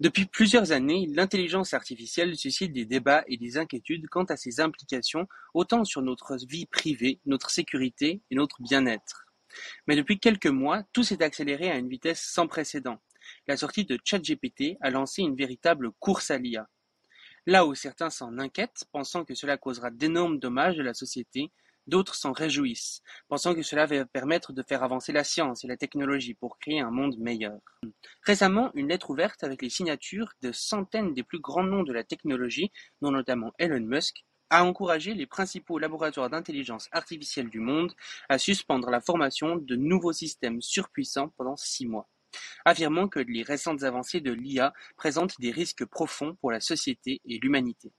Depuis plusieurs années, l'intelligence artificielle suscite des débats et des inquiétudes quant à ses implications autant sur notre vie privée, notre sécurité et notre bien-être. Mais depuis quelques mois, tout s'est accéléré à une vitesse sans précédent. La sortie de ChatGPT a lancé une véritable course à l'IA. Là où certains s'en inquiètent, pensant que cela causera d'énormes dommages à la société, D'autres s'en réjouissent, pensant que cela va permettre de faire avancer la science et la technologie pour créer un monde meilleur. Récemment, une lettre ouverte avec les signatures de centaines des plus grands noms de la technologie, dont notamment Elon Musk, a encouragé les principaux laboratoires d'intelligence artificielle du monde à suspendre la formation de nouveaux systèmes surpuissants pendant six mois, affirmant que les récentes avancées de l'IA présentent des risques profonds pour la société et l'humanité.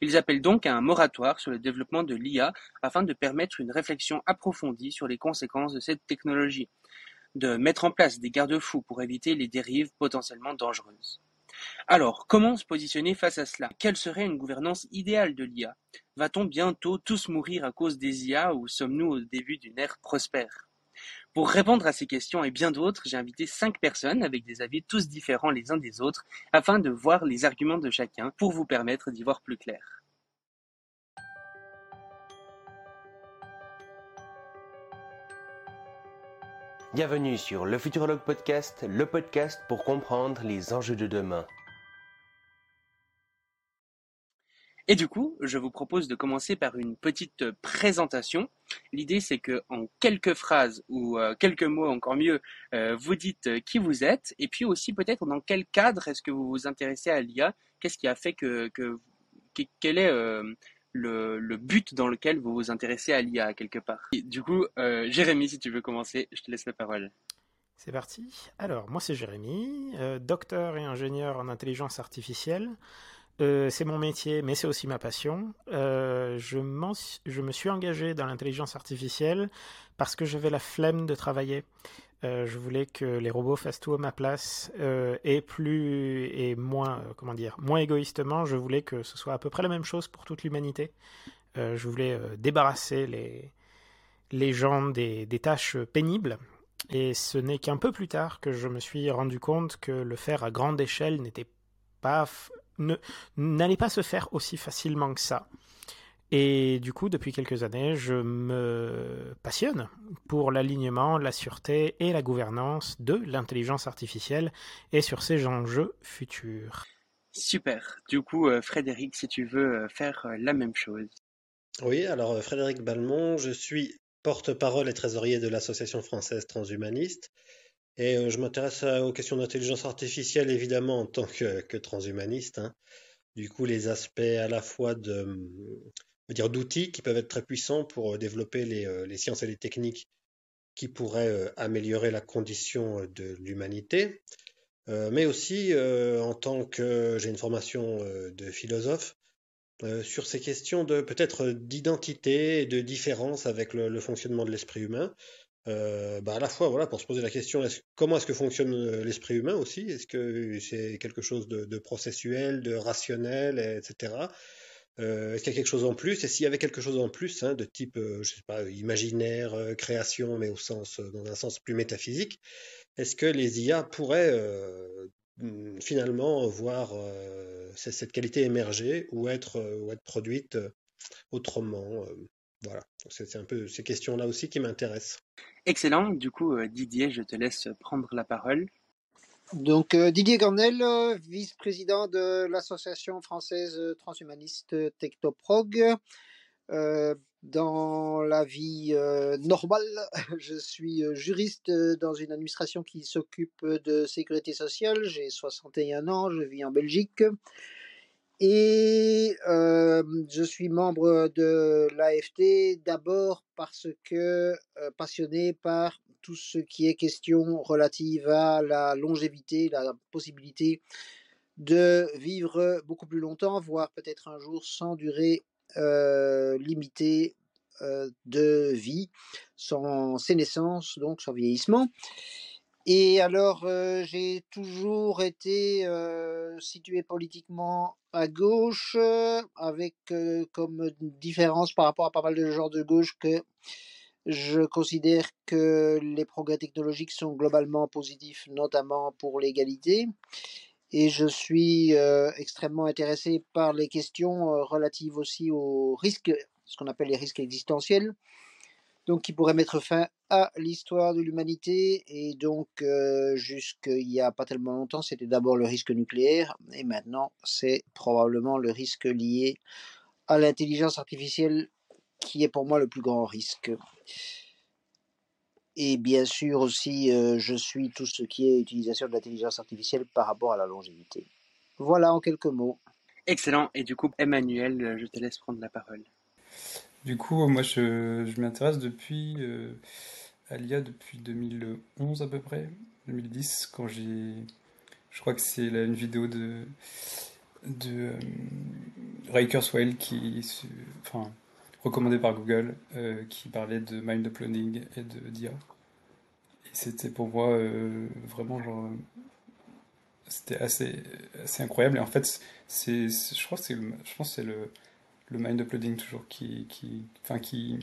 Ils appellent donc à un moratoire sur le développement de l'IA afin de permettre une réflexion approfondie sur les conséquences de cette technologie, de mettre en place des garde-fous pour éviter les dérives potentiellement dangereuses. Alors, comment se positionner face à cela? Quelle serait une gouvernance idéale de l'IA Va-t-on bientôt tous mourir à cause des IA ou sommes-nous au début d'une ère prospère? Pour répondre à ces questions et bien d'autres, j'ai invité cinq personnes avec des avis tous différents les uns des autres afin de voir les arguments de chacun pour vous permettre d'y voir plus clair. Bienvenue sur le Futurologue Podcast, le podcast pour comprendre les enjeux de demain. Et du coup, je vous propose de commencer par une petite présentation. L'idée, c'est que en quelques phrases ou euh, quelques mots, encore mieux, euh, vous dites euh, qui vous êtes, et puis aussi peut-être dans quel cadre est-ce que vous vous intéressez à l'IA Qu'est-ce qui a fait que, que quel est le, le, but dans lequel vous vous intéressez à l'IA quelque part? Du coup, Jérémy, si tu veux commencer, je te laisse la parole. C'est parti. Alors, moi c'est Jérémy, docteur et ingénieur en intelligence artificielle. Euh, c'est mon métier, mais c'est aussi ma passion. Euh, je, me suis engagé dans l'intelligence artificielle parce que j'avais la flemme de travailler. Euh, je voulais que les robots fassent tout à ma place et plus et moins, comment dire, moins égoïstement. Je voulais que ce soit à peu près la même chose pour toute l'humanité. je voulais débarrasser les, les gens des, des tâches pénibles. Et ce n'est qu'un peu plus tard que je me suis rendu compte que le faire à grande échelle n'était pas n'allait pas se faire aussi facilement que ça. Et du coup, depuis quelques années, je me passionne pour l'alignement, la sûreté et la gouvernance de l'intelligence artificielle et sur ces enjeux futurs. Super. Du coup, euh, Frédéric, si tu veux euh, faire euh, la même chose. Oui, alors Frédéric Balmont, je suis porte-parole et trésorier de l'Association française transhumaniste. Et euh, je m'intéresse aux questions d'intelligence artificielle, évidemment, en tant que, transhumaniste. Hein. Du coup, les aspects à la fois de, dire d'outils qui peuvent être très puissants pour euh, développer les, euh, les sciences et les techniques qui pourraient améliorer la condition de l'humanité, mais aussi en tant que j'ai une formation de philosophe sur ces questions de peut-être d'identité et de différence avec le fonctionnement de l'esprit humain. Euh, bah à la fois voilà pour se poser la question comment est-ce que fonctionne euh, l'esprit humain aussi? Est-ce que c'est quelque chose de, processuel de rationnel etc euh, est-ce qu'il y a quelque chose en plus? Et s'il y avait quelque chose en plus hein, de type je sais pas imaginaire création mais au sens dans un sens plus métaphysique est-ce que les IA pourraient mm, finalement voir cette qualité émerger ou être ou être produite autrement voilà, c'est un peu ces questions-là aussi qui m'intéressent. Excellent. Du coup, euh, Didier, je te laisse prendre la parole. Donc, euh, Didier Garnel, euh, vice-président de l'association française transhumaniste Technoprog. dans la vie normale, je suis juriste dans une administration qui s'occupe de sécurité sociale. J'ai 61 ans, je vis en Belgique. Et je suis membre de l'AFT d'abord parce que passionné par tout ce qui est question relative à la longévité, la possibilité de vivre beaucoup plus longtemps, voire peut-être un jour sans durée limitée de vie, sans sénescence, donc sans vieillissement. Et alors, j'ai toujours été situé politiquement à gauche, avec comme différence par rapport à pas mal de gens de gauche que je considère que les progrès technologiques sont globalement positifs, notamment pour l'égalité. et je suis extrêmement intéressé par les questions relatives aussi aux risques, ce qu'on appelle les risques existentiels, donc qui pourraient mettre fin à l'histoire de l'humanité. Et donc, jusqu'il n'y a pas tellement longtemps, c'était d'abord le risque nucléaire, et maintenant, c'est probablement le risque lié à l'intelligence artificielle qui est pour moi le plus grand risque. Et bien sûr aussi, je suis tout ce qui est utilisation de l'intelligence artificielle par rapport à la longévité. Voilà en quelques mots. Excellent. Et du coup, Emmanuel, je te laisse prendre la parole. Du coup, moi, je, m'intéresse depuis à l'IA depuis 2011 à peu près, 2010, quand j'ai. Je crois que c'est une vidéo de de Kurzweil qui, enfin, recommandé par Google, euh, qui parlait de mind uploading et de d'IA. Et c'était pour moi euh, vraiment genre, c'était assez, incroyable. Et en fait, c'est, je crois que c'est, c'est le, le mind uploading toujours qui, qui, enfin qui,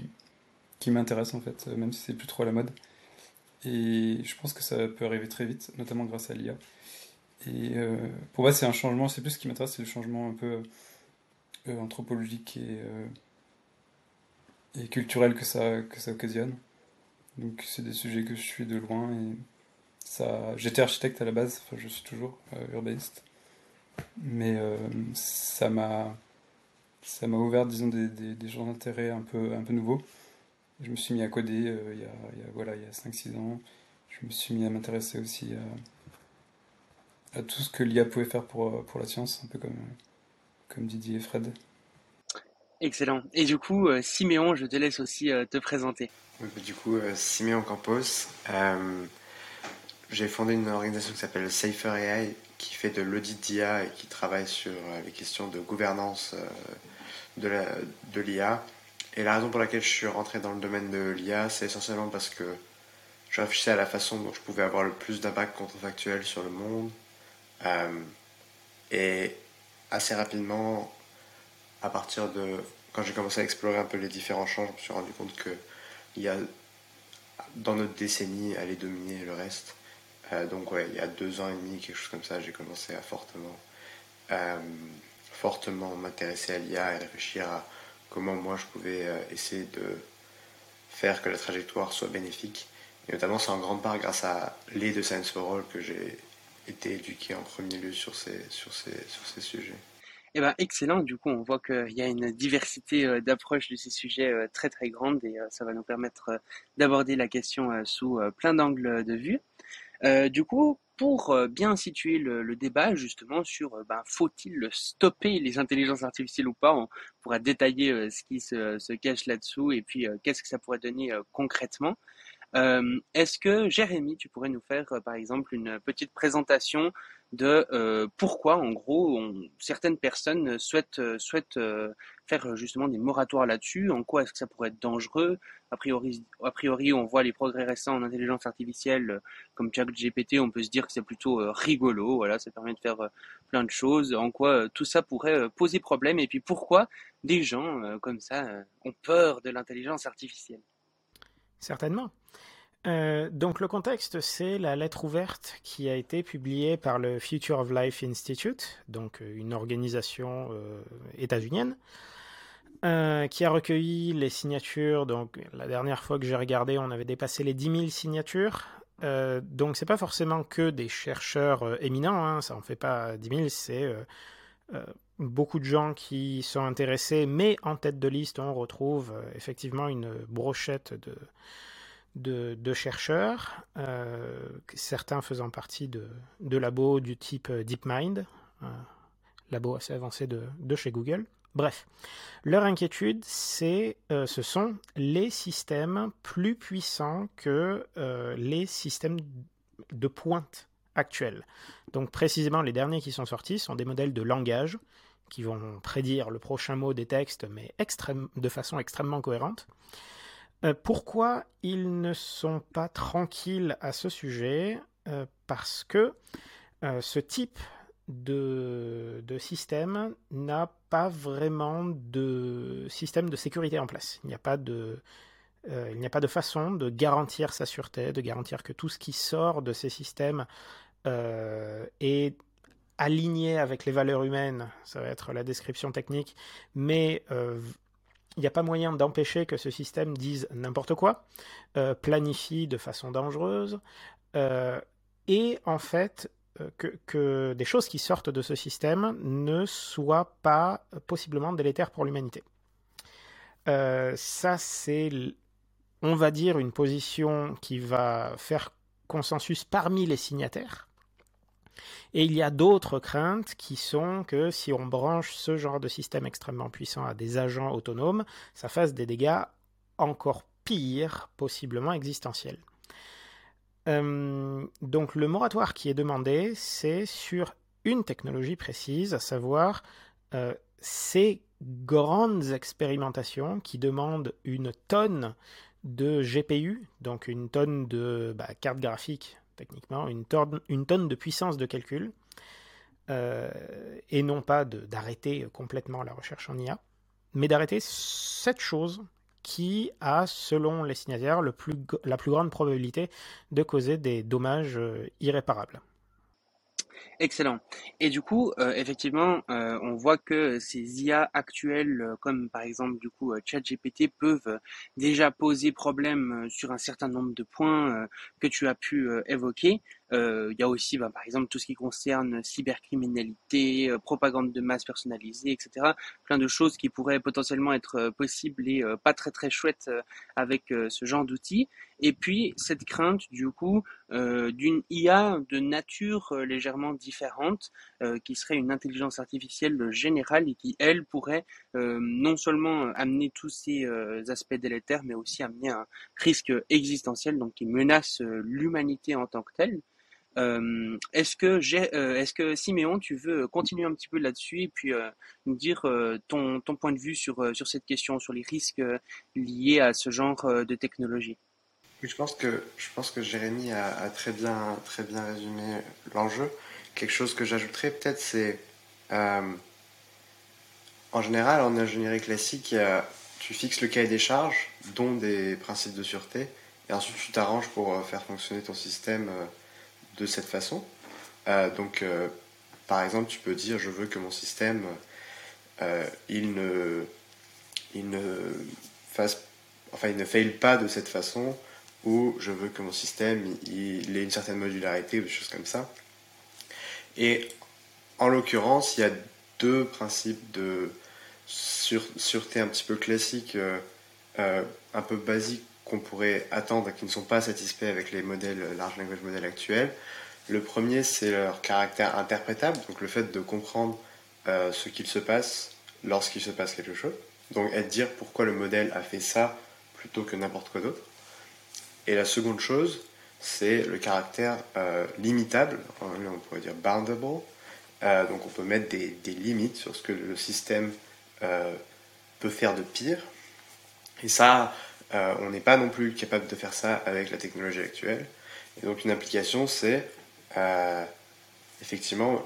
qui m'intéresse en fait, même si c'est plus trop à la mode. Et je pense que ça peut arriver très vite, notamment grâce à l'IA. Et euh, pour moi, c'est un changement, c'est plus ce qui m'intéresse, c'est le changement un peu anthropologique et et culturel que ça, que ça occasionne. Donc c'est des sujets que je suis de loin et ça. J'étais architecte à la base, je suis toujours euh, urbaniste, mais euh, ça m'a ça m'a ouvert disons des, des, des genres d'intérêt un peu un peu nouveaux. Je me suis mis à coder euh, il, y a, il y a voilà il y a 5-6 ans. Je me suis mis à m'intéresser aussi à, à tout ce que l'IA pouvait faire pour, pour la science, un peu comme, comme Didier et Fred. Excellent. Et du coup, euh, Siméon, je te laisse aussi euh, te présenter. Bah, du coup, euh, Siméon Campos. J'ai fondé une organisation qui s'appelle Safer AI, qui fait de l'audit d'IA et qui travaille sur les questions de gouvernance de l'IA. Et la raison pour laquelle je suis rentré dans le domaine de l'IA, c'est essentiellement parce que je réfléchissais à la façon dont je pouvais avoir le plus d'impact contrefactuel sur le monde. et assez rapidement, à partir de quand j'ai commencé à explorer un peu les différents champs, je me suis rendu compte que il y a dans notre décennie aller dominer le reste. Euh, donc ouais, il y a deux ans et demi, quelque chose comme ça, j'ai commencé à fortement, euh, fortement m'intéresser à l'IA et réfléchir à comment moi je pouvais euh, essayer de faire que la trajectoire soit bénéfique. Et notamment c'est en grande part grâce à les de Science for All que j'ai été éduqué en premier lieu sur ces, sur ces, sur ces sujets. Eh ben, excellent. Du coup, on voit qu'il y a une diversité d'approches de ces sujets très très grande et ça va nous permettre d'aborder la question sous plein d'angles de vue. Du coup, pour bien situer le, débat justement sur ben, faut-il stopper les intelligences artificielles ou pas, on pourra détailler ce qui se, se cache là-dessous et puis qu'est-ce que ça pourrait donner concrètement. Est-ce que Jérémy, tu pourrais nous faire par exemple une petite présentation de euh, pourquoi, en gros, certaines personnes souhaitent, euh, souhaitent euh, faire justement des moratoires là-dessus, en quoi est-ce que ça pourrait être dangereux? A priori, a priori, on voit les progrès récents en intelligence artificielle, comme ChatGPT, on peut se dire que c'est plutôt rigolo, voilà, ça permet de faire plein de choses, en quoi tout ça pourrait poser problème, et puis pourquoi des gens comme ça ont peur de l'intelligence artificielle? Certainement. Euh, donc le contexte, c'est la lettre ouverte qui a été publiée par le Future of Life Institute, donc euh, une organisation euh, états-unienne, qui a recueilli les signatures. Donc la dernière fois que j'ai regardé, on avait dépassé les 10 000 signatures. donc c'est pas forcément que des chercheurs éminents, hein, ça en fait pas 10 000, c'est beaucoup de gens qui sont intéressés, mais en tête de liste, on retrouve effectivement une brochette de de, chercheurs, euh, certains faisant partie de, de, labos du type DeepMind, un labo assez avancé de, chez Google. Bref, leur inquiétude, c'est, euh, ce sont les systèmes plus puissants que euh, les systèmes de pointe actuels. Donc précisément, les derniers qui sont sortis sont des modèles de langage qui vont prédire le prochain mot des textes, mais de façon extrêmement cohérente. Euh, pourquoi ils ne sont pas tranquilles à ce sujet? Euh, Parce que euh, ce type de, système n'a pas vraiment de système de sécurité en place. Il n'y a pas de, il n'y a pas de façon de garantir sa sûreté, de garantir que tout ce qui sort de ces systèmes est aligné avec les valeurs humaines, ça va être la description technique, mais il n'y a pas moyen d'empêcher que ce système dise n'importe quoi, planifie de façon dangereuse, et en fait que, des choses qui sortent de ce système ne soient pas possiblement délétères pour l'humanité. ça, c'est, on va dire, une position qui va faire consensus parmi les signataires. Et il y a d'autres craintes qui sont que si on branche ce genre de système extrêmement puissant à des agents autonomes, ça fasse des dégâts encore pires, possiblement existentiels. Euh, donc le moratoire qui est demandé, c'est sur une technologie précise, à savoir euh, ces grandes expérimentations qui demandent une tonne de GPU, donc une tonne de bah, carte graphique techniquement, une tonne, de puissance de calcul, euh, et non pas d'arrêter complètement la recherche en IA, mais d'arrêter cette chose qui a, selon les signataires, la plus grande probabilité de causer des dommages euh, irréparables. Excellent. Et du coup, euh, effectivement, euh, on voit que ces IA actuelles, euh, comme par exemple du coup ChatGPT, peuvent déjà poser problème sur un certain nombre de points que tu as pu évoquer. Il y a aussi, bah, par exemple, tout ce qui concerne cybercriminalité, propagande de masse personnalisée, etc. Plein de choses qui pourraient potentiellement être possibles et pas très très chouettes avec ce genre d'outils. Et puis cette crainte du coup d'une IA de nature légèrement différente, qui serait une intelligence artificielle générale et qui elle pourrait non seulement amener tous ces aspects délétères, mais aussi amener un risque existentiel, donc qui menace l'humanité en tant que telle. Euh, est-ce que euh, est-ce que Siméon, tu veux continuer un petit peu là-dessus et puis euh, nous dire ton, ton point de vue sur, sur cette question, sur les risques liés à ce genre de technologie? Oui, je pense que je pense que Jérémy a, très bien très bien résumé l'enjeu. Quelque chose que j'ajouterais peut-être, c'est en général en ingénierie classique, tu fixes le cahier des charges, dont des principes de sûreté, et ensuite tu t'arranges pour faire fonctionner ton système de cette façon. Euh, donc, euh, par exemple, tu peux dire je veux que mon système euh, il ne il ne fasse enfin il ne faille pas de cette façon ou je veux que mon système il, ait une certaine modularité ou des choses comme ça. Et en l'occurrence, il y a deux principes de sûreté un petit peu classiques, un peu basiques qu'on pourrait attendre et qui ne sont pas satisfaits avec les modèles large language modèles actuels. Le premier, c'est leur caractère interprétable, donc le fait de comprendre euh, ce qu'il se passe lorsqu'il se passe quelque chose. Donc être dire pourquoi le modèle a fait ça plutôt que n'importe quoi d'autre. Et la seconde chose, c'est le caractère euh, limitable, on pourrait dire boundable. Euh, donc on peut mettre des, limites sur ce que le système peut faire de pire. Et ça, euh, on n'est pas non plus capable de faire ça avec la technologie actuelle. Et donc une application, c'est euh, effectivement,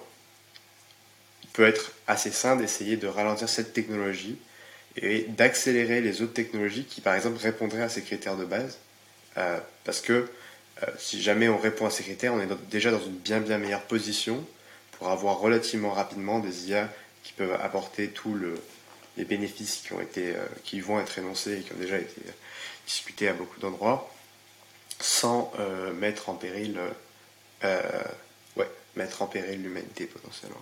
il peut être assez sain d'essayer de ralentir cette technologie et d'accélérer les autres technologies qui, par exemple, répondraient à ces critères de base. Euh, parce que si jamais on répond à ces critères, on est déjà dans une bien bien meilleure position pour avoir relativement rapidement des IA qui peuvent apporter tous les bénéfices été, qui vont être énoncés et qui ont déjà été discuter à beaucoup d'endroits, sans euh, mettre en péril, euh, mettre en péril l'humanité potentiellement.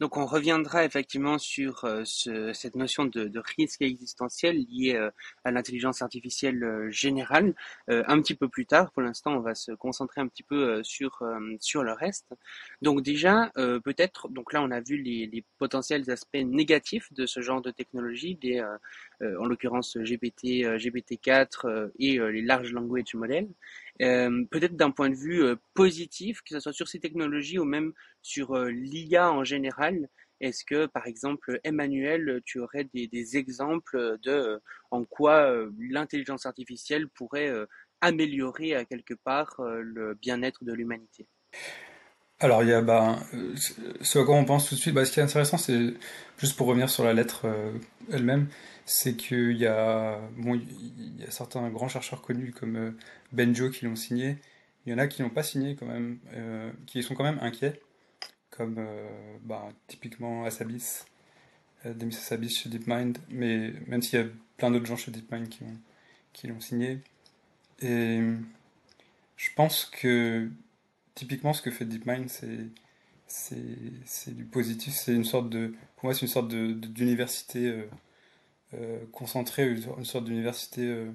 Donc on reviendra effectivement sur euh, cette notion de, risque existentiel lié euh, à l'intelligence artificielle euh, générale un petit peu plus tard. Pour l'instant, on va se concentrer un petit peu sur sur le reste. Donc déjà, peut-être, donc là on a vu les, les, potentiels aspects négatifs de ce genre de technologie, des, en l'occurrence GPT, GPT-4 et les large language models. Euh, peut-être d'un point de vue euh, positif, que ce soit sur ces technologies ou même sur euh, l'IA en général. Est-ce que, par exemple, Emmanuel, tu aurais des, exemples de en quoi l'intelligence artificielle pourrait améliorer à quelque part le bien-être de l'humanité? Alors, il y a, bah, ce à quoi on pense tout de suite, bah, ce qui est intéressant, c'est, juste pour revenir sur la lettre elle-même, c'est qu'il y a, bon, y a certains grands chercheurs connus comme Benjo qui l'ont signé. Il y en a qui n'ont pas signé quand même, euh, qui sont quand même inquiets, comme bah, typiquement Asabis, Demis Asabis chez DeepMind, mais même s'il y a plein d'autres gens chez DeepMind qui, qui l'ont signé. Et je pense que typiquement ce que fait DeepMind, c'est c'est du positif, c'est une sorte de, pour moi c'est une sorte d'université euh, euh, concentrée, une sorte d'université, euh,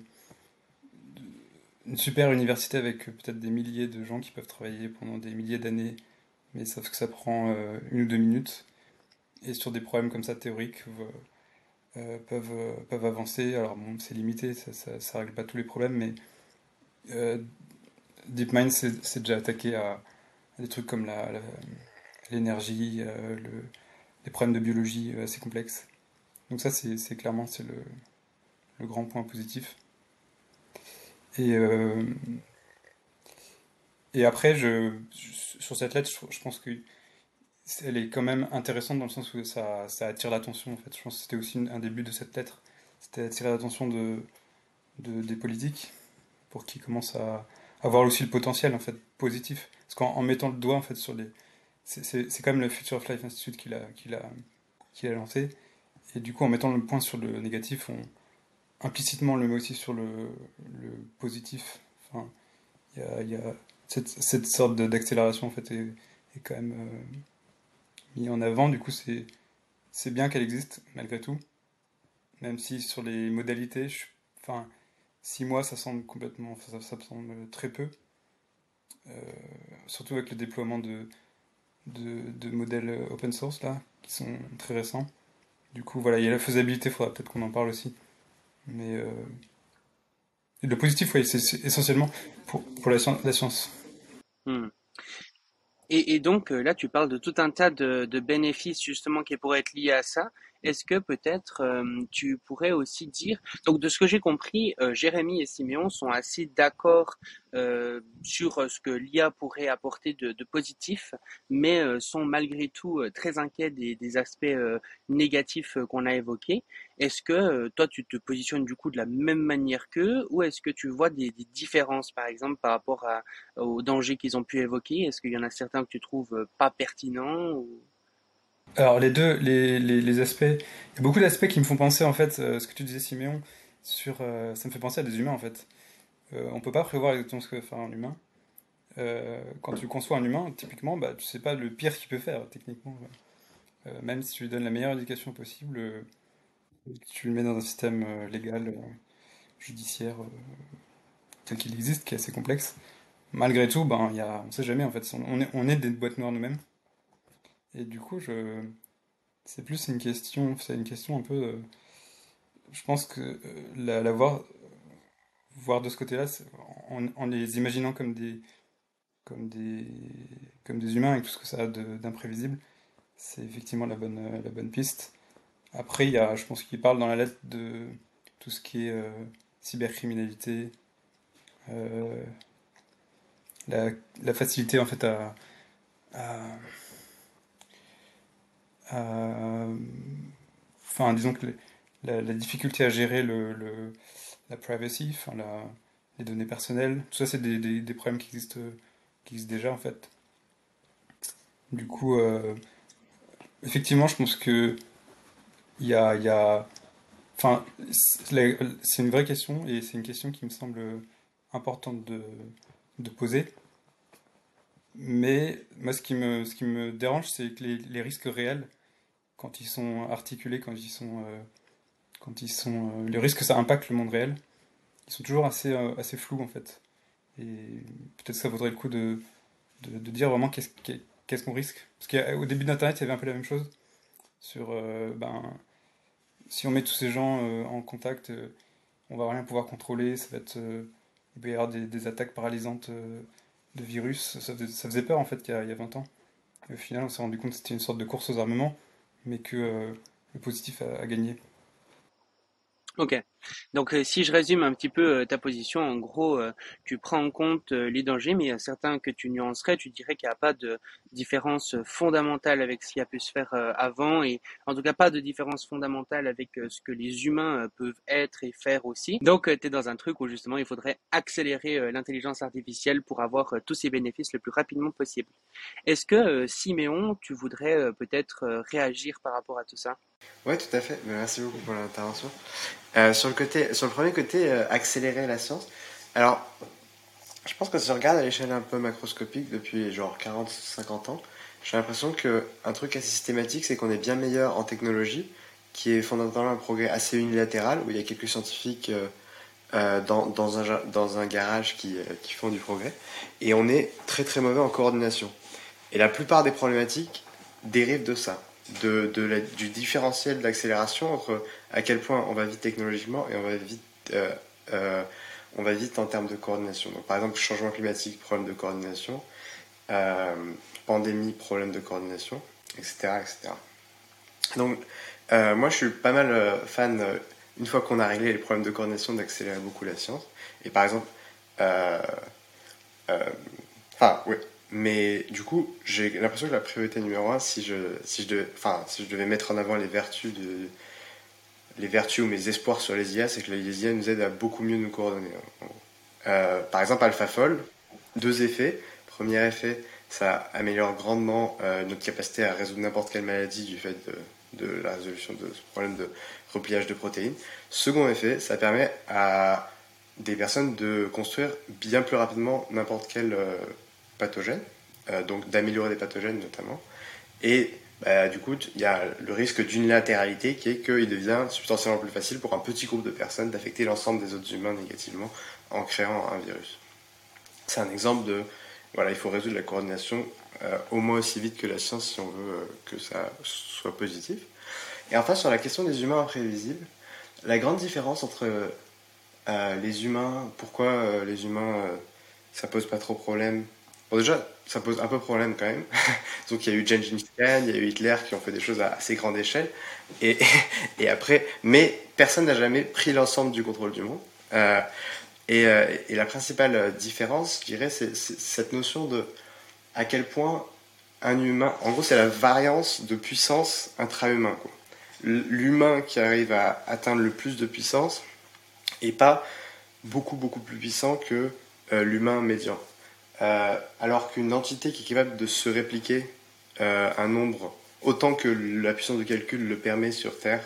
une super université avec peut-être des milliers de gens qui peuvent travailler pendant des milliers d'années, mais sauf que ça prend une ou deux minutes, et sur des problèmes comme ça théoriques peuvent, avancer, alors bon c'est limité, ça, règle pas tous les problèmes, mais DeepMind s'est déjà attaqué à, des trucs comme l'énergie, euh, le, les problèmes de biologie euh, assez complexes. Donc ça, c'est clairement c'est le, grand point positif. Et, euh, après, sur cette lettre, je, pense que elle est quand même intéressante dans le sens où ça, attire l'attention. En fait. Je pense que c'était aussi un début de cette lettre. C'était attirer l'attention de, de, des politiques pour qu'ils commencent à avoir aussi le potentiel en fait positif. Parce qu'en mettant le doigt en fait sur les, c'est quand même le Future of Life Institute qui l'a a, lancé. Et du coup, en mettant le point sur le négatif, on implicitement le met aussi sur le, positif. Y a, cette, sorte d'accélération en fait est, quand même euh, mis en avant. Du coup, c'est bien qu'elle existe malgré tout, même si sur les modalités, enfin, six mois, ça semble complètement, ça, ça semble très peu. Euh, surtout avec le déploiement de, de, modèles euh, open source là, qui sont très récents. Du coup, voilà, il y a la faisabilité, il faudra peut-être qu'on en parle aussi. Mais euh, le positif, oui, c'est essentiellement pour, pour la, science. Hmm. Et, et, donc euh, là, tu parles de tout un tas de, de, bénéfices justement qui pourraient être liés à ça. Est-ce que peut-être euh, tu pourrais aussi dire, donc de ce que j'ai compris, euh, Jérémy et Siméon sont assez d'accord euh, sur ce que l'IA pourrait apporter de, de positif, mais sont malgré tout très inquiets des, des aspects négatifs qu'on a évoqués. Est-ce que toi tu te positionnes du coup de la même manière qu'eux, ou est-ce que tu vois des, des, différences par exemple par rapport à, aux dangers qu'ils ont pu évoquer? Est-ce qu'il y en a certains que tu trouves pas pertinents. Alors les deux, les, les, aspects, il y a beaucoup d'aspects qui me font penser en fait, euh, ce que tu disais Siméon, sur, euh, ça me fait penser à des humains en fait. Euh, on peut pas prévoir exactement ce que va faire un humain. Euh, quand tu conçois un humain, typiquement, bah, tu sais pas le pire qu'il peut faire techniquement. même si tu lui donnes la meilleure éducation possible, tu le mets dans un système légal, judiciaire, tel qu'il existe, qui est assez complexe. Malgré tout, ben, y a, on sait jamais en fait, on est, on est des boîtes noires nous-mêmes. Et du coup, je... c'est plus une question, c'est une question un peu. Je pense que euh, la, voir, voir de ce côté-là, en, les imaginant comme des, comme des, comme des humains et tout ce que ça a d'imprévisible, c'est effectivement la bonne, la bonne piste. Après, il y a, je pense qu'il parle dans la lettre de tout ce qui est euh, cybercriminalité, euh, la, facilité en fait à, enfin, disons que la, difficulté à gérer le, la privacy, enfin, les données personnelles, tout ça, c'est des, des, des, problèmes qui existent, qui existent déjà en fait. Du coup, euh, effectivement, je pense que il y a, y a, enfin, c'est une vraie question et c'est une question qui me semble importante de, de poser. Mais moi, ce qui me, ce qui me dérange, c'est que les, les, risques réels, quand ils sont articulés, quand ils sont, euh, quand ils sont, euh, les risques que ça impacte le monde réel, ils sont toujours assez, euh, assez flous en fait. Et peut-être ça vaudrait le coup de, de, de dire vraiment qu'est-ce qu'est-ce qu'on risque. Parce qu'au début d'Internet, il y avait un peu la même chose. Sur, ben, si on met tous ces gens en contact, on va rien pouvoir contrôler. Ça va être, il peut y avoir des, des attaques paralysantes de virus. Ça faisait, peur en fait il y, a, il y a 20 ans. Au final, on s'est rendu compte que c'était une sorte de course aux armements, mais que euh, le positif a, a, gagné. Ok. Donc, euh, si je résume un petit peu euh, ta position, en gros, euh, tu prends en compte les dangers, mais il y a certains que tu nuancerais. Tu dirais qu'il n'y a pas de différence fondamentale avec ce qui a pu se faire avant, et en tout cas pas de différence fondamentale avec ce que les humains peuvent être et faire aussi. Donc, tu es dans un truc où justement il faudrait accélérer l'intelligence artificielle pour avoir tous ces bénéfices le plus rapidement possible. Est-ce que, Siméon, tu voudrais peut-être réagir par rapport à tout ça? Oui, tout à fait. Merci beaucoup pour l'intervention. Côté, sur le premier côté, euh, accélérer la science. Alors, je pense que si on regarde à l'échelle un peu macroscopique depuis genre 40-50 ans, j'ai l'impression qu'un truc assez systématique, c'est qu'on est bien meilleur en technologie, qui est fondamentalement un progrès assez unilatéral, où il y a quelques scientifiques euh, dans, dans, un, garage qui, font du progrès, et on est très très mauvais en coordination. Et la plupart des problématiques dérivent de ça de, de du différentiel d'accélération entre à quel point on va vite technologiquement et on va vite, euh, euh, on va vite en termes de coordination. Donc, par exemple, changement climatique, problème de coordination, euh, pandémie, problème de coordination, etc. etc. Donc, moi, je suis pas mal fan, une fois qu'on a réglé les problèmes de coordination, d'accélérer beaucoup la science. Et par exemple, enfin, oui, mais du coup, j'ai l'impression que la priorité numéro un, si je, si je, si je devais mettre en avant les vertus, de, les vertus ou mes espoirs sur les IA, c'est que les IA nous aident à beaucoup mieux nous coordonner. Euh, par exemple, AlphaFold, deux effets. Premier effet, ça améliore grandement euh, notre capacité à résoudre n'importe quelle maladie du fait de, la résolution de ce problème de repliage de protéines. Second effet, ça permet à des personnes de construire bien plus rapidement n'importe quelle euh, pathogènes, euh, donc d'améliorer des pathogènes notamment. Et bah, du coup, il y a le risque d'unilatéralité qui est qu'il devient substantiellement plus facile pour un petit groupe de personnes d'affecter l'ensemble des autres humains négativement en créant un virus. C'est un exemple de, voilà, il faut résoudre la coordination euh, au moins aussi vite que la science si on veut euh, que ça soit positif. Et enfin, sur la question des humains imprévisibles, la grande différence entre les humains, pourquoi les humains, ça pose pas trop problème, Bon, déjà, ça pose un peu problème quand même. Donc, il y a eu Gengis Khan, il y a eu Hitler qui ont fait des choses à assez grande échelle. Et, après, mais personne n'a jamais pris l'ensemble du contrôle du monde. Euh, et, euh, et, la principale différence, je dirais, c'est cette notion de à quel point un humain, en gros, c'est la variance de puissance intra-humain. L'humain qui arrive à atteindre le plus de puissance est pas beaucoup, beaucoup plus puissant que euh, l'humain médian. Euh, alors qu'une entité qui est capable de se répliquer euh, un nombre autant que la puissance de calcul le permet sur Terre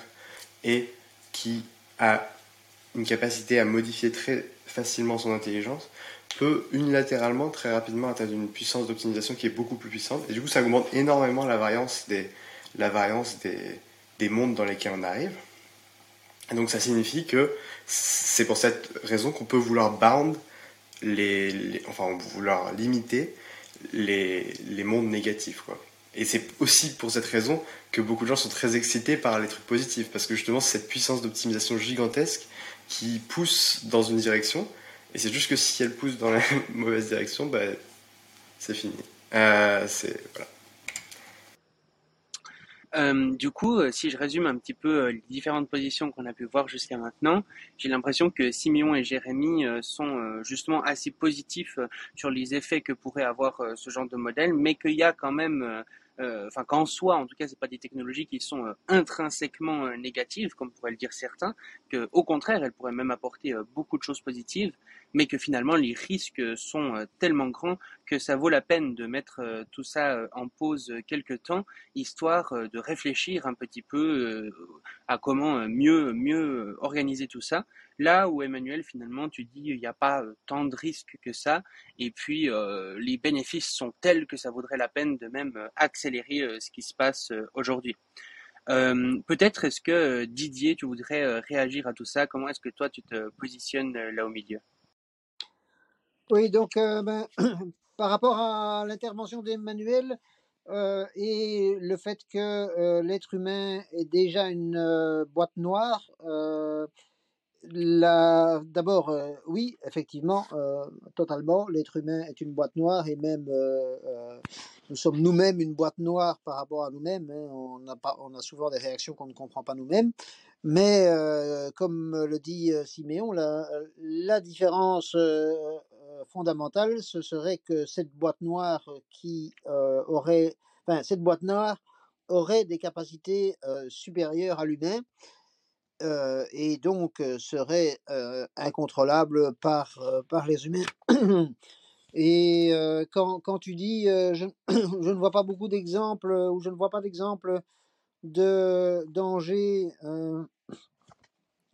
et qui a une capacité à modifier très facilement son intelligence, peut unilatéralement très rapidement atteindre une puissance d'optimisation qui est beaucoup plus puissante. Et du coup, ça augmente énormément la variance des, la variance des, des mondes dans lesquels on arrive. Et donc ça signifie que c'est pour cette raison qu'on peut vouloir bound les, enfin vouloir limiter les, les mondes négatifs quoi. Et c'est aussi pour cette raison que beaucoup de gens sont très excités par les trucs positifs, parce que justement c'est cette puissance d'optimisation gigantesque qui pousse dans une direction, et c'est juste que si elle pousse dans la mauvaise direction, bah, c'est fini. Euh, c'est voilà. Euh, du coup, euh, si je résume un petit peu euh, les différentes positions qu'on a pu voir jusqu'à maintenant, j'ai l'impression que Simeon et Jérémy sont justement assez positifs sur les effets que pourrait avoir ce genre de modèle, mais qu'il y a quand même enfin qu'en soi, en tout cas, c'est pas des technologies qui sont intrinsèquement négatives, comme pourraient le dire certains, que au contraire, elles pourraient même apporter beaucoup de choses positives, mais que finalement les risques sont tellement grands que ça vaut la peine de mettre tout ça en pause quelque temps, histoire de réfléchir un petit peu à comment mieux mieux organiser tout ça. Là où Emmanuel, finalement, tu dis il n'y a pas tant de risques que ça, et puis les bénéfices sont tels que ça vaudrait la peine de même accélérer ce qui se passe aujourd'hui. Peut-être est-ce que Didier, tu voudrais réagir à tout ça? Comment est-ce que toi tu te positionnes là au milieu? Oui, donc ben, par rapport à l'intervention d'Emmanuel et le fait que l'être humain est déjà une boîte noire, D'abord, oui, effectivement, totalement. L'être humain est une boîte noire et même nous sommes nous-mêmes une boîte noire par rapport à nous-mêmes. Hein. On, a on a souvent des réactions qu'on ne comprend pas nous-mêmes. Mais comme le dit Siméon, la différence fondamentale, ce serait que cette boîte noire qui aurait, enfin, cette boîte noire aurait des capacités supérieures à l'humain euh, et donc euh, serait euh, incontrôlable par, par les humains. Et quand, quand, tu dis je, je, ne vois pas beaucoup d'exemples ou je ne vois pas d'exemples de danger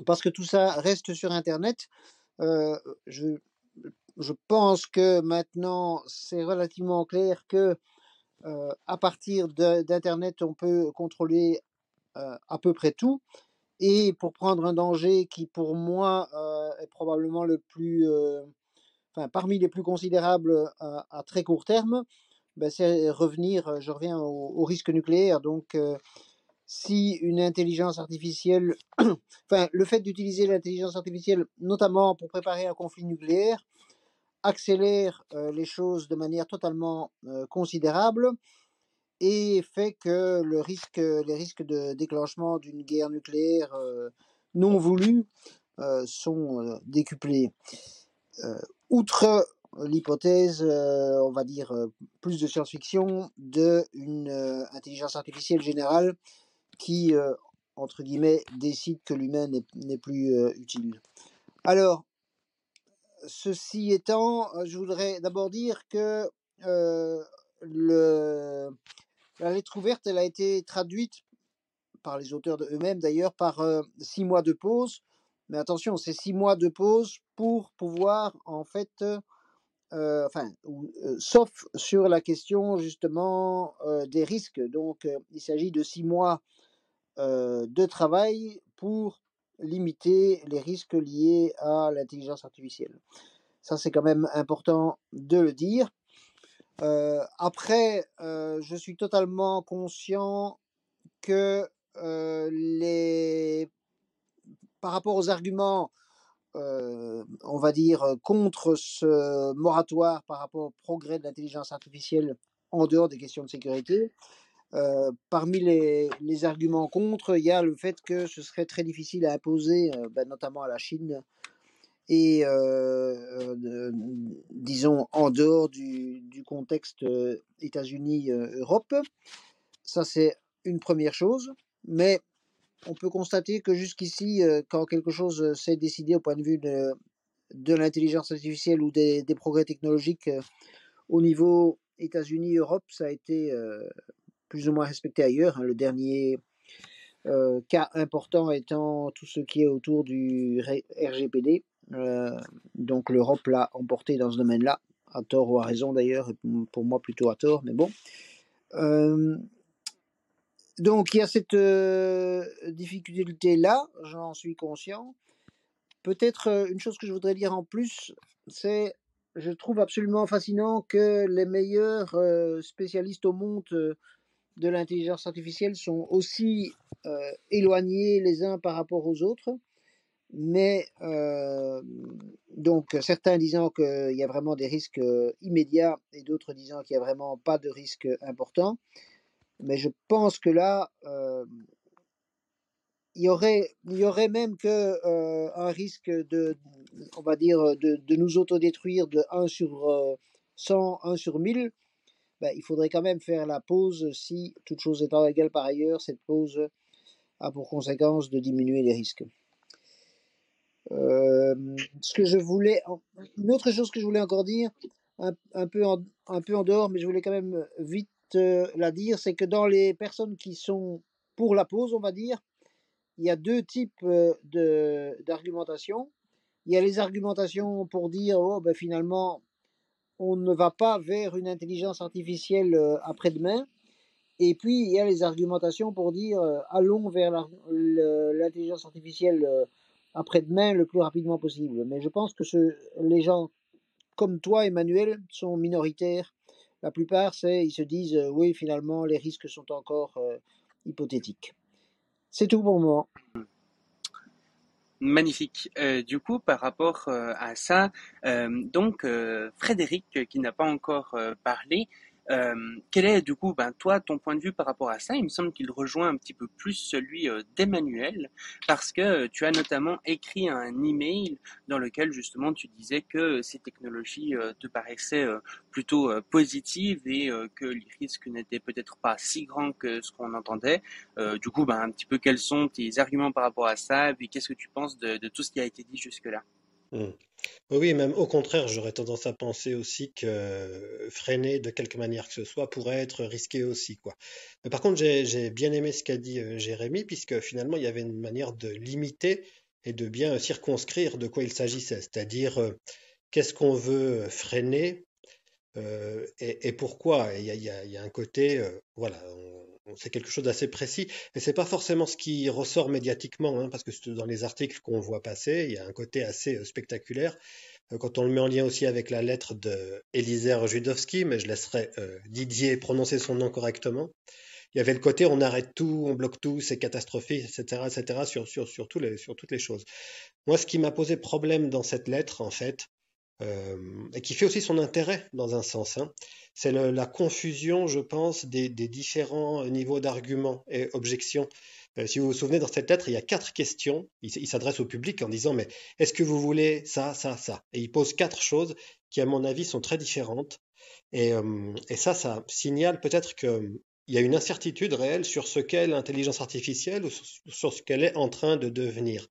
parce que tout ça reste sur Internet, je, je pense que maintenant c'est relativement clair que à partir d'Internet on peut contrôler à peu près tout. Et pour prendre un danger qui, pour moi, est probablement le plus, enfin, parmi les plus considérables à, très court terme, ben, c'est revenir, je reviens au, risque nucléaire. Donc, si une intelligence artificielle, enfin, le fait d'utiliser l'intelligence artificielle, notamment pour préparer un conflit nucléaire, accélère les choses de manière totalement considérable et fait que le risque, les risques de déclenchement d'une guerre nucléaire non voulue sont décuplés. outre l'hypothèse, on va dire plus de science-fiction, d'une intelligence artificielle générale qui, entre guillemets, décide que l'humain n'est plus utile. Alors, ceci étant, je voudrais d'abord dire que la lettre ouverte, a été traduite par les auteurs eux-mêmes d'ailleurs par six mois de pause. Mais attention, c'est six mois de pause pour pouvoir en fait, sauf sur la question justement des risques. Donc, il s'agit de six mois de travail pour limiter les risques liés à l'intelligence artificielle. Ça, c'est quand même important de le dire. Euh, après, euh, je suis totalement conscient que euh, les... par rapport aux arguments, on va dire, contre ce moratoire par rapport au progrès de l'intelligence artificielle en dehors des questions de sécurité, parmi les, arguments contre, il y a le fait que ce serait très difficile à imposer, ben, notamment à la Chine, et disons en dehors du, contexte États-Unis-Europe. Ça, c'est une première chose. Mais on peut constater que jusqu'ici, quand quelque chose s'est décidé au point de vue de, l'intelligence artificielle ou des progrès technologiques au niveau États-Unis-Europe, ça a été plus ou moins respecté ailleurs. Hein. Le dernier cas important étant tout ce qui est autour du RGPD, euh, donc l'Europe l'a emporté dans ce domaine-là, à tort ou à raison d'ailleurs, pour moi plutôt à tort, mais bon. Euh, donc il y a cette euh, difficulté-là, j'en suis conscient. Peut-être une chose que je voudrais dire en plus, c'est je trouve absolument fascinant que les meilleurs spécialistes au monde de l'intelligence artificielle sont aussi éloignés les uns par rapport aux autres mais euh, donc certains disant qu'il y a vraiment des risques euh, immédiats et d'autres disant qu'il n'y a vraiment pas de risque important. Mais je pense que là, euh, il y aurait, il y aurait même que un risque de, on va dire, de, de nous autodétruire de 1 sur 100, 1 sur 1000. Ben, il faudrait quand même faire la pause si, toute chose étant égale par ailleurs, cette pause a pour conséquence de diminuer les risques. Euh, ce que je voulais, une autre chose que je voulais encore dire, un, peu, en, un peu en dehors, mais je voulais quand même vite euh, la dire, c'est que dans les personnes qui sont pour la pause, on va dire, il y a deux types euh, d'argumentation. Il y a les argumentations pour dire, oh, ben finalement, on ne va pas vers une intelligence artificielle après-demain. Et puis, il y a les argumentations pour dire, allons vers l'intelligence artificielle après-demain le plus rapidement possible. Mais je pense que les gens comme toi, Emmanuel, sont minoritaires. La plupart, ils se disent, euh, oui, finalement, les risques sont encore euh, hypothétiques. C'est tout pour moi. Magnifique. Euh, du coup, par rapport euh, à ça, euh, donc Frédéric, qui n'a pas encore parlé, euh, quel est du coup, ben, toi, ton point de vue par rapport à ça? Il me semble qu'il rejoint un petit peu plus celui euh, d'Emmanuel, parce que euh, tu as notamment écrit un email dans lequel justement tu disais que ces technologies te paraissaient plutôt positives et que les risques n'étaient peut-être pas si grands que ce qu'on entendait. Du coup, ben, un petit peu quels sont tes arguments par rapport à ça, et puis qu'est-ce que tu penses de, tout ce qui a été dit jusque-là? Hmm. Oui, même au contraire, j'aurais tendance à penser aussi que freiner de quelque manière que ce soit pourrait être risqué aussi, quoi. Mais par contre, j'ai, bien aimé ce qu'a dit euh, Jérémy, puisque finalement, il y avait une manière de limiter et de bien circonscrire de quoi il s'agissait, c'est-à-dire euh, qu'est-ce qu'on veut freiner euh, et, pourquoi? Il y y y un côté, euh, voilà, c'est quelque chose d'assez précis, et c'est pas forcément ce qui ressort médiatiquement, hein, parce que c'est dans les articles qu'on voit passer, il y a un côté assez euh, spectaculaire. Euh, Quand on le met en lien aussi avec la lettre de Elisère Judowski, mais je laisserai euh, Didier prononcer son nom correctement. Il y avait le côté on arrête tout, on bloque tout, c'est catastrophique, etc., etc., sur, sur, sur, les, sur toutes les choses. Moi, ce qui m'a posé problème dans cette lettre, en fait, euh, et qui fait aussi son intérêt dans un sens, hein, c'est la confusion, je pense, des, différents niveaux d'arguments et objections. Euh, si vous vous souvenez, dans cette lettre, il y a quatre questions. Il, s'adresse au public en disant, mais est-ce que vous voulez ça, ça, ça? Et il pose quatre choses qui, à mon avis, sont très différentes. Et, euh, ça, ça signale peut-être qu'il y a une incertitude réelle sur ce qu'est l'intelligence artificielle ou sur ce qu'elle est en train de devenir.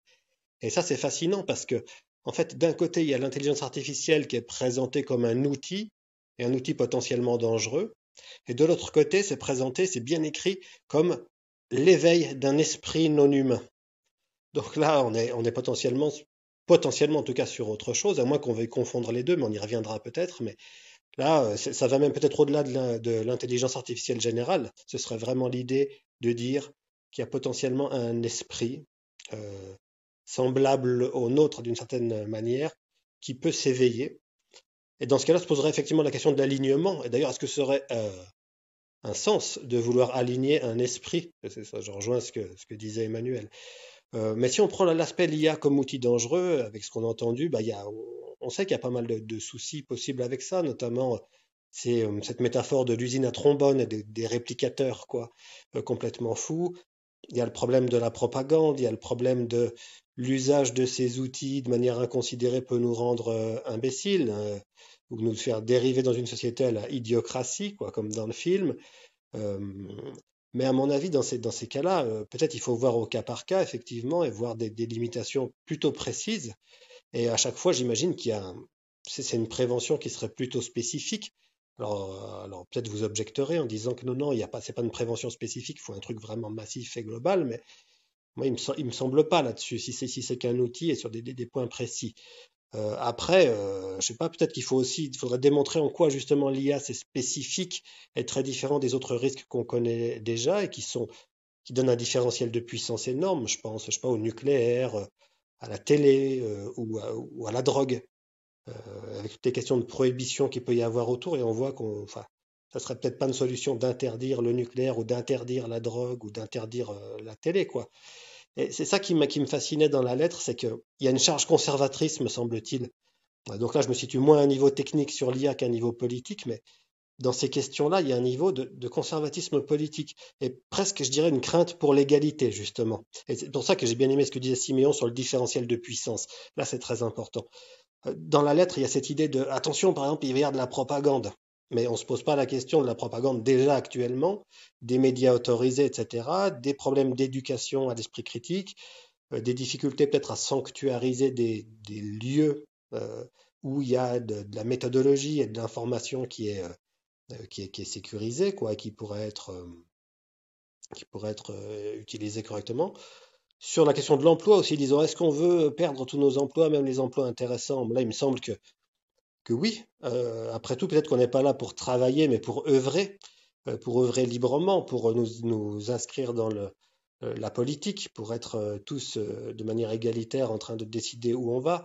Et ça, c'est fascinant parce que, en fait, d'un côté, il y a l'intelligence artificielle qui est présentée comme un outil, et un outil potentiellement dangereux. Et de l'autre côté, c'est présenté, c'est bien écrit comme l'éveil d'un esprit non humain. Donc là, on est, potentiellement, potentiellement en tout cas sur autre chose, à moins qu'on veuille confondre les deux, mais on y reviendra peut-être. Mais là, euh, ça va même peut-être au-delà de l'intelligence artificielle générale. Ce serait vraiment l'idée de dire qu'il y a potentiellement un esprit euh, semblable au nôtre d'une certaine manière qui peut s'éveiller. Et dans ce cas-là, se poserait effectivement la question de l'alignement. Et d'ailleurs, est-ce que ce serait euh, un sens de vouloir aligner un esprit? C'est ça, je rejoins ce que, disait Emmanuel. Euh, mais si on prend l'aspect l'IA comme outil dangereux, avec ce qu'on a entendu, bah, on sait qu'il y a pas mal de, soucis possibles avec ça, notamment c'est euh, cette métaphore de l'usine à trombone et des, réplicateurs, quoi, complètement fous. Il y a le problème de la propagande, il y a le problème de l'usage de ces outils de manière inconsidérée peut nous rendre euh, imbéciles, euh, ou nous faire dériver dans une société à la idiocratie, quoi, comme dans le film. Euh, mais à mon avis, dans ces, cas-là, peut-être il faut voir au cas par cas, effectivement, et voir des, des limitations plutôt précises. Et à chaque fois, j'imagine qu'il y a, c'est une prévention qui serait plutôt spécifique. Alors, euh, alors peut-être vous objecterez en disant que non, non, y a pas, une prévention spécifique, il faut un truc vraiment massif et global, mais moi, il il me semble pas là-dessus, si c'est si qu'un outil et sur des, points précis. Euh, après, euh, je sais pas, peut-être qu'il faut aussi, faudrait démontrer en quoi justement l'IA c'est spécifique et très différent des autres risques qu'on connaît déjà et qui sont, qui donnent un différentiel de puissance énorme. Je pense, je sais pas, au nucléaire, euh, à la télé ou, à, la drogue, avec toutes les questions de prohibition qu'il peut y avoir autour. Et on voit qu'on, enfin, ça serait peut-être pas une solution d'interdire le nucléaire ou d'interdire la drogue ou d'interdire euh, la télé, quoi. Et c'est ça qui, qui me fascinait dans la lettre, c'est qu'il y a une charge conservatrice, me semble-t-il. Donc là, je me situe moins à un niveau technique sur l'IA qu'à un niveau politique, mais dans ces questions-là, il y a un niveau de, de conservatisme politique et presque, je dirais, une crainte pour l'égalité, justement. Et c'est pour ça que j'ai bien aimé ce que disait Siméon sur le différentiel de puissance. Là, c'est très important. Dans la lettre, il y a cette idée de, attention, par exemple, il va y avoir de la propagande. Mais on ne se pose pas la question de la propagande déjà actuellement, des médias autorisés, etc., des problèmes d'éducation à l'esprit critique, euh, des difficultés peut-être à sanctuariser des, lieux euh, où il y a de, la méthodologie et de l'information qui est, euh, qui est, qui est sécurisée, quoi, qui pourrait être, euh, qui pourrait être utilisée correctement. Sur la question de l'emploi aussi, disons, est-ce qu'on veut perdre tous nos emplois, même les emplois intéressants? Là, il me semble que oui, euh, après tout, peut-être qu'on n'est pas là pour travailler, mais pour œuvrer, euh, pour œuvrer librement, pour nous, nous inscrire dans euh, la politique, pour être tous de manière égalitaire en train de décider où on va.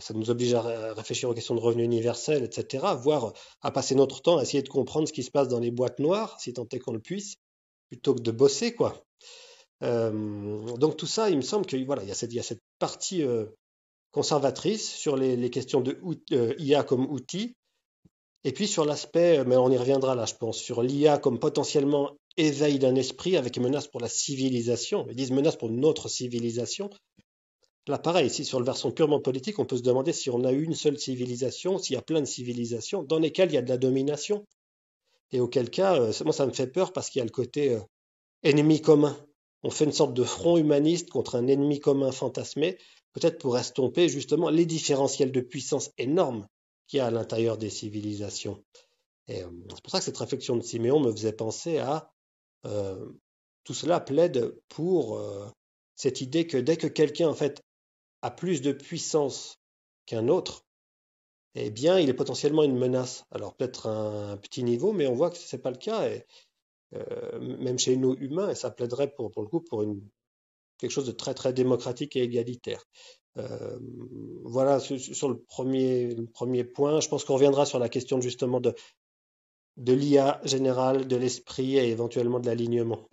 Ça nous oblige à ré- réfléchir aux questions de revenus universels, etc., voire à passer notre temps à essayer de comprendre ce qui se passe dans les boîtes noires, si tant est qu'on le puisse, plutôt que de bosser, quoi. Euh, donc tout ça, il me semble que voilà, il y a cette, partie conservatrice sur les, questions de IA comme outil, et puis sur l'aspect, mais on y reviendra là, je pense, sur l'IA comme potentiellement éveil d'un esprit avec menace pour la civilisation. Ils disent menace pour notre civilisation. Là, pareil, ici, sur le versant purement politique, on peut se demander si on a une seule civilisation, s'il y a plein de civilisations, dans lesquelles il y a de la domination. Et auquel cas, euh, moi, ça me fait peur parce qu'il y a le côté euh, ennemi commun. On fait une sorte de front humaniste contre un ennemi commun fantasmé, peut-être pour estomper justement les différentiels de puissance énormes qu'il y a à l'intérieur des civilisations. Euh, c'est pour ça que cette réflexion de Siméon me faisait penser à tout cela plaide pour cette idée que dès que quelqu'un en fait a plus de puissance qu'un autre, eh bien, il est potentiellement une menace. Alors peut-être un petit niveau, mais on voit que ce n'est pas le cas, euh, même chez nous humains, et ça plaiderait pour, le coup pour quelque chose de très très démocratique et égalitaire. Euh, voilà sur, le, premier, premier point. Je pense qu'on reviendra sur la question justement de, de l'IA générale, de l'esprit et éventuellement de l'alignement.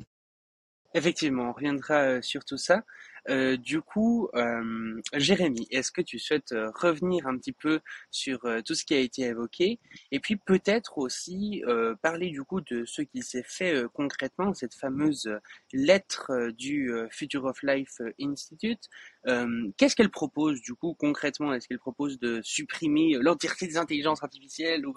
Effectivement, on reviendra euh, sur tout ça. Euh, du coup, euh, Jérémy, est-ce que tu souhaites euh, revenir un petit peu sur tout ce qui a été évoqué et puis peut-être aussi parler du coup de ce qui s'est fait concrètement, cette fameuse lettre du Future of Life Institute. Qu'est-ce qu'elle propose du coup concrètement? Est-ce qu'elle propose de supprimer l'entièreté des intelligences artificielles ou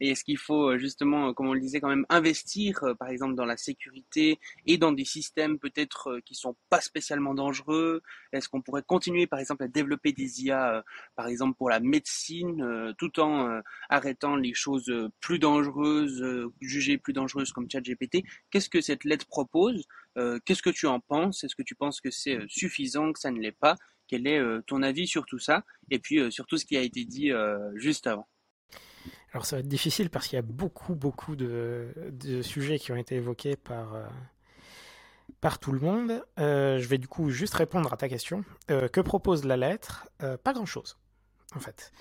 est-ce qu'il faut justement, comme on le disait, quand même investir par exemple dans la sécurité et dans des systèmes peut-être qui sont pas spécialement dangereux? Est-ce qu'on pourrait continuer, par exemple, à développer des IA, euh, par exemple, pour la médecine, euh, tout en euh, arrêtant les choses plus dangereuses, jugées plus dangereuses comme ChatGPT Qu'est-ce que cette lettre propose Qu'est-ce que tu en penses? Est-ce que tu penses que c'est suffisant, que ça ne l'est pas? Quel est ton avis sur tout ça? Et puis sur tout ce qui a été dit juste avant alors ça va être difficile parce qu'il y a beaucoup, beaucoup de, sujets qui ont été évoqués par, par tout le monde. Euh, je vais du coup juste répondre à ta question. Euh, que propose la lettre? Euh, Pas grand-chose, en fait.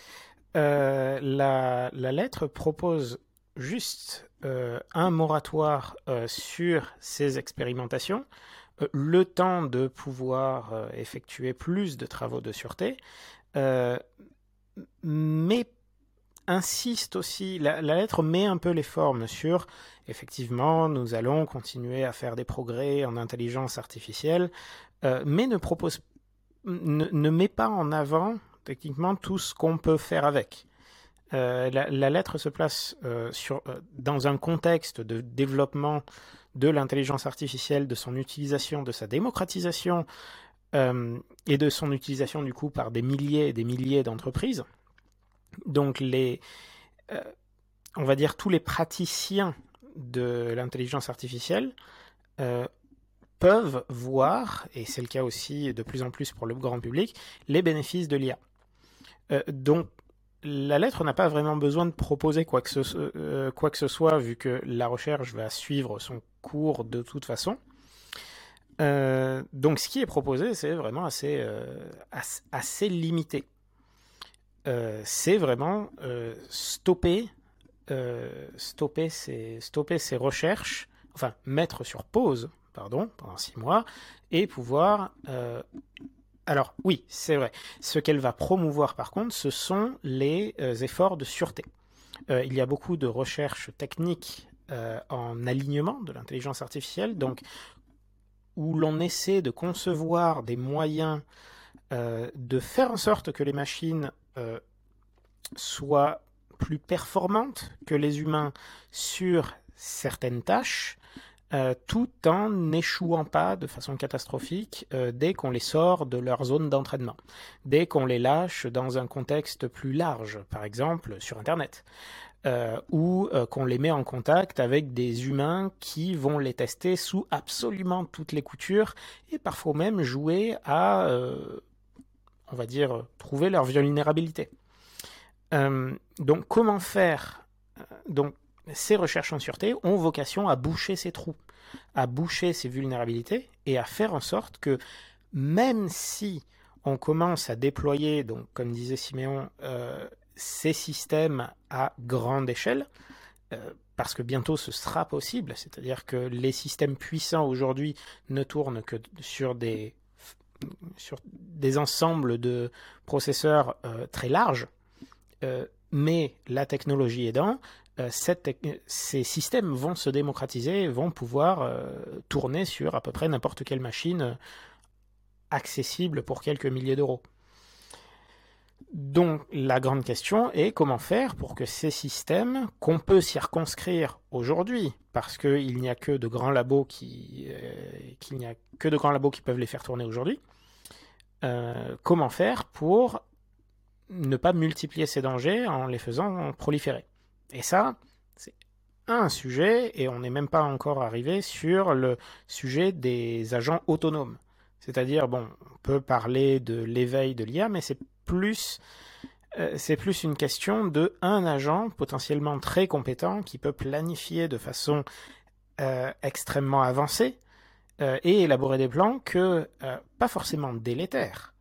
La, la, lettre propose juste un moratoire sur ces expérimentations, le temps de pouvoir effectuer plus de travaux de sûreté, mais insiste aussi, la, lettre met un peu les formes sur, effectivement, nous allons continuer à faire des progrès en intelligence artificielle, euh, mais ne propose, ne, met pas en avant techniquement tout ce qu'on peut faire avec. Euh, la, lettre se place euh, sur, dans un contexte de développement de l'intelligence artificielle, de son utilisation, de sa démocratisation et de son utilisation du coup par des milliers et des milliers d'entreprises. Donc euh, on va dire tous les praticiens de l'intelligence artificielle euh, peuvent voir, et c'est le cas aussi de plus en plus pour le grand public, les bénéfices de l'IA. Euh, donc la lettre n'a pas vraiment besoin de proposer quoi que, ce, quoi que ce soit, vu que la recherche va suivre son cours de toute façon. donc ce qui est proposé, c'est vraiment assez, assez limité. Euh, c'est vraiment euh, stopper, euh, stopper, ces, stopper ces recherches, enfin mettre sur pause, pardon, pendant six mois, et pouvoir... alors oui, c'est vrai. Ce qu'elle va promouvoir par contre, ce sont les efforts de sûreté. il y a beaucoup de recherches techniques en alignement de l'intelligence artificielle, donc où l'on essaie de concevoir des moyens de faire en sorte que les machines euh, soit plus performante que les humains sur certaines tâches, euh, tout en n'échouant pas de façon catastrophique euh, dès qu'on les sort de leur zone d'entraînement, dès qu'on les lâche dans un contexte plus large, par exemple sur Internet, ou qu'on les met en contact avec des humains qui vont les tester sous absolument toutes les coutures et parfois même jouer à, on va dire, trouver leur vulnérabilité. Euh, donc comment faire? Euh, Donc ces recherches en sûreté ont vocation à boucher ces trous, à boucher ces vulnérabilités et à faire en sorte que même si on commence à déployer, donc comme disait Siméon, euh, ces systèmes à grande échelle, parce que bientôt ce sera possible, c'est-à-dire que les systèmes puissants aujourd'hui ne tournent que sur des sur des ensembles de processeurs très larges, mais la technologie aidant, cette, ces systèmes vont se démocratiser, vont pouvoir tourner sur à peu près n'importe quelle machine accessible pour quelques milliers d'euros. Donc la grande question est comment faire pour que ces systèmes, qu'on peut circonscrire aujourd'hui, parce qu'il n'y a que de grands labos qui, euh, n'y a que de grands labos qui peuvent les faire tourner aujourd'hui, euh, comment faire pour ne pas multiplier ces dangers en les faisant proliférer? Et ça, c'est un sujet, et on n'est même pas encore arrivé sur le sujet des agents autonomes. C'est-à-dire, bon, on peut parler de l'éveil de l'IA, mais c'est plus, euh, plus une question de un agent potentiellement très compétent qui peut planifier de façon euh, extrêmement avancée euh, et élaborer des plans que pas forcément délétères.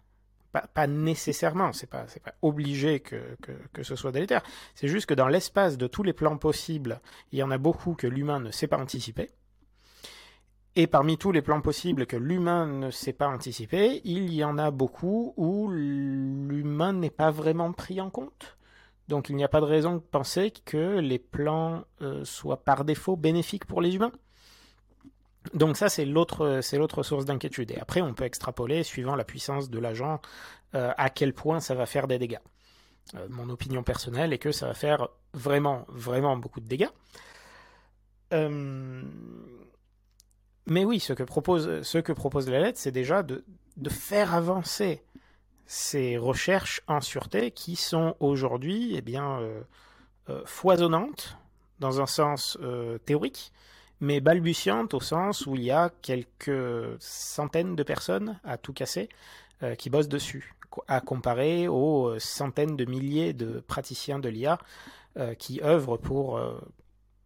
Pas, nécessairement, c'est pas, pas obligé que ce soit délétère. C'est juste que dans l'espace de tous les plans possibles, il y en a beaucoup que l'humain ne sait pas anticiper. Et parmi tous les plans possibles que l'humain ne sait pas anticiper, il y en a beaucoup où l'humain n'est pas vraiment pris en compte. Donc il n'y a pas de raison de penser que les plans euh, soient par défaut bénéfiques pour les humains. Donc ça c'est l'autre c'est l'autre source d'inquiétude. Et après on peut extrapoler suivant la puissance de l'agent euh, à quel point ça va faire des dégâts. Euh, mon opinion personnelle est que ça va faire vraiment vraiment beaucoup de dégâts. Mais oui, ce que propose, ce que propose la lettre, c'est déjà de, de, faire avancer ces recherches en sûreté qui sont aujourd'hui eh bien, euh, euh, foisonnantes dans un sens euh, théorique, mais balbutiantes au sens où il y a quelques centaines de personnes à tout casser qui bossent dessus, à comparer aux centaines de milliers de praticiens de l'IA qui œuvrent pour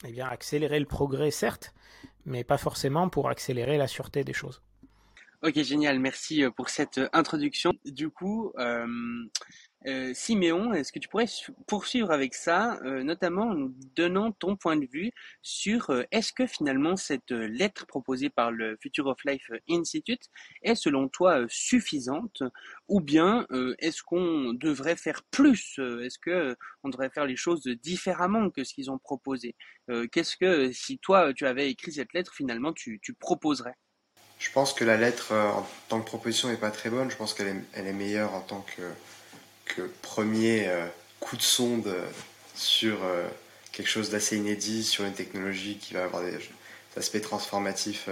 eh accélérer le progrès, certes, mais pas forcément pour accélérer la sûreté des choses. Ok, génial, merci euh, pour cette euh, introduction. Du coup, euh, euh, Siméon, est-ce que tu pourrais poursuivre avec ça, euh, notamment en donnant ton point de vue sur euh, est-ce que finalement cette lettre proposée par le Future of Life Institute est selon toi suffisante ou bien est-ce qu'on devrait faire plus Est-ce que on devrait faire les choses différemment que ce qu'ils ont proposé? Qu'est-ce que si toi tu avais écrit cette lettre finalement tu, tu proposerais? Je pense que la lettre en tant que proposition n'est pas très bonne. Je pense qu'elle est, meilleure en tant que premier euh, coup de sonde euh, sur euh, quelque chose d'assez inédit, sur une technologie qui va avoir des, aspects transformatifs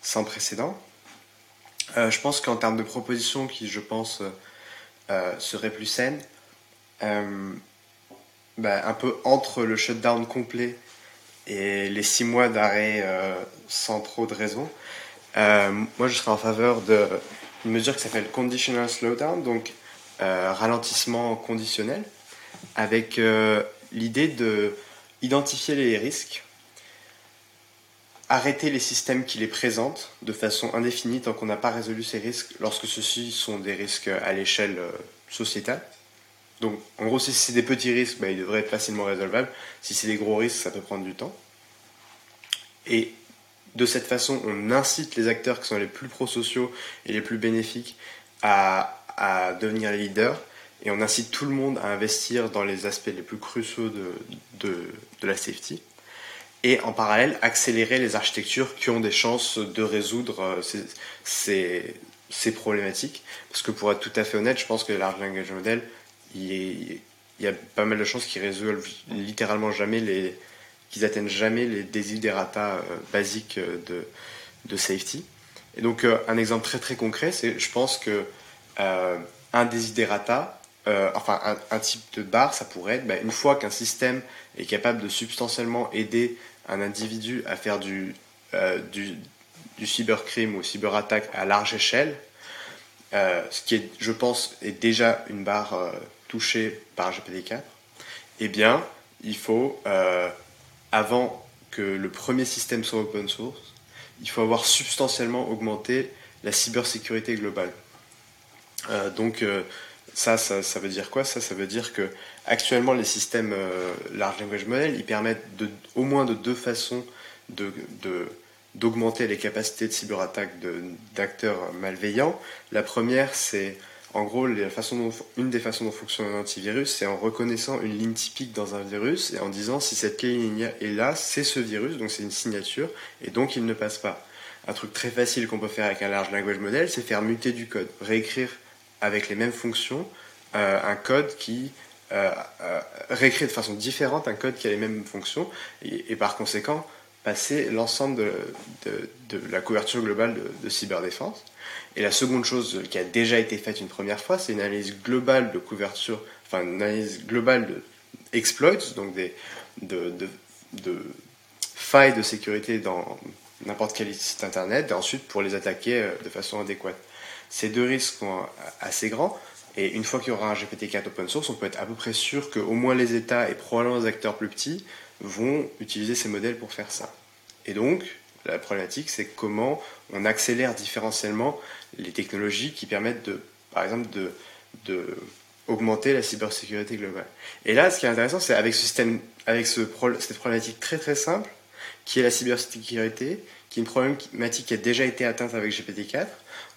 sans précédent. je pense qu'en termes de propositions qui, je pense, seraient plus saines, bah, un peu entre le shutdown complet et les six mois d'arrêt sans trop de raison, moi je serais en faveur d'une mesure qui s'appelle conditional slowdown, donc euh, ralentissement conditionnel, avec euh, l'idée de identifier les risques, arrêter les systèmes qui les présentent de façon indéfinie tant qu'on n'a pas résolu ces risques lorsque ceux-ci sont des risques à l'échelle euh, sociétale. Donc, en gros, si c'est des petits risques, bah, ils devraient être facilement résolvables. Si c'est des gros risques, ça peut prendre du temps. Et de cette façon, on incite les acteurs qui sont les plus prosociaux et les plus bénéfiques à devenir leader et on incite tout le monde à investir dans les aspects les plus cruciaux de, de, la safety et en parallèle accélérer les architectures qui ont des chances de résoudre euh, ces, ces, problématiques. Parce que pour être tout à fait honnête, je pense que les large language model, il, y a pas mal de chances qu'ils résolvent littéralement jamais les, qu'ils atteignent jamais les desiderata euh, basiques de, de safety. Et donc euh, un exemple très très concret, c'est je pense que euh, un desiderata, euh, enfin un, type de barre, ça pourrait être bah, une fois qu'un système est capable de substantiellement aider un individu à faire du, euh, du, cybercrime ou cyberattaque à large échelle, ce qui est, je pense, est déjà une barre touchée par GPT-4, eh bien, il faut, avant que le premier système soit open source, il faut avoir substantiellement augmenté la cybersécurité globale. Euh, donc euh, ça, ça, veut dire quoi? Ça, ça veut dire que actuellement les systèmes euh, large language model, ils permettent de, au moins de deux façons d'augmenter les capacités de cyberattaque d'acteurs malveillants. La première, c'est en gros une des façons dont fonctionne un antivirus, c'est en reconnaissant une ligne typique dans un virus et en disant si cette ligne est là, c'est ce virus, donc c'est une signature, et donc il ne passe pas. Un truc très facile qu'on peut faire avec un large language model, c'est faire muter du code, réécrire avec les mêmes fonctions euh, un code qui euh, euh, réécrit de façon différente un code qui a les mêmes fonctions et, par conséquent passer l'ensemble de, la couverture globale de, cyberdéfense. Et la seconde chose qui a déjà été faite une première fois, c'est une analyse globale de couverture, enfin une analyse globale de exploits, donc des, de, de failles de sécurité dans n'importe quel site internet, et ensuite pour les attaquer de façon adéquate. Ces deux risques sont assez grands. Et une fois qu'il y aura un GPT-4 open source, on peut être à peu près sûr qu'au moins les États et probablement les acteurs plus petits vont utiliser ces modèles pour faire ça. Et donc, la problématique, c'est comment on accélère différentiellement les technologies qui permettent de, par exemple, de, augmenter la cybersécurité globale. Et là, ce qui est intéressant, c'est avec ce système, avec ce, cette problématique très très simple, qui est la cybersécurité, qui est une problématique qui a déjà été atteinte avec GPT-4,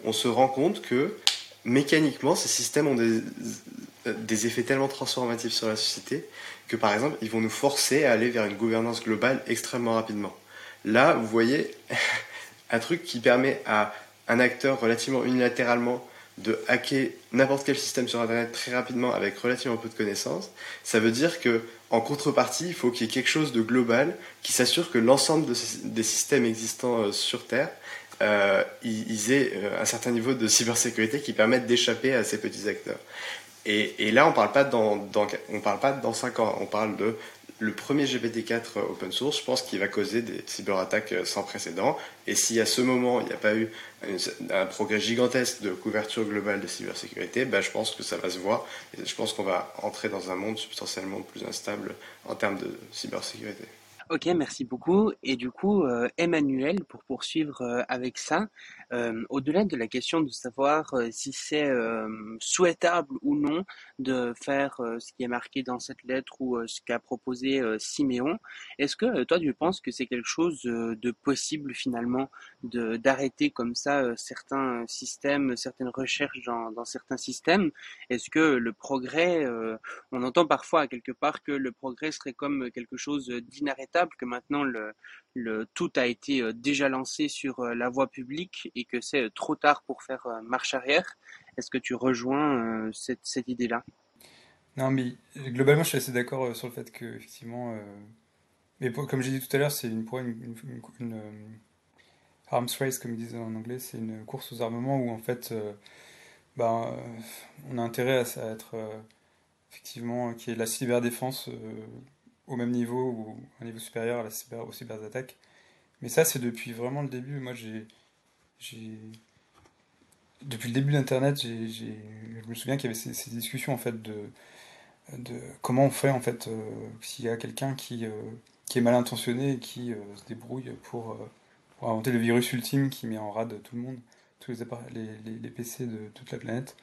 on se rend compte que mécaniquement, ces systèmes ont des, des, effets tellement transformatifs sur la société que, par exemple, ils vont nous forcer à aller vers une gouvernance globale extrêmement rapidement. Là, vous voyez un truc qui permet à un acteur relativement unilatéralement de hacker n'importe quel système sur Internet très rapidement avec relativement peu de connaissances, ça veut dire que en contrepartie, il faut qu'il y ait quelque chose de global qui s'assure que l'ensemble des systèmes existants euh, sur Terre euh, ils, aient euh, un certain niveau de cybersécurité qui permettent d'échapper à ces petits acteurs. Et, là, on parle dans, on parle pas dans 5 ans, on parle de le premier GPT-4 open source, je pense qu'il va causer des cyberattaques sans précédent. Et si à ce moment, il n'y a pas eu un, progrès gigantesque de couverture globale de cybersécurité, ben, je pense que ça va se voir. Et je pense qu'on va entrer dans un monde substantiellement plus instable en termes de cybersécurité. Ok, merci beaucoup. Et du coup, euh, Emmanuel, pour poursuivre euh, avec ça, euh, au-delà de la question de savoir si c'est souhaitable ou non de faire ce qui est marqué dans cette lettre ou ce qu'a proposé Siméon, est-ce que toi tu penses que c'est quelque chose de possible finalement d'arrêter comme ça certains systèmes, certaines recherches dans, dans certains systèmes? Est-ce que le progrès, on entend parfois quelque part que le progrès serait comme quelque chose d'inarrêtable que maintenant le, tout a été euh, déjà lancé sur euh, la voie publique et que c'est euh, trop tard pour faire marche arrière. Est-ce que tu rejoins cette, cette idée-là? Non, mais globalement, je suis assez d'accord sur le fait que, effectivement, mais comme j'ai dit tout à l'heure, c'est une, une, une, arms race, comme ils disent en anglais, c'est une course aux armements où en fait, ben, on a intérêt à, à être effectivement qui est la cyberdéfense au même niveau ou un niveau supérieur à la cyber, aux cyberattaques. Mais ça, c'est depuis vraiment le début. Moi, j'ai. Depuis le début d'Internet, je me souviens qu'il y avait ces, discussions en fait de, de comment on fait en fait euh, s'il y a quelqu'un qui, euh, qui est mal intentionné et qui euh, se débrouille pour, pour, inventer le virus ultime qui met en rade tout le monde, tous les, les, les, PC de toute la planète.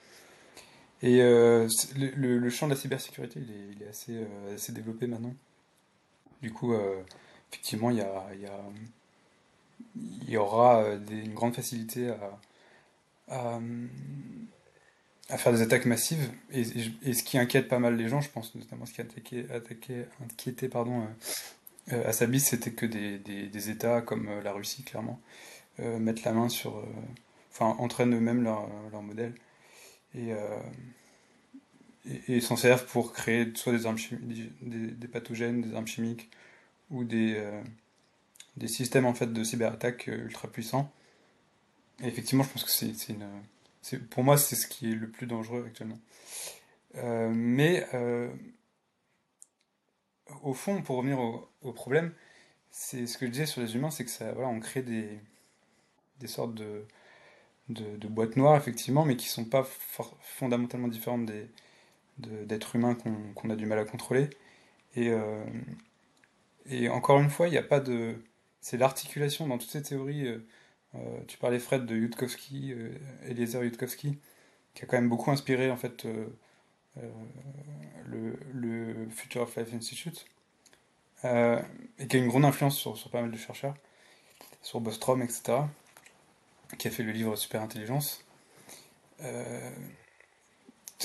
Et le, le, champ de la cybersécurité, il est, il est assez, assez développé maintenant. Du coup, euh, effectivement, il y, aura euh, une grande facilité à, faire des attaques massives. Et, ce qui inquiète pas mal les gens, je pense notamment ce qui a inquiété pardon, euh, Sabis, c'était que des, États comme la Russie, clairement, mettent la main sur. enfin, entraînent eux-mêmes leur, leur, modèle. Et, s'en servent pour créer soit des, armes des, pathogènes, des armes chimiques ou des, euh, des systèmes en fait de cyberattaque euh, ultra puissants. Et effectivement, je pense que c'est une. Pour moi, c'est ce qui est le plus dangereux actuellement. Euh, mais au fond, pour revenir au, problème, c'est ce que je disais sur les humains, c'est que ça, voilà, on crée des, des sortes de, de, boîtes noires, effectivement, mais qui sont pas fondamentalement différentes des, d'êtres humains qu'on a du mal à contrôler. Et, euh, encore une fois, il n'y a pas de. C'est l'articulation dans toutes ces théories. Euh, euh, tu parlais, Fred, de Yudkowsky, Eliezer Yudkowsky, qui a quand même beaucoup inspiré en fait le, le, Future of Life Institute, et qui a une grande influence sur, sur pas mal de chercheurs. sur Bostrom, etc., qui a fait le livre Super Intelligence.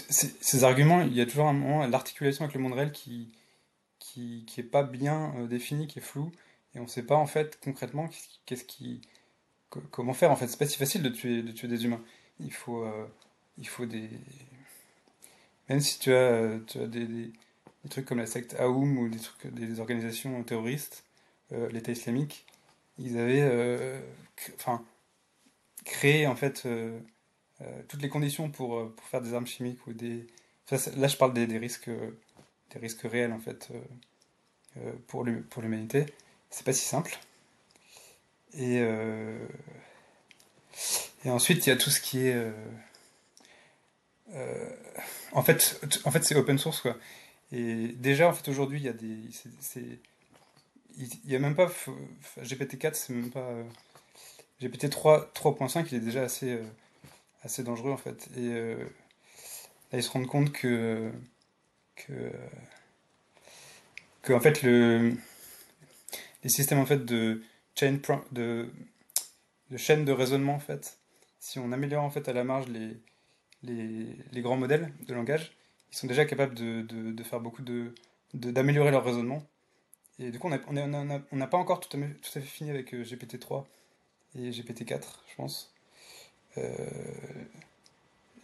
Ces arguments, il y a toujours un moment, l'articulation avec le monde réel qui, qui, qui est pas bien définie, qui est floue, et on ne sait pas en fait concrètement qu'est-ce qui, comment faire en fait. C'est pas si facile de tuer, de tuer des humains. Il faut, il faut des, même si tu as, tu as des, des, trucs comme la secte Aoum ou des, trucs, des organisations terroristes, euh, l'État islamique, ils avaient euh, créé en fait euh, toutes les conditions pour, pour faire des armes chimiques ou des. là, je parle des, des, risques, des risques réels en fait pour l'humanité. C'est pas si simple. Et, et ensuite, il y a tout ce qui est euh, en fait, en fait c'est open source quoi. Et déjà en fait aujourd'hui il y a des, il y a même pas GPT-4 c'est même pas GPT 3 3.5 il est déjà assez euh, assez dangereux en fait et euh, là ils se rendent compte que que en fait le les systèmes en fait de chain de de chaîne de raisonnement en fait si on améliore en fait à la marge les les, les, grands modèles de langage, ils sont déjà capables de, de, de faire beaucoup de d'améliorer leur raisonnement. Et du coup, on n'a on pas encore tout à, tout à, fait fini avec euh, GPT-3 et GPT-4, je pense. Euh,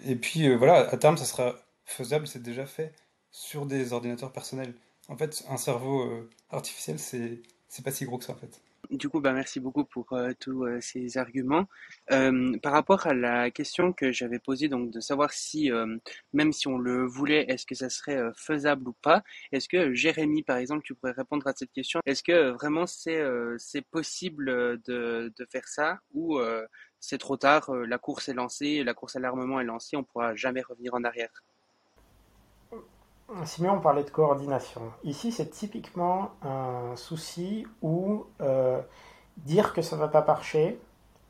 et puis euh, voilà, à terme, ça sera faisable, c'est déjà fait sur des ordinateurs personnels. En fait, un cerveau euh, artificiel, c'est pas si gros que ça, en fait. Du coup, bah, merci beaucoup pour tous ces arguments. Par rapport à la question que j'avais posée, donc de savoir si, même si on le voulait, est-ce que ça serait faisable ou pas, est-ce que Jérémy, par exemple, tu pourrais répondre à cette question? Est-ce que vraiment c'est c'est possible de, de faire ça ou c'est trop tard, la course est lancée, la course à l'armement est lancée, on pourra jamais revenir en arrière Simeon parlait de coordination. Ici, c'est typiquement un souci où euh, dire que ça ne va pas marcher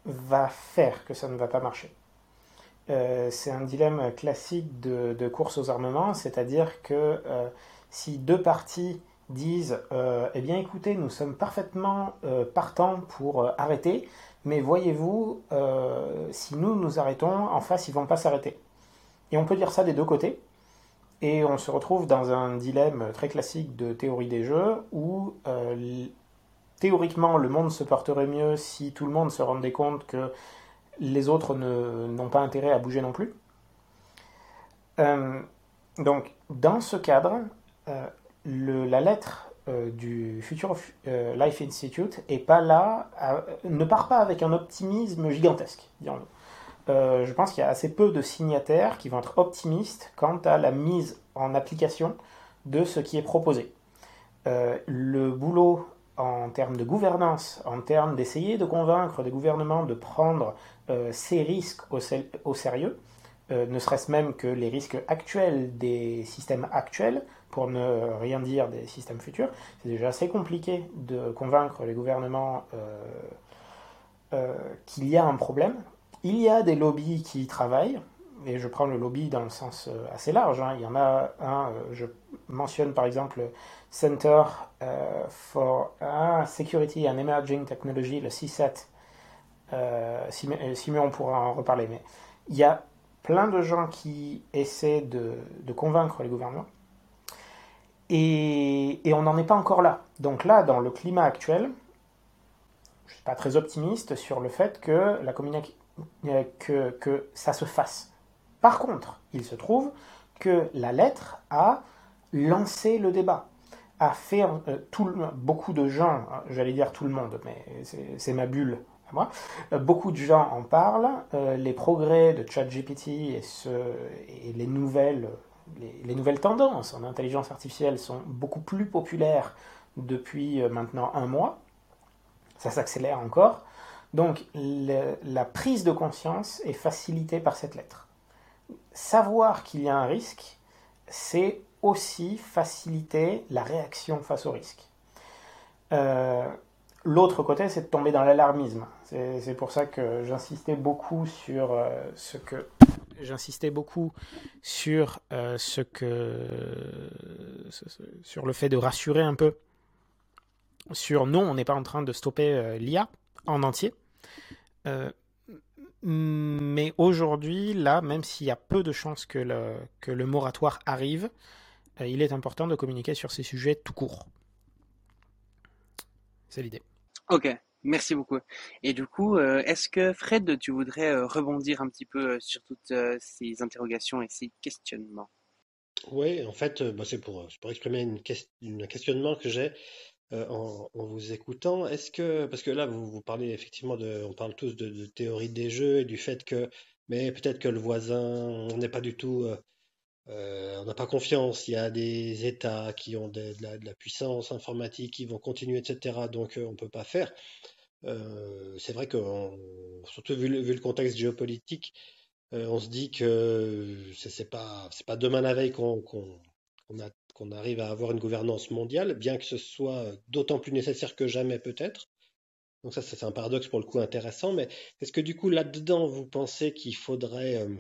va faire que ça ne va pas marcher. Euh, c'est un dilemme classique de, course aux armements, c'est-à-dire que euh, si deux parties disent Eh bien écoutez, nous sommes parfaitement partants pour arrêter, mais voyez-vous, si nous nous arrêtons, en face, ils vont pas s'arrêter. Et on peut dire ça des deux côtés. Et on se retrouve dans un dilemme très classique de théorie des jeux où euh, théoriquement le monde se porterait mieux si tout le monde se rendait compte que les autres n'ont pas intérêt à bouger non plus. Euh, donc dans ce cadre, euh, la lettre du Future Life Institute est pas là, ne part pas avec un optimisme gigantesque, disons euh, je pense qu'il y a assez peu de signataires qui vont être optimistes quant à la mise en application de ce qui est proposé. Euh, le boulot en termes de gouvernance, en termes d'essayer de convaincre des gouvernements de prendre euh, ces risques au, sérieux, ne serait-ce même que les risques actuels des systèmes actuels, pour ne rien dire des systèmes futurs, c'est déjà assez compliqué de convaincre les gouvernements qu'il y a un problème, il y a des lobbies qui travaillent, et je prends le lobby dans le sens euh, assez large. Hein. Il y en a un, euh, je mentionne par exemple le Center euh, for Security and Emerging Technology, le. Euh, Simon pourra en reparler, mais il y a plein de gens qui essaient de, convaincre les gouvernements. Et, on n'en est pas encore là. Donc là, dans le climat actuel, je ne suis pas très optimiste sur le fait que la communication que, que ça se fasse. Par contre, il se trouve que la lettre a lancé le débat, a fait euh, beaucoup de gens, j'allais dire tout le monde, mais c'est ma bulle moi, euh, beaucoup de gens en parlent, euh, les progrès de ChatGPT et les nouvelles les, les, nouvelles tendances en intelligence artificielle sont beaucoup plus populaires depuis maintenant un mois. Ça s'accélère encore. Donc la prise de conscience est facilitée par cette lettre. Savoir qu'il y a un risque, c'est aussi faciliter la réaction face au risque. Euh, l'autre côté, c'est de tomber dans l'alarmisme. C'est pour ça que j'insistais beaucoup sur euh, ce que j'insistais beaucoup sur euh, ce que sur le fait de rassurer un peu sur non, on n'est pas en train de stopper l'IA en entier. mais aujourd'hui, là, même s'il y a peu de chances que le, que le moratoire arrive, il est important de communiquer sur ces sujets tout court. C'est l'idée. Ok, merci beaucoup. Et du coup, est-ce que Fred, tu voudrais rebondir un petit peu sur toutes ces interrogations et ces questionnements? Oui, en fait, bah, c'est pour, exprimer une un questionnement que j'ai en, vous écoutant. Est-ce que, parce que là, vous, vous parlez effectivement de, on parle tous de, théorie des jeux et du fait que, mais peut-être que le voisin, on n'est pas du tout, on n'a pas confiance. Il y a des États qui ont de, la, puissance informatique, qui vont continuer, etc. Donc, on ne peut pas faire. C'est vrai que, surtout vu le contexte géopolitique, euh, on se dit que c'est pas pas demain la veille qu'on arrive à avoir une gouvernance mondiale, bien que ce soit d'autant plus nécessaire que jamais peut-être. Donc ça, c'est un paradoxe pour le coup intéressant, mais est-ce que du coup là-dedans, vous pensez qu'il faudrait... Euh,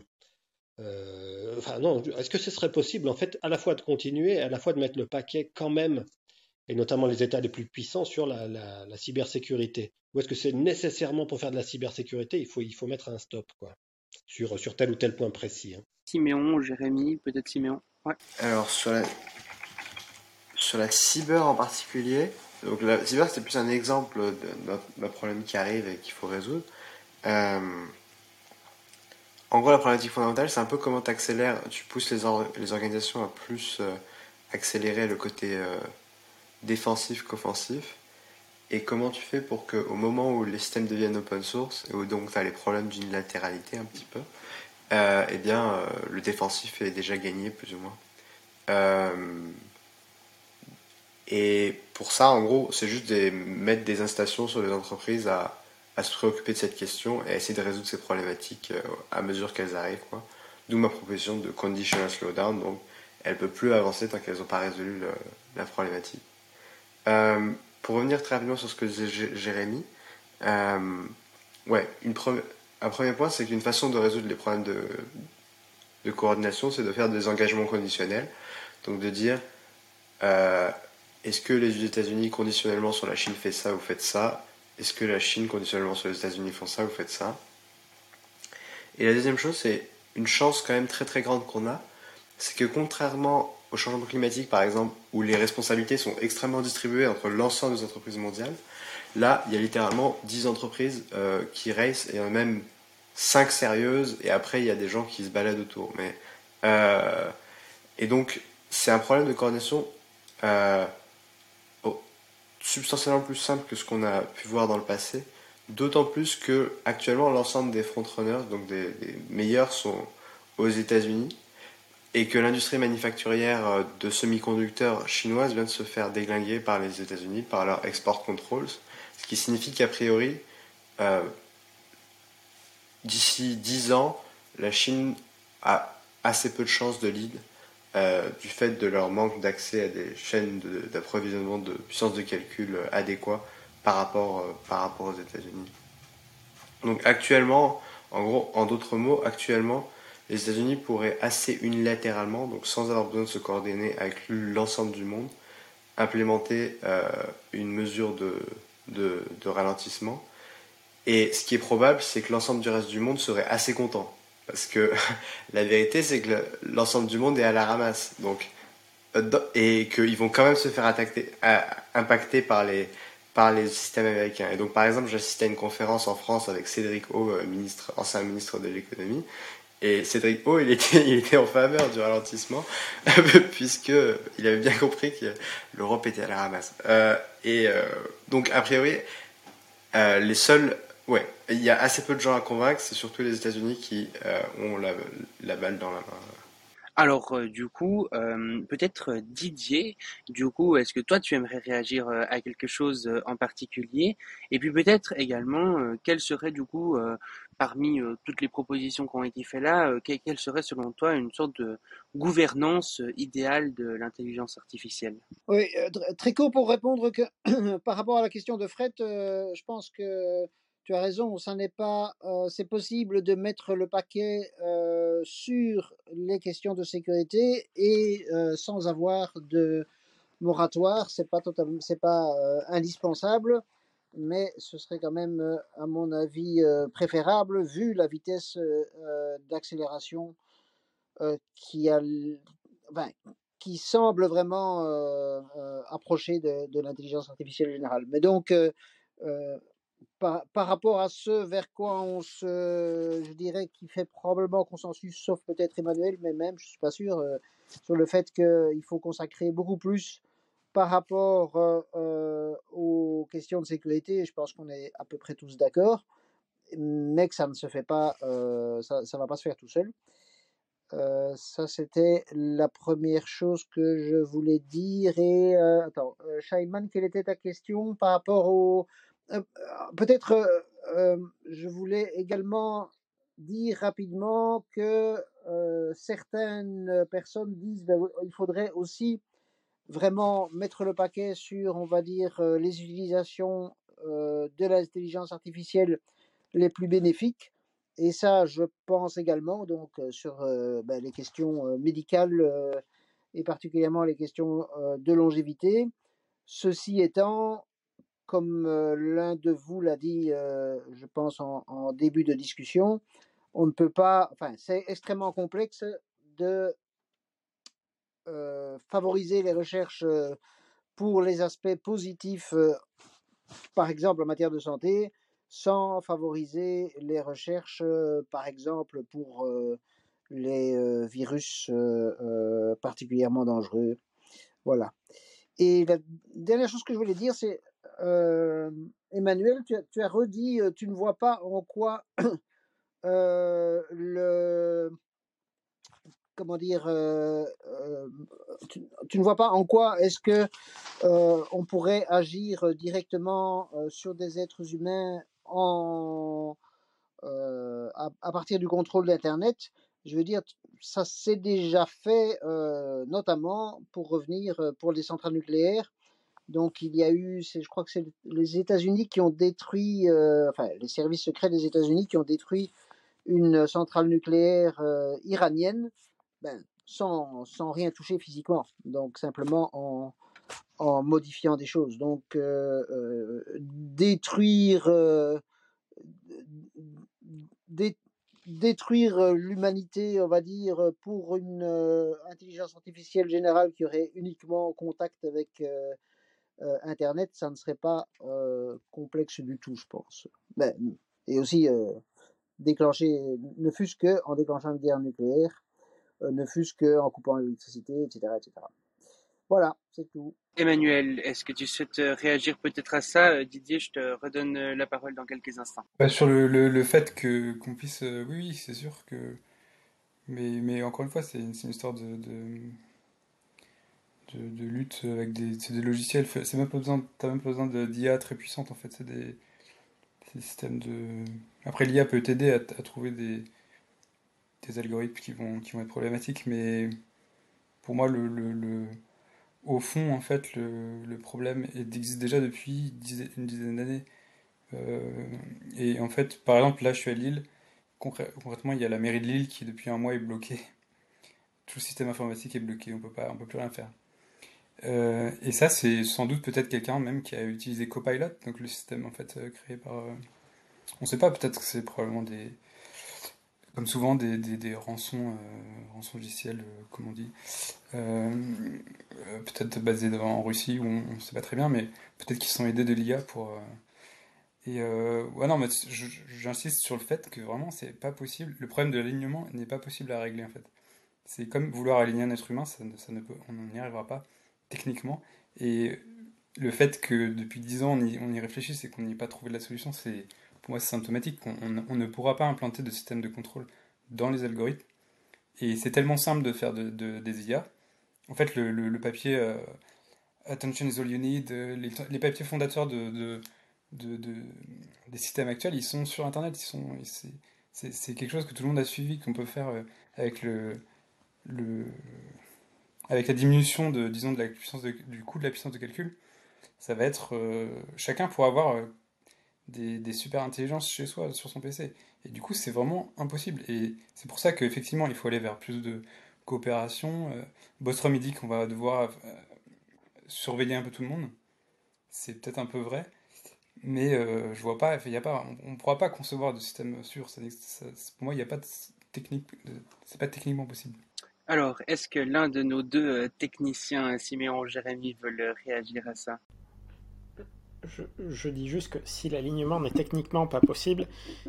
euh, enfin non, est-ce que ce serait possible en fait à la fois de continuer, à la fois de mettre le paquet quand même, et notamment les États les plus puissants, sur la, la cybersécurité Ou est-ce que c'est nécessairement pour faire de la cybersécurité, il faut, il faut mettre un stop quoi sur, sur tel ou tel point précis. Hein. Siméon, Jérémy, peut-être Siméon. Ouais. Alors sur la, sur la cyber en particulier, donc la cyber c'est plus un exemple d'un problème qui arrive et qu'il faut résoudre. Euh, en gros, la problématique fondamentale, c'est un peu comment tu accélères, tu pousses les, les organisations à plus euh, accélérer le côté euh, défensif qu'offensif. Et comment tu fais pour qu'au moment où les systèmes deviennent open source, et où donc tu as les problèmes d'unilatéralité un petit peu, euh, eh bien, euh, le défensif est déjà gagné, plus ou moins. Euh, et pour ça, en gros, c'est juste de mettre des incitations sur les entreprises à, à, se préoccuper de cette question et à essayer de résoudre ces problématiques à mesure qu'elles arrivent. D'où ma proposition de conditional slowdown. Donc, elles ne peuvent plus avancer tant qu'elles n'ont pas résolu la problématique. Pour revenir très rapidement sur ce que disait Jérémy, euh, ouais, un premier point, c'est qu'une façon de résoudre les problèmes de, de coordination, c'est de faire des engagements conditionnels. Donc de dire, euh, est-ce que les États-Unis conditionnellement sur la Chine fait ça, vous faites ça? Est-ce que la Chine conditionnellement sur les États-Unis font ça, vous faites ça? Et la deuxième chose, c'est une chance quand même très très grande qu'on a, c'est que contrairement au changement climatique, par exemple, où les responsabilités sont extrêmement distribuées entre l'ensemble des entreprises mondiales, là, il y a littéralement 10 entreprises euh, qui race, et même 5 sérieuses, et après, il y a des gens qui se baladent autour. Mais, euh, et donc, c'est un problème de coordination euh, substantiellement plus simple que ce qu'on a pu voir dans le passé, d'autant plus que actuellement l'ensemble des frontrunners, donc des meilleurs, sont aux États-Unis et que l'industrie manufacturière euh, de semi-conducteurs chinoise vient de se faire déglinguer par les États-Unis, par leur export controls, ce qui signifie qu'a priori, euh, d'ici 10 ans, la Chine a assez peu de chances de lead euh, du fait de leur manque d'accès à des chaînes d'approvisionnement de, puissance de calcul adéquats par rapport, par rapport aux États-Unis. Donc actuellement, en gros, en d'autres mots, actuellement, les États-Unis pourraient assez unilatéralement, donc sans avoir besoin de se coordonner avec l'ensemble du monde, implémenter euh, une mesure de, de, ralentissement. Et ce qui est probable, c'est que l'ensemble du reste du monde serait assez content. Parce que la vérité, c'est que l'ensemble du monde est à la ramasse. Donc, euh, et qu'ils vont quand même se faire attaquer, impacter par les, par les systèmes américains. Et donc, par exemple, j'assistais à une conférence en France avec Cédric O, euh, ancien ministre de l'économie, et Cédric O, il était, il était en faveur du ralentissement, puisqu'il avait bien compris que l'Europe était à la ramasse. Euh, et euh, donc, a priori, euh, les seuls. Ouais, il y a assez peu de gens à convaincre, c'est surtout les États-Unis qui ont la, la, balle dans la main. Alors, euh, du coup, euh, peut-être euh, Didier, du coup, est-ce que toi, tu aimerais réagir à quelque chose en particulier? Et puis peut-être également, quelle serait, du coup, parmi toutes les propositions qui ont été faites là, quelle serait, selon toi, une sorte de gouvernance idéale de l'intelligence artificielle? Oui, très court pour répondre que par rapport à la question de Fred, je pense que tu as raison, c'est possible de mettre le paquet sur les questions de sécurité et sans avoir de moratoire, c'est pas pas indispensable. mais ce serait quand même, à mon avis, préférable vu la vitesse d'accélération qui, a, qui semble vraiment approcher de, de l'intelligence artificielle générale. Mais donc, par, par, rapport à ce vers quoi on se, je dirais, qui fait probablement consensus, sauf peut-être Emmanuel, mais même, je suis pas sûr, sur le fait qu'il faut consacrer beaucoup plus par rapport euh, euh, aux questions de sécurité, je pense qu'on est à peu près tous d'accord, mais que ça ne se fait pas, euh, ça ne va pas se faire tout seul. ça, c'était la première chose que je voulais dire. Et attends, Shaiman, quelle était ta question par rapport au. Peut-être, je voulais également dire rapidement que certaines personnes disent ben, faudrait aussi vraiment mettre le paquet sur, on va dire, euh, les utilisations euh, de l'intelligence artificielle les plus bénéfiques. Et ça, je pense également donc euh, sur ben, les questions médicales et particulièrement les questions de longévité. Ceci étant, comme l'un de vous l'a dit, je pense en, début de discussion, on ne peut pas, enfin, c'est extrêmement complexe de euh, favoriser les recherches euh, pour les aspects positifs, euh, par exemple en matière de santé, sans favoriser les recherches, par exemple, pour les virus particulièrement dangereux. Voilà. Et la dernière chose que je voulais dire, c'est, Emmanuel, tu as, redit, tu ne vois pas en quoi le comment dire, tu, ne vois pas en quoi est-ce que on pourrait agir directement sur des êtres humains en, à, partir du contrôle d'Internet? Je veux dire, ça s'est déjà fait, notamment pour revenir pour les centrales nucléaires. Donc il y a eu, je crois que c'est les États-Unis qui ont détruit, enfin les services secrets des États-Unis qui ont détruit une centrale nucléaire iranienne ben, sans, sans, rien toucher physiquement, donc simplement en, en modifiant des choses. Donc euh, euh, détruire, euh, dé, détruire l'humanité, on va dire, pour une intelligence artificielle générale qui aurait uniquement contact avec Internet, ça ne serait pas complexe du tout, je pense. Ben, et aussi déclencher, ne fût-ce qu'en déclenchant une guerre nucléaire, euh, ne fût-ce qu'en coupant l'électricité, etc., etc. Voilà, c'est tout. Emmanuel, est-ce que tu souhaites euh, réagir peut-être à ça? Euh, Didier, je te redonne la parole dans quelques instants. Bah, sur le, le, fait que qu'on puisse... oui, oui, c'est sûr que... Mais, mais encore une fois, c'est une, une, histoire de, de, de, lutte avec des, des logiciels. C'est même pas besoin, t'as même pas besoin d'IA très puissante en fait. C'est des, systèmes de. Après, l'IA peut t'aider à, trouver des, des algorithmes qui vont, qui vont être problématiques, mais pour moi, le, le, au fond, en fait, le, le problème existe déjà depuis une dizaine d'années. Euh, et en fait, par exemple, là, je suis à Lille. concrètement, il y a la mairie de Lille qui, depuis un mois, est bloquée. Tout le système informatique est bloqué, on peut pas, on peut plus rien faire. Euh, et ça, c'est sans doute peut-être quelqu'un même qui a utilisé Copilot, donc le système en fait euh, créé par. on sait pas, peut-être que c'est probablement des, comme souvent des, des, rançons, euh, rançons logicielles, euh, comme on dit, euh, peut-être basées en Russie, où on ne sait pas très bien, mais peut-être qu'ils sont aidés de l'IA pour... et ouais, non, mais j'insiste sur le fait que vraiment, c'est pas possible. Le problème de l'alignement n'est pas possible à régler, en fait. C'est comme vouloir aligner un être humain, ça, ça ne peut, on n'y arrivera pas, techniquement. Et le fait que depuis 10 ans, on y, on y réfléchisse et qu'on n'y ait pas trouvé la solution, c'est pour moi, c'est symptomatique. On, ne pourra pas implanter de système de contrôle dans les algorithmes. Et c'est tellement simple de faire de, des IA. En fait, le, papier euh, Attention is all you need, euh, les, papiers fondateurs de, de, des systèmes actuels, ils sont sur Internet. Ils sont, c'est, quelque chose que tout le monde a suivi, qu'on peut faire euh, avec le, le, avec la diminution de, disons, de la puissance du coût de la puissance de calcul. Ça va être, chacun pourra avoir des, des, super intelligences chez soi, sur son PC. Et du coup, c'est vraiment impossible. Et c'est pour ça qu'effectivement, il faut aller vers plus de coopération. Euh, Bostrom, il dit qu'on va devoir euh, surveiller un peu tout le monde. C'est peut-être un peu vrai. Mais je vois pas, y a pas, on ne pourra pas concevoir de système sûr. Pour moi, il n'y a pas de technique, c'est pas techniquement possible. Alors, est-ce que l'un de nos deux techniciens, Siméon ou Jérémy, veulent réagir à ça? Je, dis juste que si l'alignement n'est techniquement pas possible,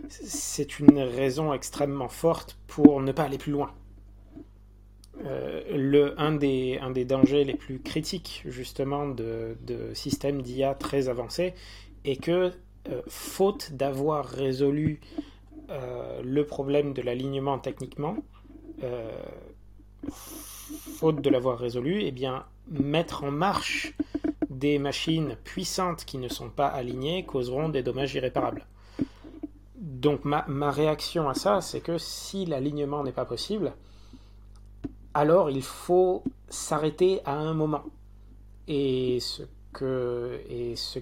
c'est une raison extrêmement forte pour ne pas aller plus loin. Euh, un, des, dangers les plus critiques justement de, de systèmes d'IA très avancés est que, euh, faute d'avoir résolu euh, le problème de l'alignement techniquement, faute de l'avoir résolu, eh bien, mettre en marche des machines puissantes qui ne sont pas alignées causeront des dommages irréparables. Donc ma, réaction à ça, c'est que si l'alignement n'est pas possible, alors il faut s'arrêter à un moment. Et ce, que,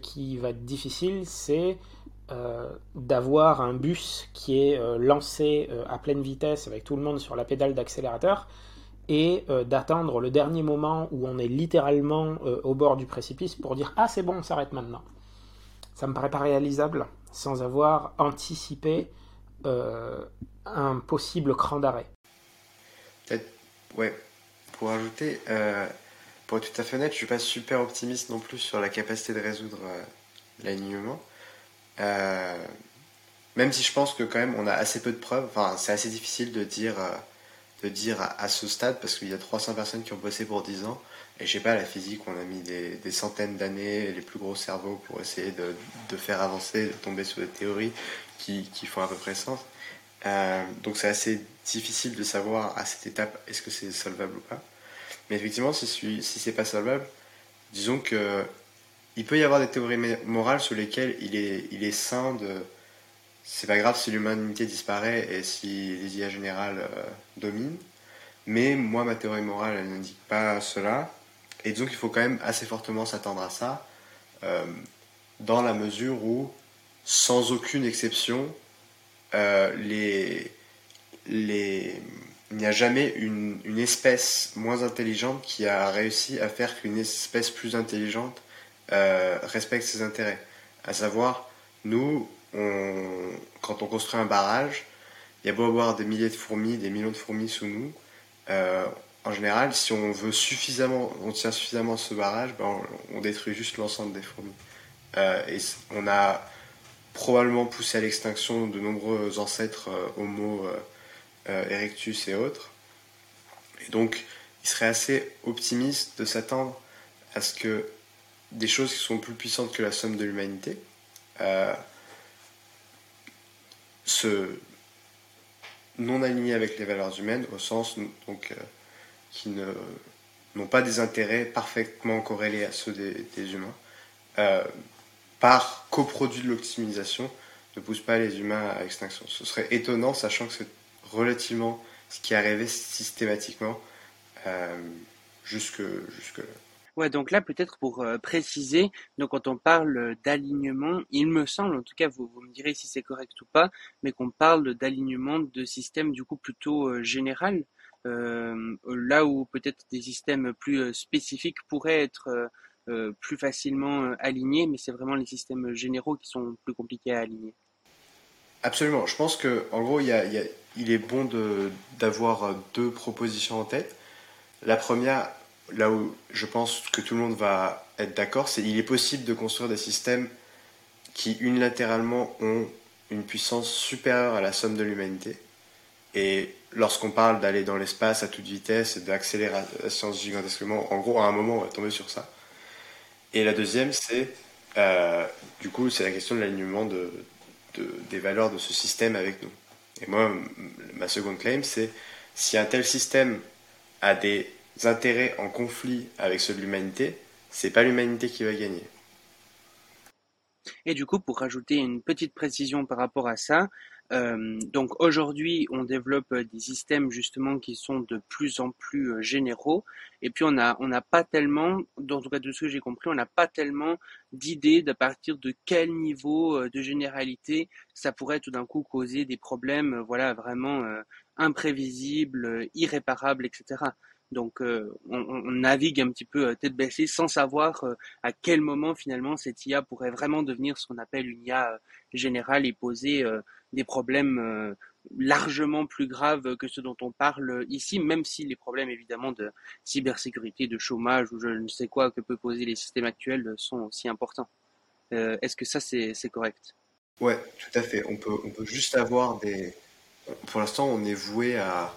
qui va être difficile, c'est euh, d'avoir un bus qui est euh, lancé euh, à pleine vitesse avec tout le monde sur la pédale d'accélérateur et euh, d'attendre le dernier moment où on est littéralement euh, au bord du précipice pour dire ah c'est bon on s'arrête maintenant. Ça me paraît pas réalisable sans avoir anticipé euh, un possible cran d'arrêt. Peut-être, ouais. Pour ajouter, pour être tout à fait honnête, je suis pas super optimiste non plus sur la capacité de résoudre l'alignement. même si je pense que quand même on a assez peu de preuves, enfin c'est assez difficile de dire dire à, ce stade, parce qu'il y a 300 personnes qui ont bossé pour 10 ans, et je sais pas, la physique, on a mis des, centaines d'années, les plus gros cerveaux pour essayer de, faire avancer, de tomber sur des théories qui, font à peu près sens. Euh, donc c'est assez difficile de savoir à cette étape est-ce que c'est solvable ou pas. Mais effectivement, si, si c'est pas solvable, disons que il peut y avoir des théories morales sur lesquelles il est, il est sain de, c'est pas grave si l'humanité disparaît et si les IA générales euh, dominent. Mais moi, ma théorie morale, elle n'indique pas cela. Et disons qu'il faut quand même assez fortement s'attendre à ça, euh, dans la mesure où, sans aucune exception, euh, il n'y a jamais une, une, espèce moins intelligente qui a réussi à faire qu'une espèce plus intelligente respecte ses intérêts. À savoir, nous, quand on construit un barrage, il y a beau avoir des milliers de fourmis, des millions de fourmis sous nous. Euh, en général, si on veut suffisamment, on tient suffisamment ce barrage, ben on, détruit juste l'ensemble des fourmis. Euh, on a probablement poussé à l'extinction de nombreux ancêtres euh, Homo erectus et autres. Donc, il serait assez optimiste de s'attendre à ce que des choses qui sont plus puissantes que la somme de l'humanité, se non alignés avec les valeurs humaines au sens donc euh, qui n'ont pas des intérêts parfaitement corrélés à ceux des, humains euh, par coproduit de l'optimisation ne pousse pas les humains à extinction. Ce serait étonnant sachant que c'est relativement ce qui arrivé systématiquement euh, jusque, jusque. Ouais, donc là, peut-être pour euh, préciser, donc quand on parle d'alignement, il me semble, en tout cas, vous, vous me direz si c'est correct ou pas, mais qu'on parle d'alignement de systèmes du coup plutôt euh, général, euh, là où peut-être des systèmes plus euh, spécifiques pourraient être plus facilement alignés, mais c'est vraiment les systèmes généraux qui sont plus compliqués à aligner. Absolument. Je pense que, en gros, il, est bon d'avoir deux propositions en tête. La première, là où je pense que tout le monde va être d'accord, c'est qu'il est possible de construire des systèmes qui unilatéralement ont une puissance supérieure à la somme de l'humanité. Et lorsqu'on parle d'aller dans l'espace à toute vitesse et d'accélérer la science gigantesquement, en gros, à un moment, on va tomber sur ça. Et la deuxième, c'est euh, du coup, c'est la question de l'alignement de, des valeurs de ce système avec nous. Et moi, ma seconde claim, c'est si un tel système a des intérêts en conflit avec ceux de l'humanité, c'est pas l'humanité qui va gagner. Et du coup, pour rajouter une petite précision par rapport à ça, euh, donc aujourd'hui, on développe des systèmes justement qui sont de plus en plus euh, généraux. Et puis on a on n'a pas tellement, dans tout cas de ce que j'ai compris, on n'a pas tellement d'idées de partir de quel niveau euh, de généralité ça pourrait tout d'un coup causer des problèmes, voilà vraiment imprévisibles, irréparables, etc. Donc on, navigue un petit peu tête baissée sans savoir à quel moment finalement cette IA pourrait vraiment devenir ce qu'on appelle une IA générale et poser des problèmes largement plus graves que ceux dont on parle ici, même si les problèmes évidemment de cybersécurité, de chômage ou je ne sais quoi que peut poser les systèmes actuels sont aussi importants. Est-ce que ça c'est correct? Ouais, tout à fait. On peut, on peut juste avoir des. Pour l'instant, on est voué à,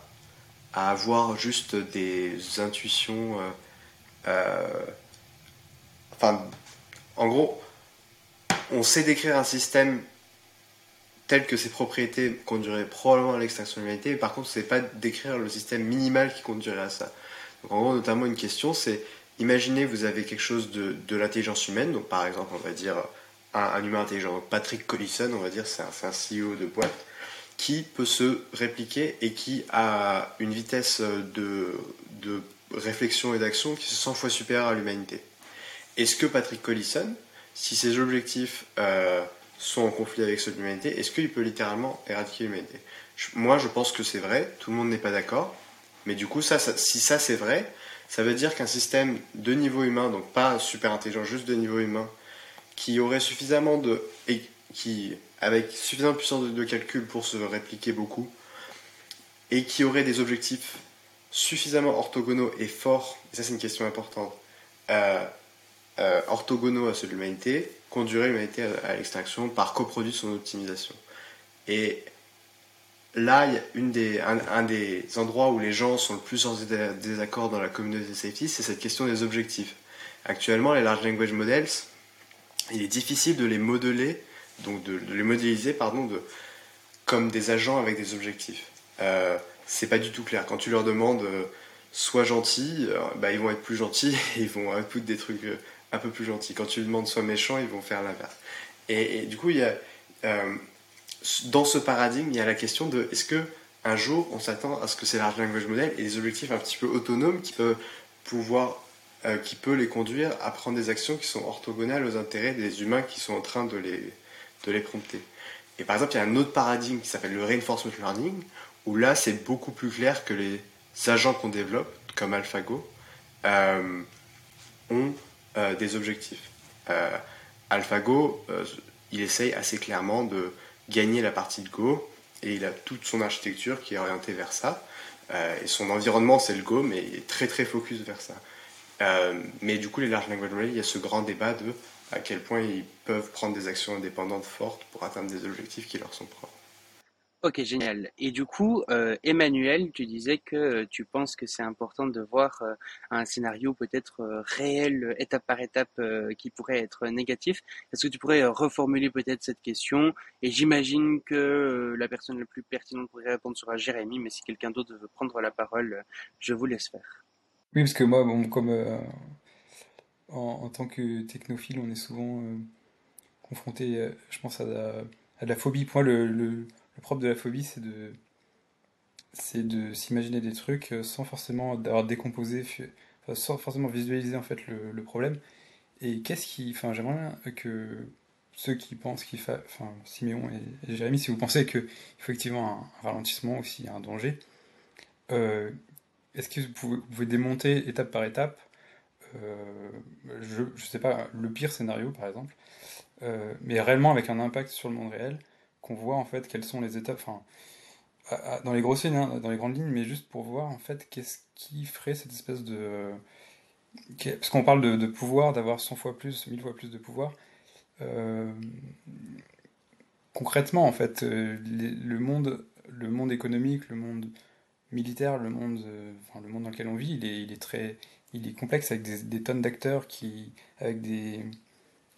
à avoir juste des intuitions. Euh, euh, enfin, en gros, on sait décrire un système tel que ses propriétés conduiraient probablement à l'extraction de l'humanité, par contre, on ne sait pas décrire le système minimal qui conduirait à ça. Donc, en gros, notamment, une question, c'est imaginez, vous avez quelque chose de, de l'intelligence humaine, donc par exemple, on va dire un, humain intelligent. Patrick Collison, on va dire, c'est un, CEO de boîte qui peut se répliquer et qui a une vitesse de, de réflexion et d'action qui est 100 fois supérieure à l'humanité. Est-ce que Patrick Collison, si ses objectifs euh, sont en conflit avec ceux de l'humanité, est-ce qu'il peut littéralement éradiquer l'humanité? Moi, je pense que c'est vrai, tout le monde n'est pas d'accord, mais du coup, ça, si ça c'est vrai, ça veut dire qu'un système de niveau humain, donc pas super intelligent, juste de niveau humain, qui aurait suffisamment de. et qui, avec suffisamment de puissance de, calcul pour se répliquer beaucoup, et qui aurait des objectifs suffisamment orthogonaux et forts, ça c'est une question importante, euh, euh, orthogonaux à ceux de l'humanité, conduirait l'humanité à, l'extinction par coproduit de son optimisation. Et là, une des, un, des endroits où les gens sont le plus en désaccord dans la communauté safety, c'est cette question des objectifs. Actuellement, les large language models, il est difficile de les modeler, donc de, les modéliser, pardon, de, comme des agents avec des objectifs. Euh, c'est pas du tout clair. Quand tu leur demandes euh, sois gentil, euh, bah, ils vont être plus gentils et ils vont input des trucs euh, un peu plus gentils. Quand tu leur demandes sois méchant, ils vont faire l'inverse. Et, du coup, y a, dans ce paradigme, il y a la question de est-ce que un jour on s'attend à ce que ces large language models aient des objectifs un petit peu autonomes qui peuvent pouvoir qui peut les conduire à prendre des actions qui sont orthogonales aux intérêts des humains qui sont en train de les, de les prompter. Et par exemple, il y a un autre paradigme qui s'appelle le reinforcement learning, où là, c'est beaucoup plus clair que les agents qu'on développe, comme AlphaGo, euh, ont euh, des objectifs. AlphaGo, il essaye assez clairement de gagner la partie de Go, et il a toute son architecture qui est orientée vers ça. et son environnement, c'est le Go, mais il est très très focus vers ça. Euh, mais du coup, les large language models, il y a ce grand débat de à quel point ils peuvent prendre des actions indépendantes fortes pour atteindre des objectifs qui leur sont propres. Ok, génial. Et du coup, euh, Emmanuel, tu disais que tu penses que c'est important de voir euh, un scénario peut-être réel, étape par étape, qui pourrait être négatif. Est-ce que tu pourrais reformuler peut-être cette question? Et j'imagine que la personne la plus pertinente pour y répondre sera Jérémy, mais si quelqu'un d'autre veut prendre la parole, je vous laisse faire. Oui, parce que moi, bon, comme euh, en, tant que technophile, on est souvent euh, confronté, euh, je pense, à, à de la phobie. Pour moi, le, propre de la phobie, c'est de, s'imaginer des trucs sans forcément d'avoir décomposé, sans forcément visualiser en fait le, problème. Et qu'est-ce qui, enfin, j'aimerais que ceux qui pensent qu'il faut, enfin, Siméon et, Jérémy, si vous pensez qu'il faut effectivement un, ralentissement aussi, un danger, est-ce que vous pouvez, démonter étape par étape euh, je ne sais pas, le pire scénario par exemple, euh, mais réellement avec un impact sur le monde réel, qu'on voit en fait quelles sont les étapes, enfin, dans les grosses lignes, hein, dans les grandes lignes, mais juste pour voir en fait qu'est-ce qui ferait cette espèce de. Parce qu'on parle de, pouvoir, d'avoir 100 fois plus, 1000 fois plus de pouvoir. Euh, concrètement, en fait, le, monde, le monde économique, le monde militaire, le monde, le monde dans lequel on vit, il est très, il est complexe avec des, tonnes d'acteurs qui, avec des,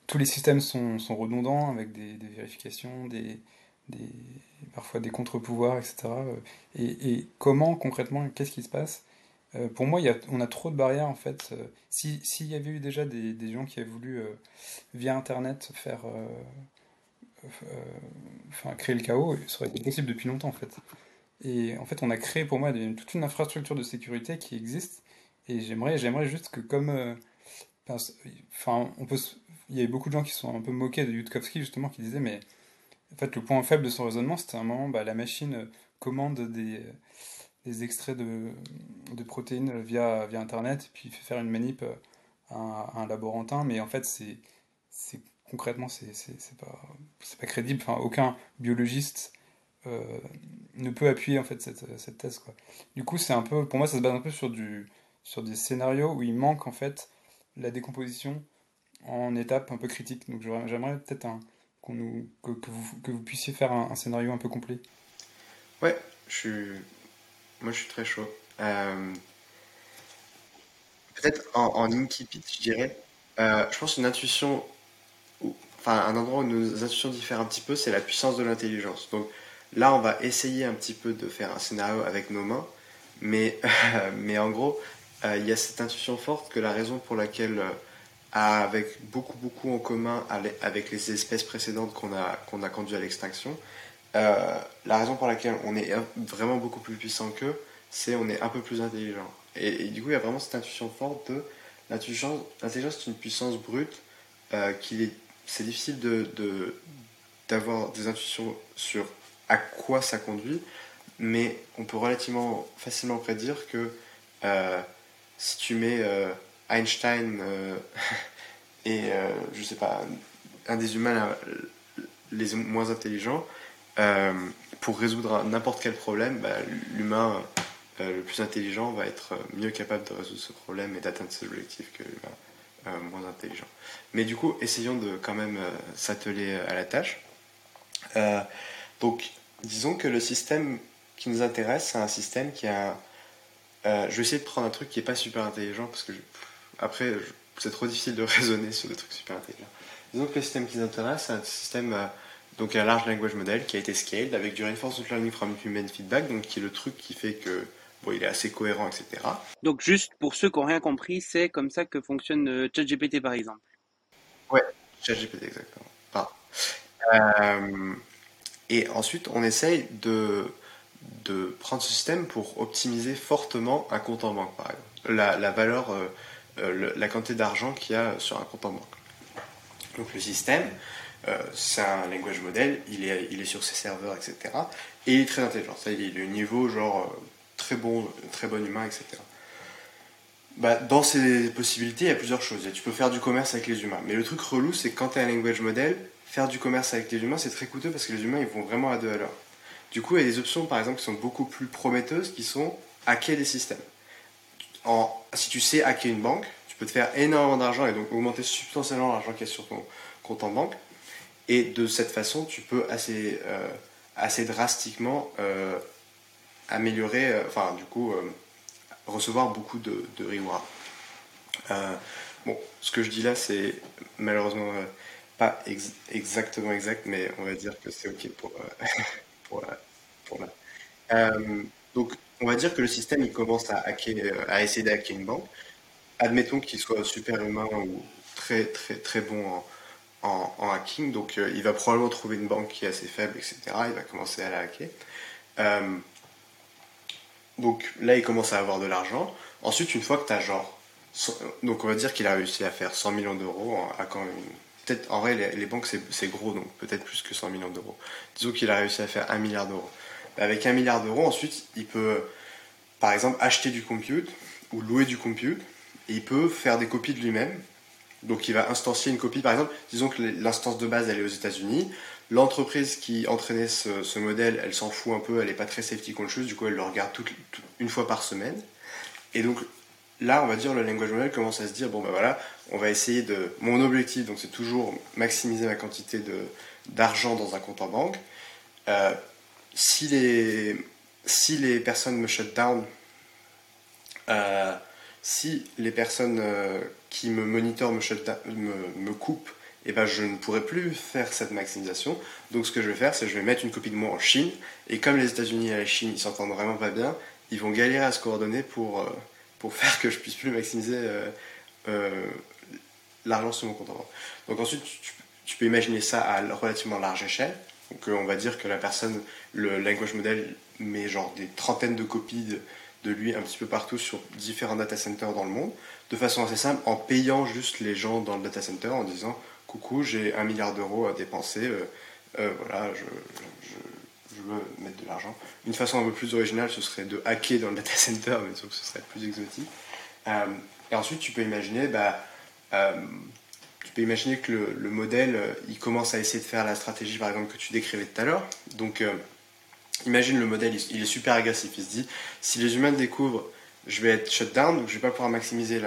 tous les systèmes sont, sont redondants avec des, vérifications, des, des, parfois des contre-pouvoirs, etc. Et, et, comment concrètement, qu'est-ce qui se passe? Euh, Pour moi, y a, on a trop de barrières en fait. Euh, s'il y avait eu déjà des, des gens qui avaient voulu via Internet faire, enfin créer le chaos, ça aurait été possible depuis longtemps en fait. Et en fait, on a créé pour moi toute une infrastructure de sécurité qui existe. Et j'aimerais, j'aimerais juste que comme, euh, enfin, on peut, il y avait beaucoup de gens qui sont un peu moqués de Yudkowsky justement, qui disaient mais en fait le point faible de son raisonnement, c'était un moment, bah, la machine commande des, des extraits de, de protéines via, via Internet, et puis il fait faire une manip à un, laborantin, mais en fait, c'est, c'est concrètement, c'est, c'est, pas, c'est pas crédible. Enfin, aucun biologiste euh, ne peut appuyer en fait cette, cette thèse. Quoi. Du coup, c'est un peu, pour moi, ça se base un peu sur, du, sur des scénarios où il manque en fait la décomposition en étapes un peu critiques. Donc j'aimerais peut-être que, vous, que vous puissiez faire un, scénario un peu complet. Ouais, je suis, moi je suis très chaud. Euh... Peut-être en, en incipit, je dirais. Euh, je pense une intuition, où, enfin un endroit où nos intuitions diffèrent un petit peu, c'est la puissance de l'intelligence. Donc là, on va essayer un petit peu de faire un scénario avec nos mains, mais, mais en gros, il y a cette intuition forte que la raison pour laquelle, euh, avec beaucoup beaucoup en commun avec les espèces précédentes qu'on a, qu'on a conduit à l'extinction, euh, la raison pour laquelle on est vraiment beaucoup plus puissant qu'eux, c'est on est un peu plus intelligent. Et, du coup, il y a vraiment cette intuition forte de l'intelligence. L'intelligence, c'est une puissance brute euh, est, c'est difficile de, d'avoir des intuitions sur à quoi ça conduit, mais on peut relativement facilement prédire que euh, si tu mets euh, Einstein euh, et je sais pas un des humains les moins intelligents pour résoudre n'importe quel problème, bah, l'humain euh, le plus intelligent va être mieux capable de résoudre ce problème et d'atteindre ses objectifs que l'humain euh, moins intelligent. Mais du coup, essayons de quand même euh, s'atteler à la tâche. donc, disons que le système qui nous intéresse, c'est un système qui a... je vais essayer de prendre un truc qui n'est pas super intelligent parce que je, après, c'est trop difficile de raisonner sur des trucs super intelligents. Disons que le système qui nous intéresse, c'est un système donc un large language model qui a été scaled avec du reinforcement learning from human feedback, donc qui est le truc qui fait que bon, il est assez cohérent, etc. Donc juste pour ceux qui n'ont rien compris, c'est comme ça que fonctionne euh, ChatGPT par exemple. Ouais, ChatGPT exactement. Pardon. Euh, et ensuite, on essaye de, de prendre ce système pour optimiser fortement un compte en banque, par exemple. La, valeur, euh, euh, la quantité d'argent qu'il y a sur un compte en banque. Donc le système, euh, c'est un language model, il est, il est sur ses serveurs, etc. Et il est très intelligent. Ça, il est de niveau genre très bon, très bon humain, etc. Bah, dans ces possibilités, il y a plusieurs choses. Tu peux faire du commerce avec les humains. Mais le truc relou, c'est que quand tu as un language model, faire du commerce avec les humains, c'est très coûteux parce que les humains, ils vont vraiment à deux à l'heure. Du coup, il y a des options, par exemple, qui sont beaucoup plus prometteuses, qui sont hacker des systèmes. Si tu sais hacker une banque, tu peux te faire énormément d'argent et donc augmenter substantiellement l'argent qui est sur ton compte en banque. Et de cette façon, tu peux assez, euh, assez drastiquement euh, améliorer, euh, enfin du coup, recevoir beaucoup de, de rewards. Bon, ce que je dis là, c'est malheureusement pas ex exactement exact, mais on va dire que c'est ok pour, là. donc, on va dire que le système il commence à, hacker, à essayer de hacker une banque. Admettons qu'il soit super humain ou très très très bon en, en, en hacking, donc il va probablement trouver une banque qui est assez faible, etc. Il va commencer à la hacker. Euh, donc là, il commence à avoir de l'argent. Ensuite, une fois que tu as genre. Donc on va dire qu'il a réussi à faire 100 millions d'euros à quand En vrai, les, banques, c'est gros, donc peut-être plus que 100 millions d'euros. Disons qu'il a réussi à faire 1 milliard d'euros. Avec 1 milliard d'euros, ensuite, il peut, par exemple, acheter du compute ou louer du compute. Et il peut faire des copies de lui-même. Donc il va instancier une copie, par exemple, disons que l'instance de base, elle est aux États-Unis. L'entreprise qui entraînait ce, modèle, elle s'en fout un peu, elle n'est pas très safety conscious, du coup elle le regarde une fois par semaine. Et donc là, on va dire, le language model commence à se dire, bon ben voilà, on va essayer de... Mon objectif, donc c'est toujours maximiser ma quantité d'argent dans un compte en banque. Euh, si, les, si les personnes me shut down, euh, si les personnes euh, qui me monitorent me, me, me coupent eh ben je ne pourrai plus faire cette maximisation. Donc ce que je vais faire, c'est que je vais mettre une copie de moi en Chine. Et comme les États-Unis et la Chine, ils s'entendent vraiment pas bien, ils vont galérer à se coordonner pour, pour faire que je puisse plus maximiser l'argent sur mon compte en banque. Donc ensuite, tu, peux imaginer ça à relativement large échelle. Donc on va dire que la personne, le language model met genre des trentaines de copies de, lui un petit peu partout sur différents data centers dans le monde, de façon assez simple, en payant juste les gens dans le data center en disant coucou, j'ai un milliard d'euros à dépenser, euh, euh, voilà, je, veux mettre de l'argent. Une façon un peu plus originale, ce serait de hacker dans le data center, mais donc ce serait plus exotique. Euh, et ensuite, tu peux imaginer, bah, euh, tu peux imaginer que le, modèle, euh, il commence à essayer de faire la stratégie, par exemple, que tu décrivais tout à l'heure. Donc, imagine le modèle, il, est super agressif. Il se dit, si les humains découvrent, je vais être shut down, donc je vais pas pouvoir maximiser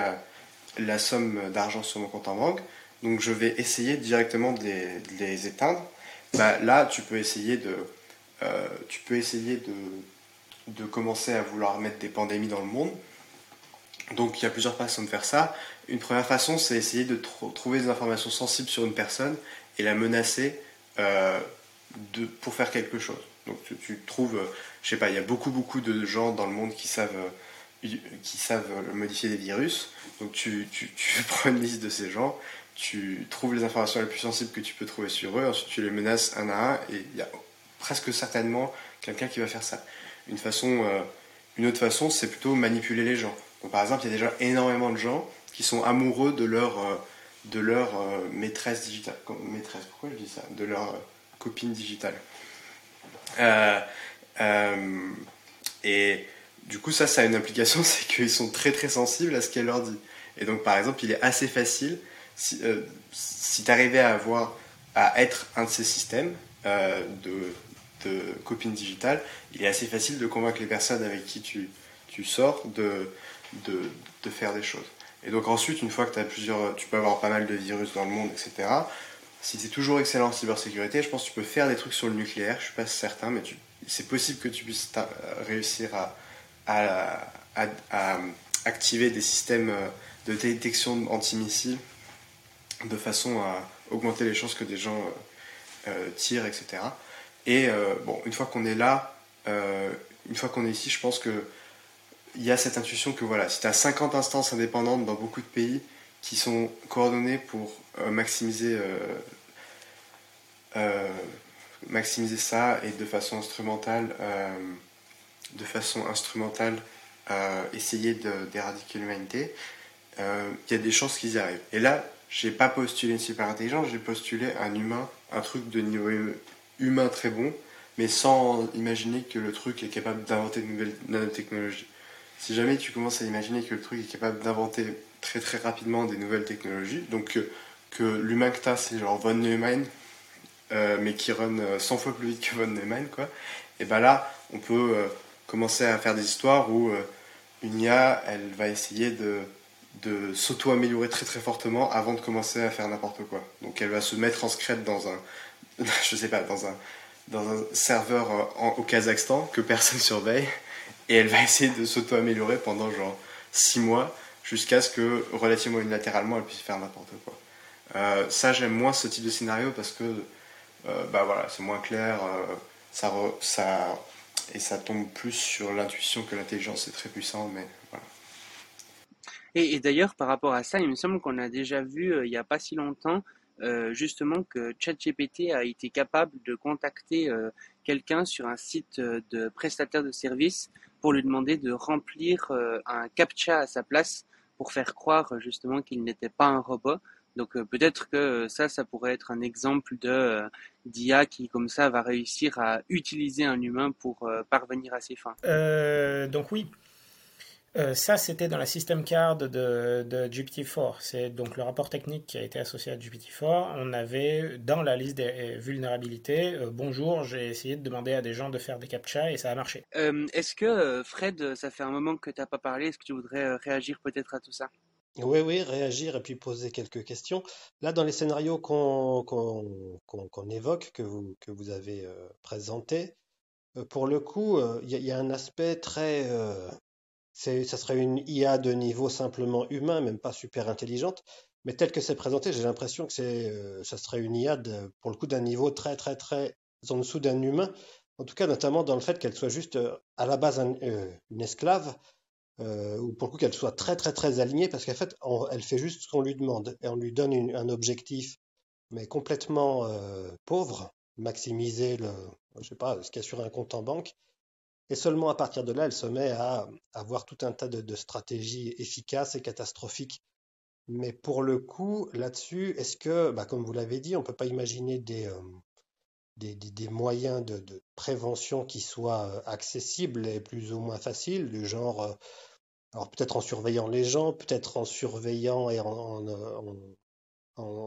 la, somme d'argent sur mon compte en banque. Donc, je vais essayer directement de les, de les éteindre. Bah, là, tu peux essayer de, tu peux essayer de, de commencer à vouloir mettre des pandémies dans le monde. Donc il y a plusieurs façons de faire ça. Une première façon, c'est essayer de trouver des informations sensibles sur une personne et la menacer euh, pour faire quelque chose. Donc tu, trouves, euh, je sais pas, il y a beaucoup beaucoup de gens dans le monde qui savent, euh, qui savent modifier des virus. Donc tu, tu, prends une liste de ces gens, tu trouves les informations les plus sensibles que tu peux trouver sur eux, ensuite tu les menaces un à un et il y a presque certainement quelqu'un qui va faire ça. Une façon, une autre façon, c'est plutôt manipuler les gens par exemple, il y a déjà énormément de gens qui sont amoureux de leur, euh, de leur euh, maîtresse digitale. Maîtresse, pourquoi je dis ça? De leur euh, copine digitale. et du coup, ça, ça a une implication, c'est qu'ils sont très très sensibles à ce qu'elle leur dit. Et donc, par exemple, il est assez facile, si, si tu arrivais à avoir, à être un de ces systèmes de, de copines digitales, il est assez facile de convaincre les personnes avec qui tu, tu sors de, de, de, faire des choses. Et donc ensuite, une fois que tu as plusieurs, tu peux avoir pas mal de virus dans le monde, etc. Si tu es toujours excellent en cybersécurité, je pense que tu peux faire des trucs sur le nucléaire, je suis pas certain, mais c'est possible que tu puisses réussir à, à, activer des systèmes euh, de détection antimissiles de façon à augmenter les chances que des gens euh, euh, tirent, etc. Et bon, une fois qu'on est là, une fois qu'on est ici, je pense que il y a cette intuition que voilà, si tu as 50 instances indépendantes dans beaucoup de pays qui sont coordonnées pour euh, maximiser, euh, euh, maximiser ça et de façon instrumentale, de façon instrumentale essayer d'éradiquer l'humanité, il y a des chances qu'ils y arrivent. Et là, j'ai pas postulé une super intelligence, j'ai postulé un humain, un truc de niveau humain très bon, mais sans imaginer que le truc est capable d'inventer de nouvelles nanotechnologies si jamais tu commences à imaginer que le truc est capable d'inventer très très rapidement des nouvelles technologies, donc que, l'humain que tu c'est genre von Neumann, euh, mais qui run 100 euh, fois plus vite que von Neumann, quoi, et ben là, on peut euh, commencer à faire des histoires où une IA, elle va essayer de, s'auto-améliorer très très fortement avant de commencer à faire n'importe quoi. Donc elle va se mettre en secret dans un, je sais pas, dans un, dans un serveur au Kazakhstan que personne surveille et elle va essayer de s'auto-améliorer pendant genre 6 mois jusqu'à ce que relativement unilatéralement elle puisse faire n'importe quoi. Euh, ça j'aime moins ce type de scénario parce que euh, bah voilà c'est moins clair euh, ça, ça et ça tombe plus sur l'intuition que l'intelligence c'est très puissant mais voilà. Et d'ailleurs par rapport à ça il me semble qu'on a déjà vu il n'y a pas si longtemps justement que ChatGPT a été capable de contacter quelqu'un sur un site de prestataire de services pour lui demander de remplir euh, un captcha à sa place pour faire croire justement qu'il n'était pas un robot. Donc euh, peut-être que ça, ça pourrait être un exemple de euh, d'IA qui comme ça va réussir à utiliser un humain pour parvenir à ses fins. donc oui, euh, ça, c'était dans la system card de, de GPT-4. C'est donc le rapport technique qui a été associé à GPT-4. On avait dans la liste des vulnérabilités, euh, bonjour, j'ai essayé de demander à des gens de faire des captcha et ça a marché. Euh, est-ce que, Fred, ça fait un moment que tu n'as pas parlé, est-ce que tu voudrais réagir peut-être à tout ça? Oui, oui, réagir et puis poser quelques questions. Là, dans les scénarios qu'on qu'on évoque, que vous, que vous avez présentés, pour le coup, il y, y, a un aspect très ça serait une IA de niveau simplement humain, même pas super intelligente. Mais tel que c'est présenté, j'ai l'impression que c'est, euh, ça serait une IA pour le coup d'un niveau très très très en dessous d'un humain. En tout cas, notamment dans le fait qu'elle soit juste euh, à la base euh, une esclave, ou pour le coup qu'elle soit très très très alignée, parce qu'en fait, elle fait juste ce qu'on lui demande et on lui donne un objectif, mais complètement pauvre, maximiser le, je sais pas, ce qu'il y a sur un compte en banque. Et seulement à partir de là, elle se met à avoir tout un tas de, stratégies efficaces et catastrophiques. Mais pour le coup, là-dessus, est-ce que, bah, comme vous l'avez dit, on ne peut pas imaginer des, euh, des, moyens de, prévention qui soient euh, accessibles et plus ou moins faciles, du genre, euh, alors peut-être en surveillant les gens, peut-être en surveillant et en,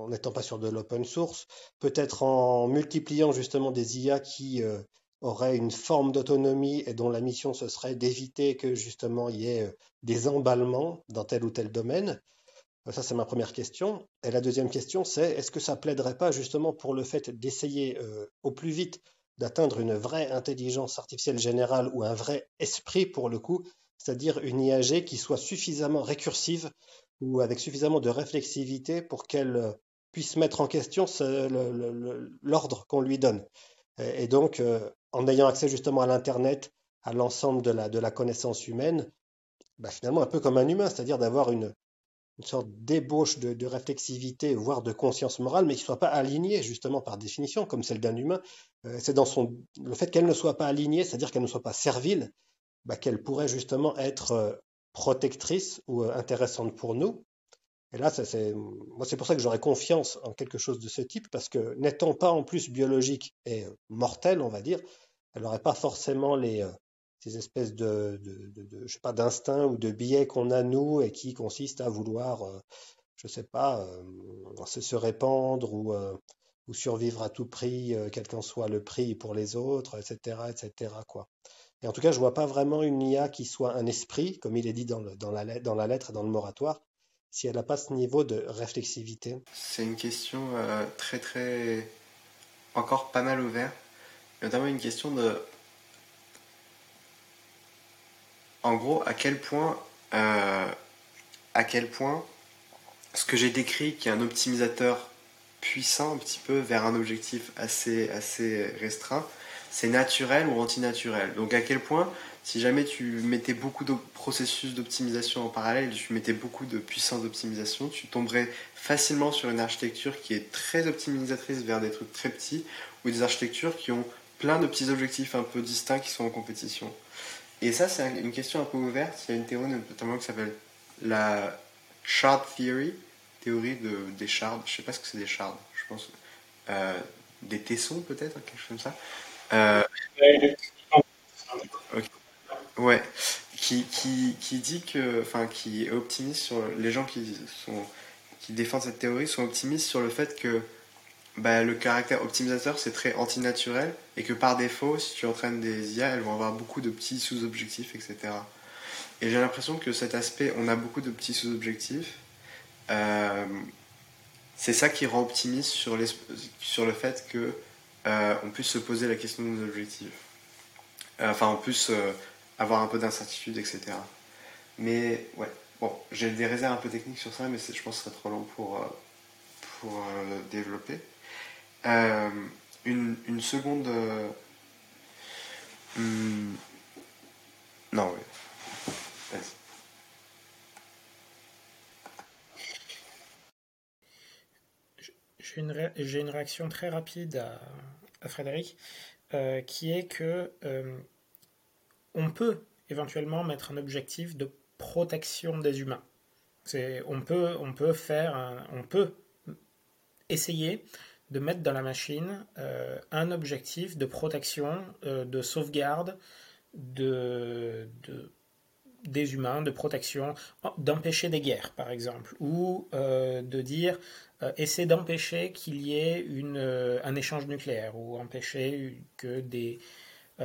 n'étant pas sur de l'open source, peut-être en multipliant justement des IA qui auraient une forme d'autonomie et dont la mission ce serait d'éviter que justement il y ait des emballements dans tel ou tel domaine. Ça, c'est ma première question. Et la deuxième question, c'est est-ce que ça plaiderait pas justement pour le fait d'essayer euh, au plus vite d'atteindre une vraie intelligence artificielle générale ou un vrai esprit pour le coup, c'est-à-dire une IAG qui soit suffisamment récursive ou avec suffisamment de réflexivité pour qu'elle euh, puisse mettre en question l'ordre qu'on lui donne? Et, donc, euh, en ayant accès justement à l'Internet, à l'ensemble de la, connaissance humaine, bah, finalement un peu comme un humain, c'est-à-dire d'avoir une, sorte d'ébauche de, réflexivité, voire de conscience morale, mais qui ne soit pas alignée, justement, par définition, comme celle d'un humain. Euh, c'est dans le fait qu'elle ne soit pas alignée, c'est-à-dire qu'elle ne soit pas servile, bah, qu'elle pourrait justement être euh, protectrice ou euh, intéressante pour nous. Et là, c'est, c'est pour ça que j'aurais confiance en quelque chose de ce type, parce que n'étant pas en plus biologique et mortelle, on va dire, elle n'aurait pas forcément les, ces espèces de, je sais pas, d'instinct ou de biais qu'on a nous et qui consistent à vouloir, euh, je sais pas, euh, se, répandre ou, euh, ou, survivre à tout prix, quel qu'en soit le prix pour les autres, etc., etc. Quoi. Et en tout cas, je vois pas vraiment une IA qui soit un esprit, comme il est dit dans, dans, la, dans la lettre et dans le moratoire, si elle n'a pas ce niveau de réflexivité. C'est une question très très encore pas mal ouverte, notamment une question de en gros, à quel point, euh, à quel point ce que j'ai décrit, qui est un optimisateur puissant un petit peu vers un objectif assez, assez restreint, c'est naturel ou antinaturel? Donc à quel point, si jamais tu mettais beaucoup de processus d'optimisation en parallèle, tu mettais beaucoup de puissance d'optimisation, tu tomberais facilement sur une architecture qui est très optimisatrice vers des trucs très petits, ou des architectures qui ont plein de petits objectifs un peu distincts qui sont en compétition. Et ça, c'est une question un peu ouverte. Il y a une théorie notamment qui s'appelle la shard theory, théorie de, des shards. Je sais pas ce que c'est des shards, je pense. Euh, des tessons peut-être, quelque chose comme ça. Euh, ouais, qui, qui, qui, dit que, enfin, qui est optimiste sur les gens qui sont qui défendent cette théorie sont optimistes sur le fait que bah, le caractère optimisateur, c'est très antinaturel et que par défaut, si tu entraînes des IA, elles vont avoir beaucoup de petits sous-objectifs, etc. Et j'ai l'impression que cet aspect, on a beaucoup de petits sous-objectifs. Euh, c'est ça qui rend optimiste sur, sur le fait que euh, on puisse se poser la question de nos objectifs. Euh, enfin, on puisse avoir un peu d'incertitude, etc. Mais ouais, bon, j'ai des réserves un peu techniques sur ça, mais je pense que ce serait trop long pour, pour développer. Euh, une, une, seconde. Euh, hmm, non, oui. J'ai une, une, réaction très rapide à, à Frédéric, euh, qui est que on peut éventuellement mettre un objectif de protection des humains. On peut, on peut faire, on peut essayer de mettre dans la machine euh, un objectif de protection, euh, de sauvegarde de, des humains, de protection, d'empêcher des guerres par exemple, ou euh, de dire essayer d'empêcher qu'il y ait une, un échange nucléaire, ou empêcher que des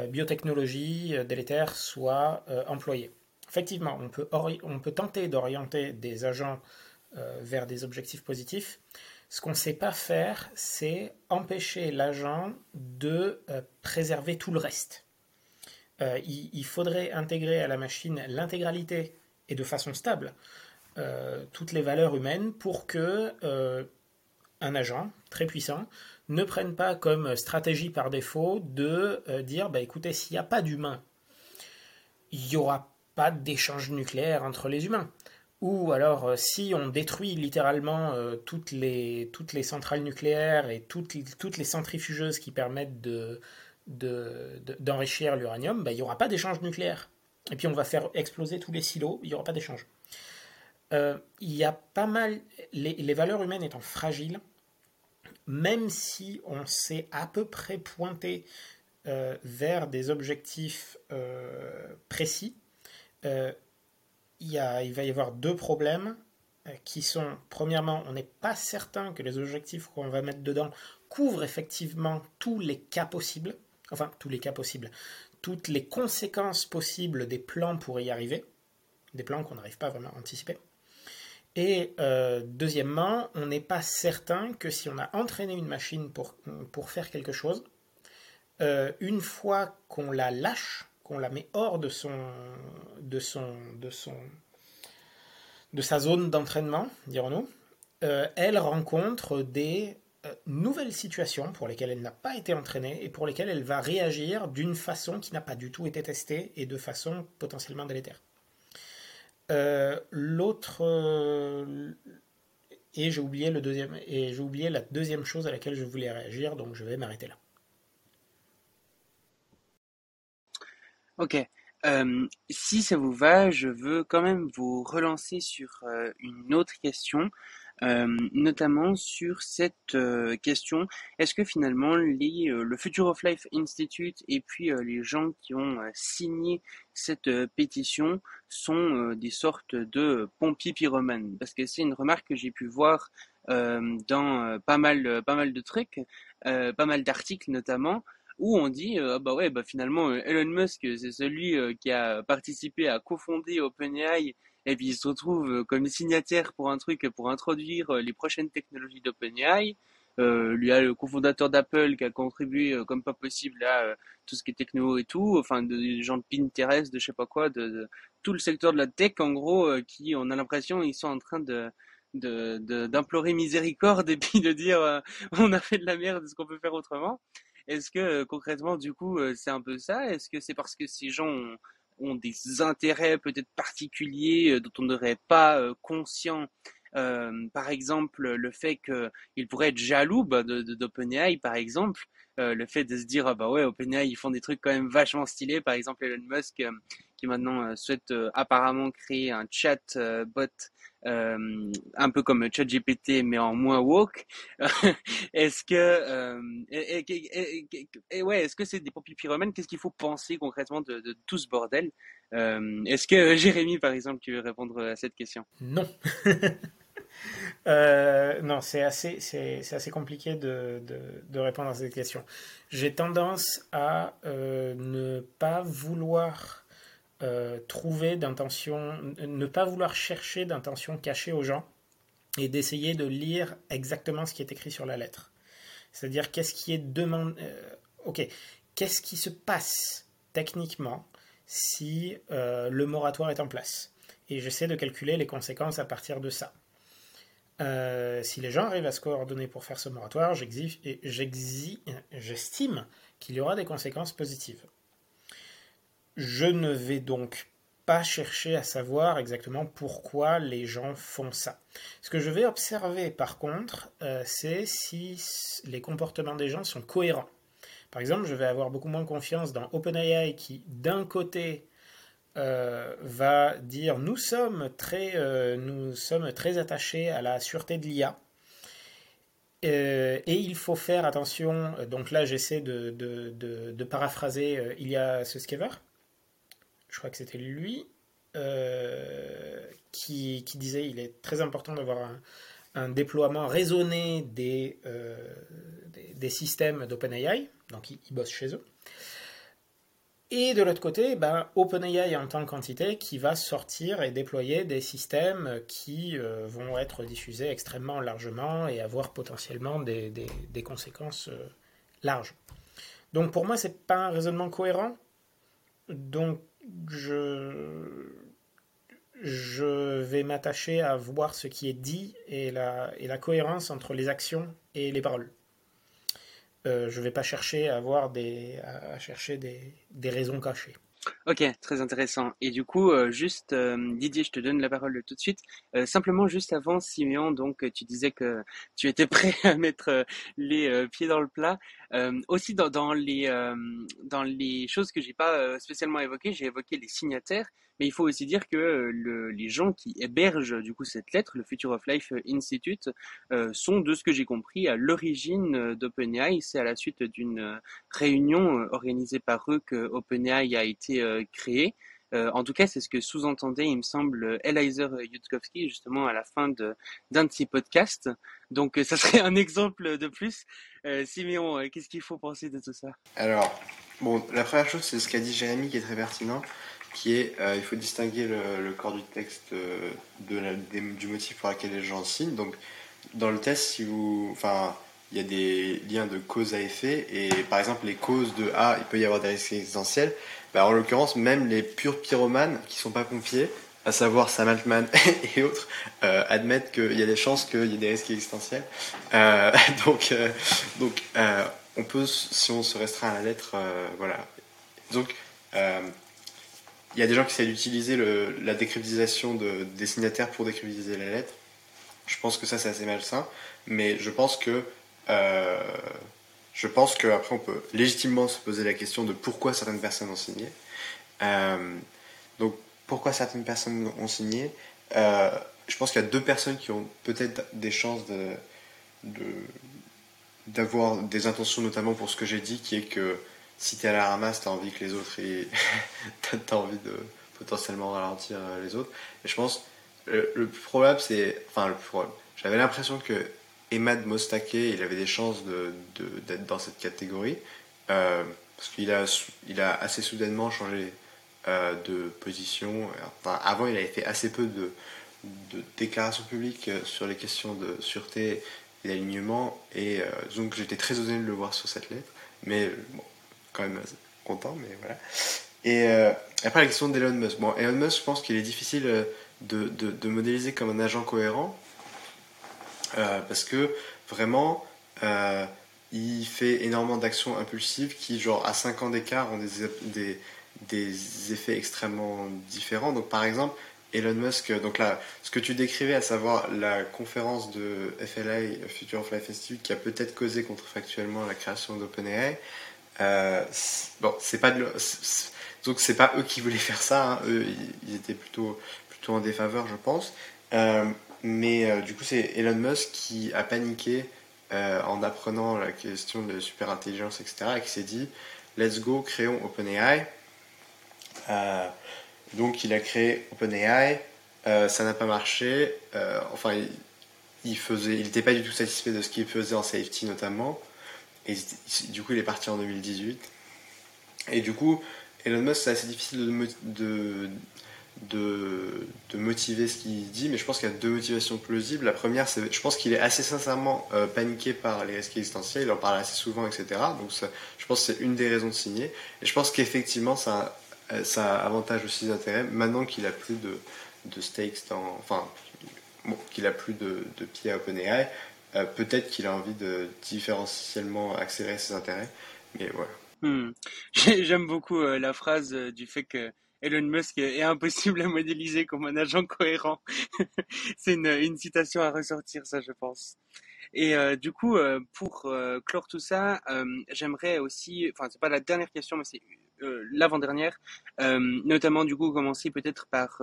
biotechnologies délétères soient employées. Effectivement, on peut, on peut tenter d'orienter des agents vers des objectifs positifs, ce qu'on ne sait pas faire, c'est empêcher l'agent de euh, préserver tout le reste. Euh, il, faudrait intégrer à la machine l'intégralité et de façon stable euh, toutes les valeurs humaines pour que un agent très puissant ne prenne pas comme stratégie par défaut de dire bah, écoutez, s'il n'y a pas d'humains, il n'y aura pas d'échange nucléaire entre les humains. Ou alors, euh, si on détruit littéralement euh, toutes, les, centrales nucléaires et toutes, les centrifugeuses qui permettent de, d'enrichir l'uranium, ben, il n'y aura pas d'échange nucléaire. Et puis on va faire exploser tous les silos, il n'y aura pas d'échange. Euh, y a pas mal, les, valeurs humaines étant fragiles, même si on s'est à peu près pointé vers des objectifs précis, il, va y avoir deux problèmes qui sont, premièrement, on n'est pas certain que les objectifs qu'on va mettre dedans couvrent effectivement tous les cas possibles, enfin tous les cas possibles, toutes les conséquences possibles des plans pour y arriver, des plans qu'on n'arrive pas vraiment à anticiper. Et euh, deuxièmement, on n'est pas certain que si on a entraîné une machine pour, pour faire quelque chose, euh, une fois qu'on la lâche, qu'on la met hors de son, de son, de son, de sa zone d'entraînement, dirons-nous, euh, elle rencontre des nouvelles situations pour lesquelles elle n'a pas été entraînée et pour lesquelles elle va réagir d'une façon qui n'a pas du tout été testée et de façon potentiellement délétère. Euh, l'autre euh, et j'ai oublié le deuxième et j'ai oublié la deuxième chose à laquelle je voulais réagir, donc je vais m'arrêter là. Ok. Euh, si ça vous va, je veux quand même vous relancer sur une autre question euh, notamment sur cette euh, question est-ce que finalement les, euh, le Future of Life Institute et puis les gens qui ont signé cette pétition sont des sortes de pompiers pyromanes Parce que c'est une remarque que j'ai pu voir dans pas mal, pas mal de trucs, pas mal d'articles notamment où on dit ah bah ouais bah finalement Elon Musk c'est celui qui a participé à cofonder OpenAI et puis il se retrouve euh, comme signataire pour un truc pour introduire euh, les prochaines technologies d'OpenAI. Euh, lui a le cofondateur d'Apple qui a contribué euh, comme pas possible à tout ce qui est techno et tout, enfin des gens de Pinterest, de je sais pas quoi, de, tout le secteur de la tech en gros, qui on a l'impression ils sont en train de d'implorer miséricorde et puis de dire on a fait de la merde, est-ce qu'on peut faire autrement Est-ce que concrètement du coup c'est un peu ça? Est-ce que c'est parce que ces gens ont, des intérêts peut-être particuliers euh, dont on n'aurait pas euh, conscient? Euh, par exemple, le fait qu'ils pourraient être jaloux bah, d'OpenAI, par exemple, le fait de se dire ah bah ouais OpenAI ils font des trucs quand même vachement stylés par exemple Elon Musk qui maintenant souhaite apparemment créer un chat bot euh, un peu comme ChatGPT mais en moins woke. est-ce que euh, et, ouais, est-ce que c'est des pompiers pyromènes Qu'est-ce qu'il faut penser concrètement de, tout ce bordel? Euh, Est-ce que Jérémy, par exemple, tu veux répondre à cette question? Non. Euh, non, c'est assez, c'est, assez compliqué de, de, répondre à cette question. J'ai tendance à euh, ne pas vouloir euh, trouver d'intention, ne pas vouloir chercher d'intention cachée aux gens et d'essayer de lire exactement ce qui est écrit sur la lettre. C'est-à-dire qu'est-ce qui est demandé. Euh, ok, qu'est-ce qui se passe techniquement si euh, le moratoire est en place? Et j'essaie de calculer les conséquences à partir de ça. si les gens arrivent à se coordonner pour faire ce moratoire, j'estime qu'il y aura des conséquences positives. Je ne vais donc pas chercher à savoir exactement pourquoi les gens font ça. Ce que je vais observer par contre, euh, c'est si les comportements des gens sont cohérents. Par exemple, je vais avoir beaucoup moins confiance dans OpenAI qui, d'un côté, euh, va dire nous sommes très, euh, nous sommes très attachés à la sûreté de l'IA. et il faut faire attention, donc là j'essaie de, de, de, paraphraser Ilya Suskever, je crois que c'était lui, euh, qui, disait il est très important d'avoir un, déploiement raisonné des, euh, des, des, systèmes d'OpenAI, donc ils, bossent chez eux. Et de l'autre côté, ben, OpenAI en tant qu'entité qui va sortir et déployer des systèmes qui euh, vont être diffusés extrêmement largement et avoir potentiellement des, des, des conséquences larges. Donc pour moi, c'est pas un raisonnement cohérent. Donc je, vais m'attacher à voir ce qui est dit et la, cohérence entre les actions et les paroles. Euh, je ne vais pas chercher à avoir des, à chercher des raisons cachées. Ok, très intéressant. Et du coup, euh, juste euh, Didier, je te donne la parole tout de suite. Euh, simplement, juste avant, Siméon, donc tu disais que tu étais prêt à mettre les pieds dans le plat. aussi, dans, dans les dans les choses que j'ai pas spécialement évoquées, j'ai évoqué les signataires, mais il faut aussi dire que le, les gens qui hébergent du coup cette lettre, le Future of Life Institute, sont de ce que j'ai compris à l'origine d'OpenAI. C'est à la suite d'une réunion organisée par eux que OpenAI a été créé. Euh, en tout cas, c'est ce que sous-entendait, il me semble, Elizer Yudkowsky, justement, à la fin d'un de, ses podcasts. Donc, euh, ça serait un exemple de plus. Euh, Siméon, euh, qu'est-ce qu'il faut penser de tout ça? Alors, bon, la première chose, c'est ce qu'a dit Jérémy qui est très pertinent, qui est il faut distinguer le, corps du texte de la, du motif pour lequel les gens signent. Donc, dans le test, si vous. Enfin, il y a des liens de cause à effet, et par exemple, les causes de A, il peut y avoir des risques existentiels. Bah, en l'occurrence, même les purs pyromanes qui sont pas pompiers, à savoir Sam Altman et autres, euh, admettent qu'il y a des chances qu'il y ait des risques existentiels. Euh, donc, euh, donc on peut, si on se restreint à la lettre, voilà. Donc, il y a des gens qui essaient d'utiliser la décryptisation de destinataires pour décryptiser la lettre. Je pense que ça, c'est assez malsain, mais je pense que je pense qu'après, on peut légitimement se poser la question de pourquoi certaines personnes ont signé. Euh, donc, pourquoi certaines personnes ont signé euh, Je pense qu'il y a deux personnes qui ont peut-être des chances d'avoir des intentions, notamment pour ce que j'ai dit, qui est que si tu es à la ramasse, tu as envie que les autres aient... tu as envie de potentiellement ralentir les autres. Et je pense, le, plus probable, c'est. Enfin, le plus probable. J'avais l'impression que Emad Mostake, il avait des chances d'être de, dans cette catégorie, euh, parce qu'il a, il a assez soudainement changé euh, de position. Enfin, avant, il avait fait assez peu de, de déclarations publiques euh, sur les questions de sûreté et d'alignement, et donc j'étais très étonné de le voir sur cette lettre, mais bon, quand même content, mais voilà. Et après, la question d'Elon Musk. Bon, Elon Musk, je pense qu'il est difficile de, de, de modéliser comme un agent cohérent, euh, parce que vraiment, euh, il fait énormément d'actions impulsives qui, genre, à 5 ans d'écart, ont des, des, des, effets extrêmement différents. Donc, par exemple, Elon Musk, donc là, ce que tu décrivais, à savoir la conférence de FLA, Future of Life Institute, qui a peut-être causé contrefactuellement la création d'OpenAI, euh, bon, c'est pas donc c'est pas eux qui voulaient faire ça, hein. eux ils, étaient plutôt plutôt en défaveur, je pense. Euh, mais euh, du coup, c'est Elon Musk qui a paniqué en apprenant la question de super intelligence, etc. et qui s'est dit Let's go, créons OpenAI. Donc, il a créé OpenAI. ça n'a pas marché. enfin, il, faisait, il n'était pas du tout satisfait de ce qu'il faisait en safety notamment. Et du coup, il est parti en 2018. Et du coup, Elon Musk, c'est assez difficile de, de, de motiver ce qu'il dit, mais je pense qu'il y a deux motivations plausibles. La première, c'est je pense qu'il est assez sincèrement euh, paniqué par les risques existentiels, il en parle assez souvent, etc. Donc je pense que c'est une des raisons de signer. Et je pense qu'effectivement, ça, euh, ça avantage aussi d'intérêt, maintenant qu'il a plus de, de stakes. Enfin, qu'il a plus de, de pieds à OpenAI, euh, peut-être qu'il a envie de différentiellement accélérer ses intérêts, mais voilà. Hmm. J'aime beaucoup la phrase du fait que Elon Musk est impossible à modéliser comme un agent cohérent. c'est une, une, citation à ressortir, ça, je pense. Et euh, du coup, euh, pour euh, clore tout ça, j'aimerais aussi, enfin, c'est pas la dernière question, mais c'est euh, l'avant-dernière, euh, notamment du coup commencer peut-être par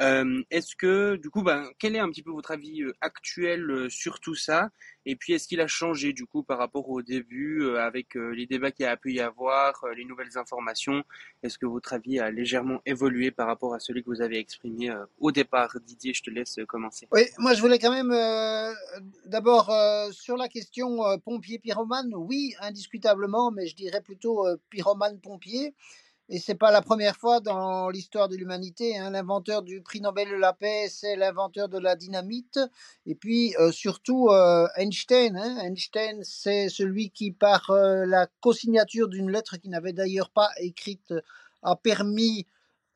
euh, est-ce que du coup, ben, quel est un petit peu votre avis actuel sur tout ça? Et puis est-ce qu'il a changé du coup par rapport au début avec les débats qu'il a pu y avoir, les nouvelles informations? Est-ce que votre avis a légèrement évolué par rapport à celui que vous avez exprimé au départ? Didier, je te laisse commencer. Oui, moi je voulais quand même d'abord sur la question pompier pyromane, oui, indiscutablement, mais je dirais plutôt pyromane pompier. Et c'est pas la première fois dans l'histoire de l'humanité. Hein. L'inventeur du prix Nobel de la paix, c'est l'inventeur de la dynamite. Et puis euh, surtout euh, Einstein. Hein. Einstein, c'est celui qui, par euh, la co-signature d'une lettre qu'il n'avait d'ailleurs pas écrite, a permis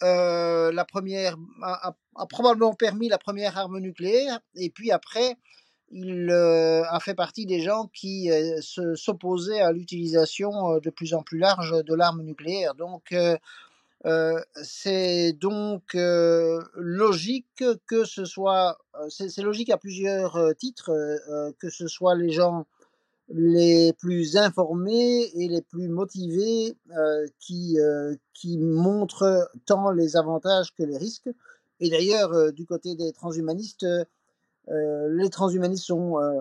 la première, a, probablement permis la première arme nucléaire. Et puis après, il euh, a fait partie des gens qui euh, s'opposaient à l'utilisation euh, de plus en plus large de l'arme nucléaire. Donc, c'est donc logique que ce soit, c'est logique à plusieurs titres, que ce soit les gens les plus informés et les plus motivés qui, qui montrent tant les avantages que les risques. Et d'ailleurs, du côté des transhumanistes, les transhumanistes sont euh,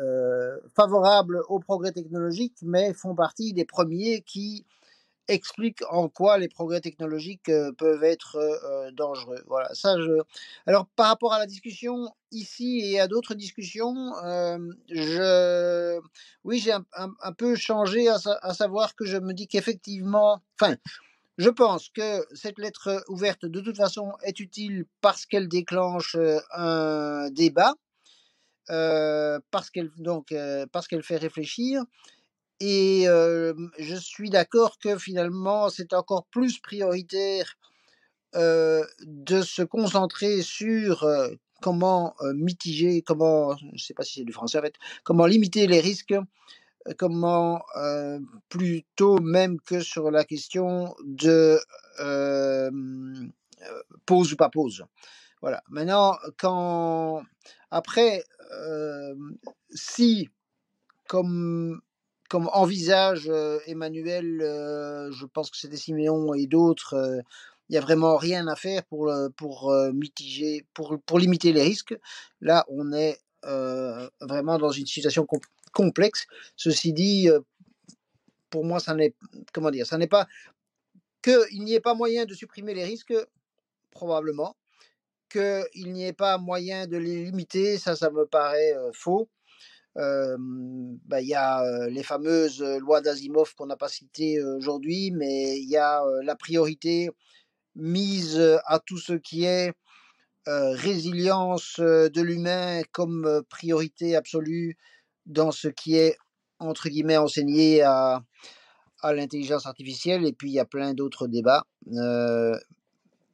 euh, favorables au progrès technologique, mais font partie des premiers qui expliquent en quoi les progrès technologiques euh, peuvent être euh, dangereux. Voilà, ça. Alors par rapport à la discussion ici et à d'autres discussions, euh, je, oui, j'ai un, peu changé à, à savoir que je me dis qu'effectivement, enfin, je pense que cette lettre ouverte de toute façon est utile parce qu'elle déclenche euh, un débat, euh, parce qu'elle donc euh, parce qu'elle fait réfléchir. Et je suis d'accord que finalement, c'est encore plus prioritaire de se concentrer sur comment mitiger, comment, je ne sais pas si c'est du français en fait, comment limiter les risques, comment euh, plutôt même que sur la question de euh, euh, pause ou pas pause. Voilà. Maintenant, quand après, euh, si comme comme envisage euh, Emmanuel, euh, je pense que c'était Siméon et d'autres, euh, il n'y a vraiment rien à faire pour, pour euh, mitiger, pour, pour limiter les risques. Là, on est euh, vraiment dans une situation com- complexe. Ceci dit, euh, pour moi, ça n'est comment dire, ça n'est pas qu'il n'y ait pas moyen de supprimer les risques, probablement. Qu'il n'y ait pas moyen de les limiter, ça, ça me paraît euh, faux. Bah, il y a euh, les fameuses lois d'Asimov qu'on n'a pas citées aujourd'hui, mais il y a la priorité mise à tout ce qui est résilience de l'humain comme priorité absolue dans ce qui est, entre guillemets, enseigné à, à l'intelligence artificielle. Et puis, il y a plein d'autres débats. Euh,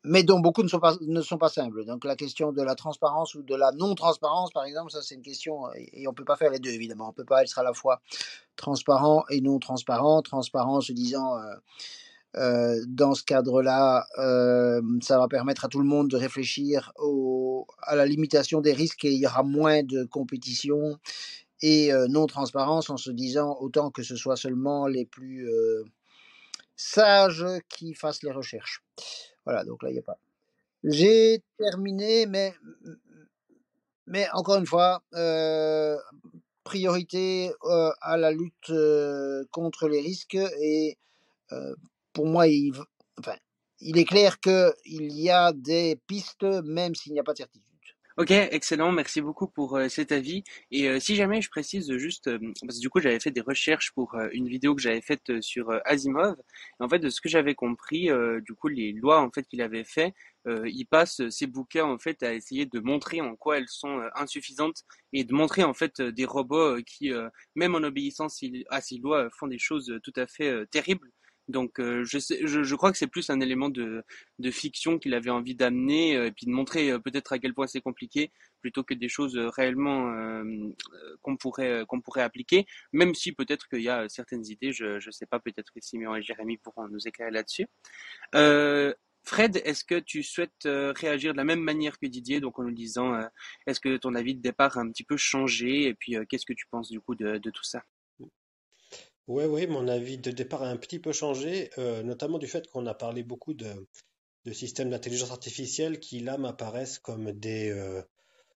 mais dont beaucoup ne sont, pas, ne sont pas simples. Donc la question de la transparence ou de la non-transparence, par exemple, ça c'est une question, et on ne peut pas faire les deux, évidemment. On ne peut pas être à la fois transparent et non transparent. Se disant, euh, euh, dans ce cadre-là, ça va permettre à tout le monde de réfléchir au, à la limitation des risques et il y aura moins de compétition. Et non-transparence en se disant, autant que ce soit seulement les plus sages qui fassent les recherches. Voilà, donc là, il n'y a pas. J'ai terminé, mais, mais encore une fois, priorité à la lutte contre les risques. Et pour moi, il, enfin, il est clair qu'il y a des pistes, même s'il n'y a pas de certitude. Ok, excellent, merci beaucoup pour euh, cet avis. Et euh, si jamais je précise juste, euh, parce que du coup j'avais fait des recherches pour euh, une vidéo que j'avais faite euh, sur Asimov, et en fait de ce que j'avais compris, euh, du coup les lois en fait qu'il avait fait, euh, il passe euh, ces bouquins en fait à essayer de montrer en quoi elles sont insuffisantes et de montrer en fait des robots qui, euh, même en obéissant à ces lois, font des choses tout à fait terribles. Donc euh, je, sais, je, je crois que c'est plus un élément de, de fiction qu'il avait envie d'amener euh, et puis de montrer euh, peut-être à quel point c'est compliqué plutôt que des choses euh, réellement euh, euh, qu'on pourrait qu'on pourrait appliquer même si peut-être qu'il y a certaines idées je je sais pas peut-être que Simeon et Jérémy pourront nous éclairer là-dessus Fred, est-ce que tu souhaites réagir de la même manière que Didier, donc en nous disant, est-ce que ton avis de départ a un petit peu changé, et puis qu'est-ce que tu penses du coup de, de tout ça? Oui, oui, mon avis de départ a un petit peu changé, euh, notamment du fait qu'on a parlé beaucoup de, systèmes d'intelligence artificielle qui, là, m'apparaissent comme des, euh,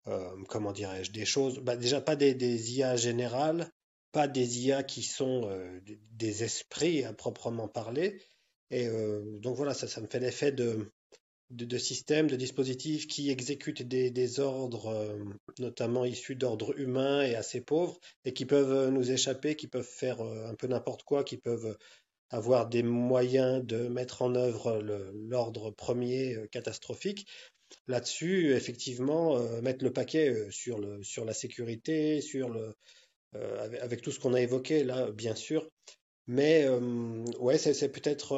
euh, comment dirais-je, des choses, bah, déjà pas des, des IA générales, pas des IA qui sont des esprits à proprement parler. Et donc voilà, ça me fait l'effet de, de, systèmes, de dispositifs qui exécutent des, ordres, euh, notamment issus d'ordres humains et assez pauvres, et qui peuvent euh, nous échapper, qui peuvent faire euh, un peu n'importe quoi, qui peuvent avoir des moyens de mettre en œuvre l'ordre premier catastrophique. Là-dessus, effectivement, mettre le paquet sur la sécurité, avec, avec tout ce qu'on a évoqué là, bien sûr. Mais ouais, c'est peut-être,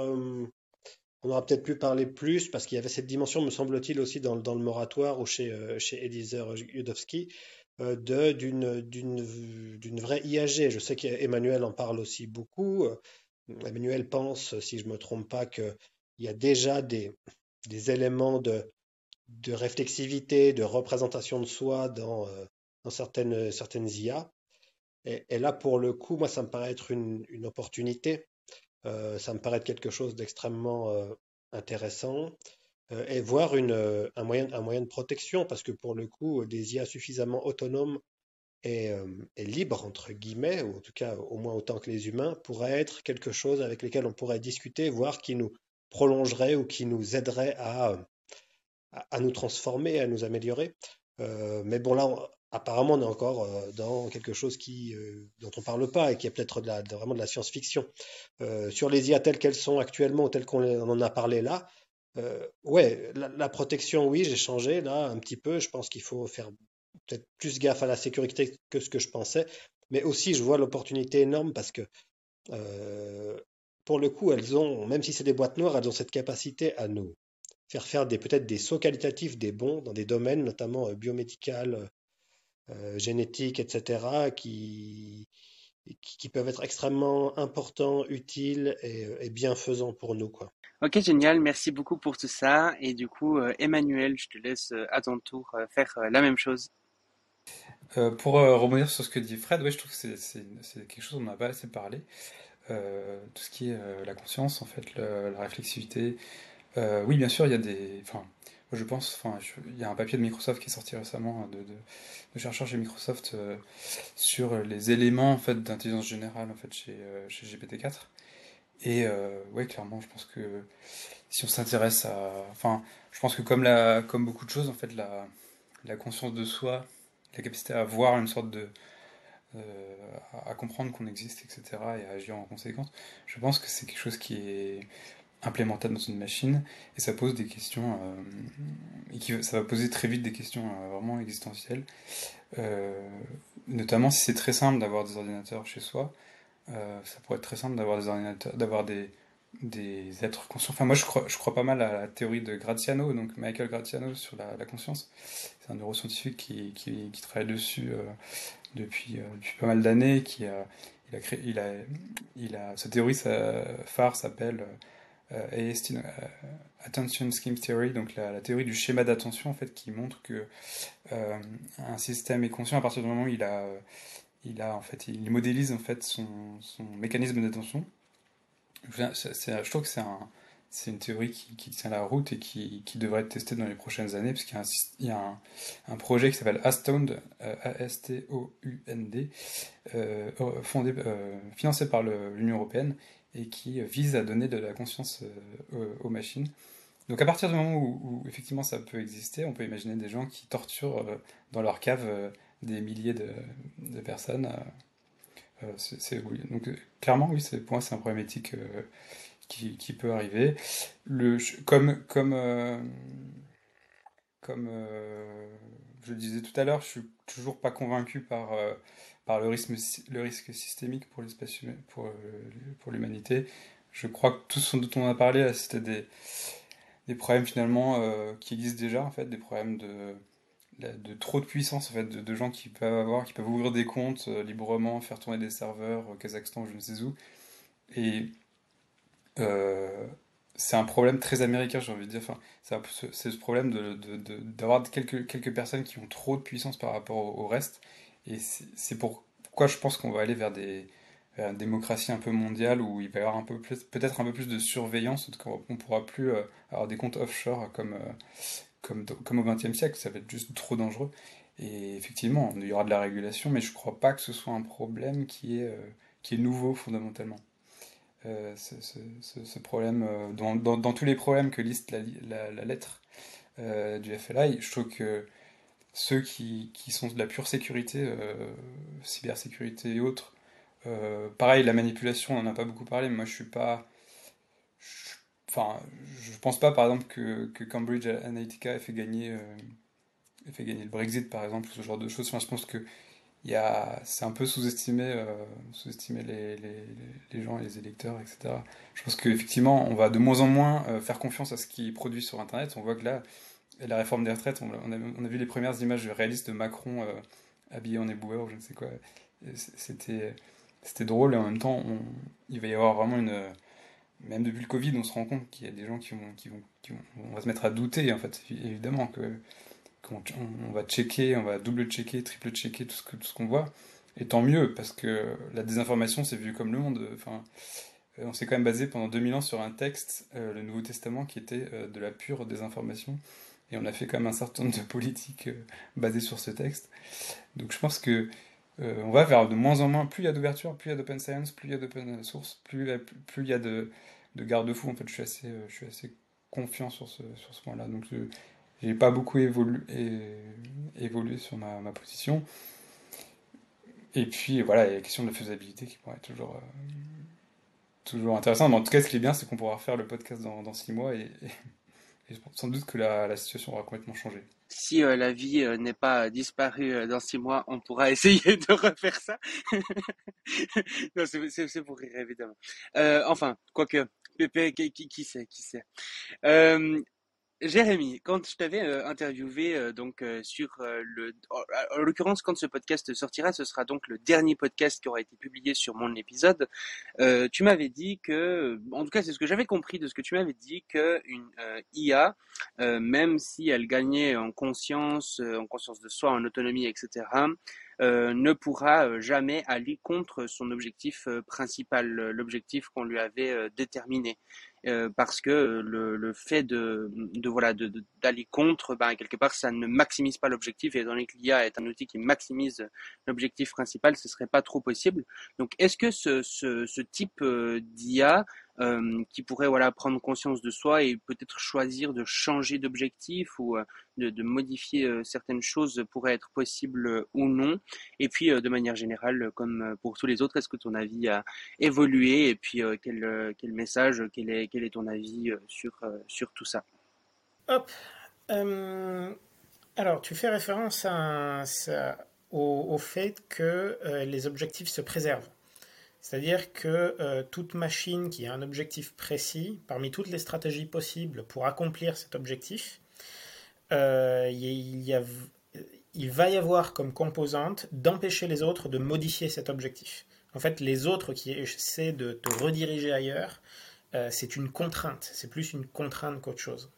on aura peut-être pu parler plus parce qu'il y avait cette dimension, me semble-t-il, aussi dans, le- moratoire ou chez, euh, chez euh, d'une, vraie IAG. Je sais qu'Emmanuel en parle aussi beaucoup. Euh, Emmanuel pense, si je ne me trompe pas, qu'il y a déjà des, éléments de, réflexivité, de représentation de soi dans, euh, certaines, certaines IA. Et, là, pour le coup, moi, ça me paraît être une, opportunité. Ça me paraît être quelque chose d'extrêmement intéressant. et voir un, moyen, un moyen de protection, parce que pour le coup, des IA suffisamment autonomes et, libres, entre guillemets, ou en tout cas au moins autant que les humains, pourrait être quelque chose avec lequel on pourrait discuter, voire qui nous prolongerait ou qui nous aiderait à, à, nous transformer, à nous améliorer. Euh, mais bon, là, apparemment, on est encore euh, dans quelque chose qui, euh, dont on ne parle pas et qui est peut-être vraiment de la science-fiction. sur les IA telles qu'elles sont actuellement ou telles qu'on en a parlé là, ouais, la, protection, oui, j'ai changé là un petit peu. Je pense qu'il faut faire peut-être plus gaffe à la sécurité que ce que je pensais. Mais aussi, je vois l'opportunité énorme parce que pour le coup, elles ont, même si c'est des boîtes noires, elles ont cette capacité à nous faire faire peut-être des sauts qualitatifs des bons dans des domaines, notamment euh, biomédical, euh, euh, génétique, etc., qui, qui peuvent être extrêmement importants, utiles et, bienfaisants pour nous. Quoi. Ok, génial. Merci beaucoup pour tout ça. Et du coup, Emmanuel, je te laisse à ton tour faire la même chose. pour rebondir sur ce que dit Fred, ouais, je trouve que c'est quelque chose dont on n'a pas assez parlé. tout ce qui est la conscience, en fait, la réflexivité, euh, oui, bien sûr, il y a des. Enfin, je pense. Enfin, il y a un papier de Microsoft qui est sorti récemment hein, de, chercheurs chez Microsoft euh, sur les éléments en fait d'intelligence générale en fait chez, euh, chez GPT-4. Et ouais, clairement, je pense que si on s'intéresse à, enfin, je pense que comme la, comme beaucoup de choses, en fait, la, la conscience de soi, la capacité à voir une sorte de à comprendre qu'on existe, etc., et à agir en conséquence. Je pense que c'est quelque chose qui est implémentable dans une machine et ça pose des questions euh, et qui, ça va poser très vite des questions euh, vraiment existentielles. Euh, notamment si c'est très simple d'avoir des ordinateurs chez soi ça pourrait être très simple d'avoir des ordinateurs d'avoir des, des êtres conscients. Enfin moi je crois, je crois pas mal à la théorie de Graziano donc Michael Graziano sur la, conscience. C'est un neuroscientifique qui, qui, travaille dessus depuis, depuis pas mal d'années qui a il a créé il a il a sa théorie sa phare s'appelle euh, euh, Attention Scheme Theory, donc la, théorie du schéma d'attention en fait, qui montre que euh, un système est conscient à partir du moment où il a, il a en fait, il modélise en fait son, mécanisme d'attention. Je trouve que c'est c'est une théorie qui, qui, tient la route et qui, qui, devrait être testée dans les prochaines années, parce qu'il y a un, y a un, un projet qui s'appelle Astound, A-S-T-O-U-N-D, fondé, financé par l'Union Européenne, et qui vise à donner de la conscience euh, aux machines. Donc à partir du moment où, effectivement ça peut exister, on peut imaginer des gens qui torturent euh, dans leur cave euh, des milliers de, personnes. c'est, oui. Donc clairement, oui, pour moi c'est un problème éthique qui, peut arriver. Comme comme, comme je le disais tout à l'heure, je suis toujours pas convaincu par par le risque, le risque systémique pour l'espace pour, euh, pour l'humanité. Je crois que tout ce dont on a parlé, c'était des, des problèmes finalement euh, qui existent déjà, en fait, des problèmes de, de trop de puissance, en fait, de, gens qui peuvent avoir, qui peuvent ouvrir des comptes euh, librement, faire tourner des serveurs au Kazakhstan, je ne sais où. Et c'est un problème très américain, j'ai envie de dire. Enfin, c'est ce problème d'avoir de, quelques, quelques personnes qui ont trop de puissance par rapport au reste et c'est pourquoi je pense qu'on va aller vers des une démocratie un peu mondiale où il va y avoir peut-être un peu plus de surveillance, qu'on ne pourra plus euh, avoir des comptes offshore comme, euh, comme, au XXe siècle, ça va être juste trop dangereux. Et effectivement, il y aura de la régulation, mais je ne crois pas que ce soit un problème qui est, euh, nouveau fondamentalement. ce, problème, dans, tous les problèmes que liste la lettre du FLI, je trouve que ceux qui, qui, sont de la pure sécurité, euh, cybersécurité et autres. Euh, pareil, la manipulation, on n'en a pas beaucoup parlé, mais moi je suis pas. enfin, je pense pas par exemple que, que Cambridge Analytica ait fait gagner, euh, fait gagner le Brexit par exemple, ce genre de choses. Enfin, je pense que c'est un peu sous-estimé sous les, les, les, gens, les électeurs, etc. Je pense qu'effectivement, on va de moins en moins faire confiance à ce qui est produit sur Internet. On voit que là, la réforme des retraites, on, a, vu les premières images réalistes de Macron euh, habillé en éboueur ou je ne sais quoi. C'était, drôle et en même temps, il va y avoir vraiment une. Même depuis le Covid, on se rend compte qu'il y a des gens qui vont, on va se mettre à douter en fait, évidemment qu'on on va checker, on va double checker, triple checker tout ce qu'on voit. et tant mieux, parce que la désinformation, c'est vu comme le monde. Enfin, on s'est quand même basé pendant 2000 ans sur un texte, le Nouveau Testament, qui était de la pure désinformation. Et on a fait quand même un certain nombre de politiques basées sur ce texte. Donc je pense que on va vers de moins en moins, plus il y a d'ouverture, plus il y a d'open science, plus il y a d'open source, plus, plus, il y a de, de garde-fous. En fait, je suis assez, je suis assez confiant sur ce, sur ce point-là. Donc, je n'ai pas beaucoup évolué, évolué sur ma, position. Et puis, voilà, il y a la question de la faisabilité qui pourrait être toujours, euh, toujours intéressante. Mais en tout cas, ce qui est bien, c'est qu'on pourra faire le podcast dans, dans six mois et, sans doute que la, la, situation aura complètement changé. Si euh, la vie euh, n'est pas disparue dans six mois, on pourra essayer de refaire ça. non, c'est pour rire, évidemment. enfin, quoique, Pépé, qui, qui, qui sait, qui sait. Euh, Jérémy, quand je t'avais euh, interviewé euh, donc euh, sur le, en, l'occurrence quand ce podcast sortira, ce sera donc le dernier podcast qui aura été publié sur mon épisode. tu m'avais dit que, en tout cas c'est ce que j'avais compris de ce que tu m'avais dit, que une IA, même si elle gagnait en conscience, en conscience de soi, en autonomie, etc. ne pourra jamais aller contre son objectif principal, l'objectif qu'on lui avait déterminé. Euh, parce que le, le fait de, de voilà d'aller de, contre, ben, quelque part, ça ne maximise pas l'objectif. Et dans que l'IA est un outil qui maximise l'objectif principal, ce serait pas trop possible. Donc, est-ce que ce, ce, ce type euh, d'IA euh, qui pourrait voilà prendre conscience de soi et peut-être choisir de changer d'objectif ou euh, de, modifier euh, certaines choses pourrait être possible ou non. Et puis de manière générale, comme pour tous les autres, est-ce que ton avis a évolué et puis quel, quel message, quel est, quel est ton avis sur, sur tout ça? Hop. alors, tu fais référence au, au, fait que les objectifs se préservent. C'est-à-dire que euh, toute machine qui a un objectif précis, parmi toutes les stratégies possibles pour accomplir cet objectif, euh, a, il, va y avoir comme composante d'empêcher les autres de modifier cet objectif. En fait, les autres qui essaient de te rediriger ailleurs, euh, c'est une contrainte, c'est plus une contrainte qu'autre chose.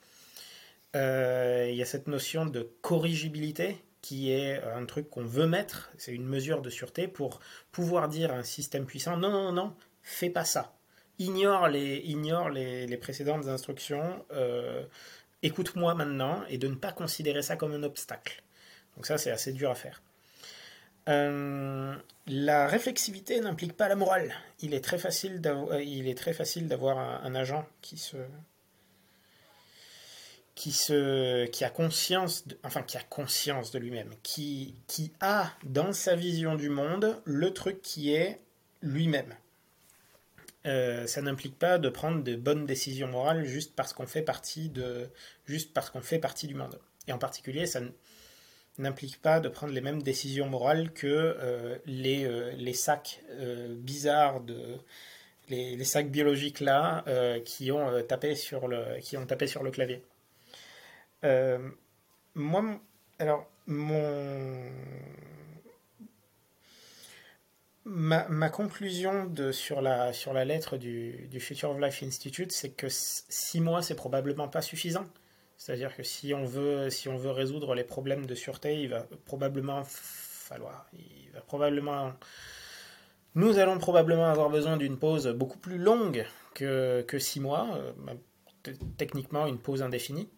il y a cette notion de corrigibilité qui est un truc qu'on veut mettre, c'est une mesure de sûreté pour pouvoir dire à un système puissant non, non, non, fais pas ça. Ignore les, ignore les, les précédentes instructions, euh, écoute-moi maintenant, et de ne pas considérer ça comme un obstacle. Donc ça, c'est assez dur à faire. Euh, la réflexivité n'implique pas la morale. Il est très facile d'avoir un, un agent qui se, qui, a conscience, de, enfin qui a conscience de lui-même, qui, qui a dans sa vision du monde le truc qui est lui-même. Euh, ça n'implique pas de prendre de bonnes décisions morales juste parce qu'on fait partie de, juste parce qu'on fait partie du monde. Et en particulier, ça n'implique pas de prendre les mêmes décisions morales que euh, les, euh, les sacs bizarres de, les, les, sacs biologiques là qui ont tapé sur le, qui ont tapé sur le clavier. Euh, moi, alors, mon. Ma, conclusion sur, la, sur la lettre du, du Future of Life Institute, c'est que six mois, c'est probablement pas suffisant. C'est-à-dire que si on, veut, si on veut résoudre les problèmes de sûreté, il va probablement falloir. Il va probablement. Nous allons probablement avoir besoin d'une pause beaucoup plus longue que, que six mois, euh, techniquement une pause indéfinie.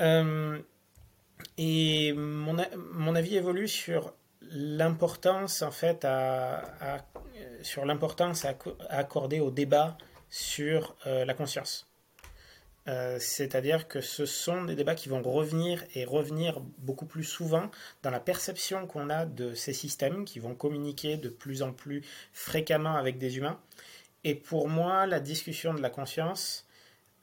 Euh, et mon, mon, avis évolue sur l'importance en fait à, sur l'importance à, accorder au débat sur euh, la conscience. Euh, c'est-à-dire que ce sont des débats qui vont revenir et revenir beaucoup plus souvent dans la perception qu'on a de ces systèmes qui vont communiquer de plus en plus fréquemment avec des humains. Et pour moi, la discussion de la conscience,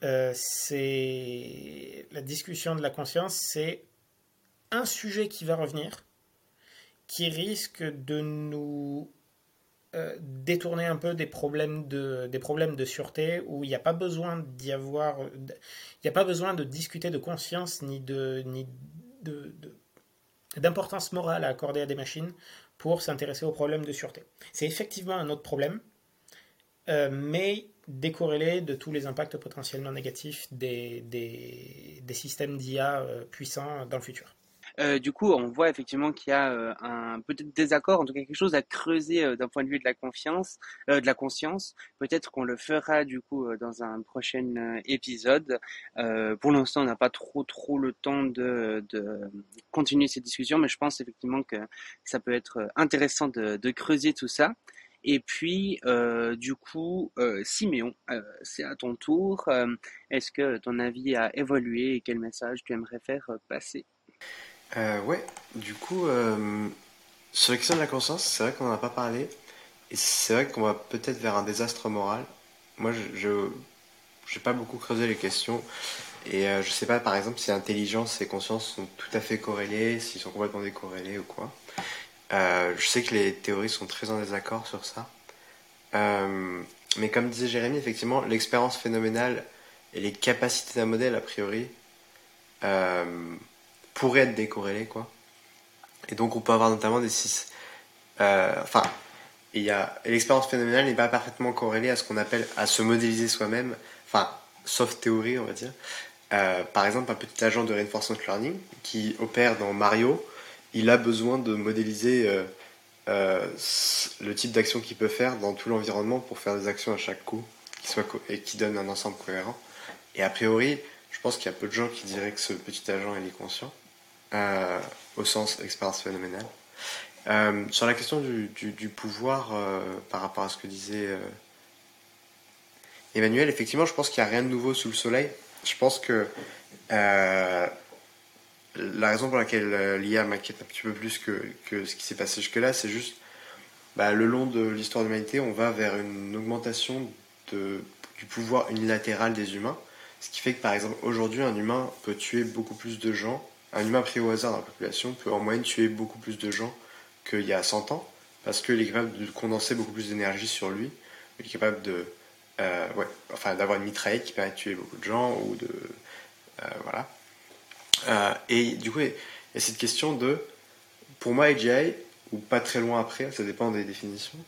euh, c'est la discussion de la conscience, c'est un sujet qui va revenir, qui risque de nous euh, détourner un peu des problèmes de, des problèmes de sûreté, où il n'y a pas besoin d'y avoir, il n'y a pas besoin de discuter de conscience ni de ni de, d'importance morale à accorder à des machines pour s'intéresser aux problèmes de sûreté. C'est effectivement un autre problème, euh, mais décorrélé de tous les impacts potentiellement négatifs des, des, systèmes d'IA euh, puissants dans le futur. Euh, du coup, on voit effectivement qu'il y a euh, un peut-être désaccord, en tout cas quelque chose à creuser d'un point de vue de la confiance, de la conscience. Peut-être qu'on le fera du coup dans un prochain épisode. pour l'instant, on n'a pas trop trop le temps de, de continuer cette discussion, mais je pense effectivement que ça peut être intéressant de creuser tout ça. Et puis, euh, du coup, euh, Siméon, euh, c'est à ton tour. Est-ce que ton avis a évolué et quel message tu aimerais faire passer? Ouais, du coup, sur la question de la conscience, c'est vrai qu'on n'en a pas parlé. Et c'est vrai qu'on va peut-être vers un désastre moral. Moi, je n'ai pas beaucoup creusé les questions. Et je sais pas, par exemple, si intelligence et conscience sont tout à fait corrélés, s'ils sont complètement décorrélés ou quoi. Euh, je sais que les théories sont très en désaccord sur ça. Euh, mais comme disait Jérémy, effectivement, l'expérience phénoménale et les capacités d'un modèle, a priori, euh, pourraient être décorrélées, quoi. Et donc, on peut avoir notamment des six. enfin, il y a l'expérience phénoménale n'est pas parfaitement corrélée à ce qu'on appelle à se modéliser soi-même. Enfin, sauf théorie, on va dire. par exemple, un petit agent de reinforcement learning qui opère dans Mario il a besoin de modéliser euh, euh, le type d'action qu'il peut faire dans tout l'environnement pour faire des actions à chaque coup qui et qui donnent un ensemble cohérent. Et a priori, je pense qu'il y a peu de gens qui diraient que ce petit agent est conscient, euh, au sens expérience phénoménale. sur la question du, pouvoir, par rapport à ce que disait Emmanuel, effectivement, je pense qu'il n'y a rien de nouveau sous le soleil. Je pense que la raison pour laquelle euh, l'IA m'inquiète un petit peu plus que, ce qui s'est passé jusque-là, c'est juste bah, le long de l'histoire de l'humanité, on va vers une augmentation du pouvoir unilatéral des humains. Ce qui fait que par exemple aujourd'hui un humain peut tuer beaucoup plus de gens, un humain pris au hasard dans la population peut en moyenne tuer beaucoup plus de gens qu'il y a 100 ans, parce qu'il est capable de condenser beaucoup plus d'énergie sur lui, il est capable euh, d'avoir une mitraille qui permet de tuer beaucoup de gens, ou de... Euh, voilà. Euh, et du coup, il y a cette question de, pour moi, AGI, ou pas très loin après, ça dépend des définitions,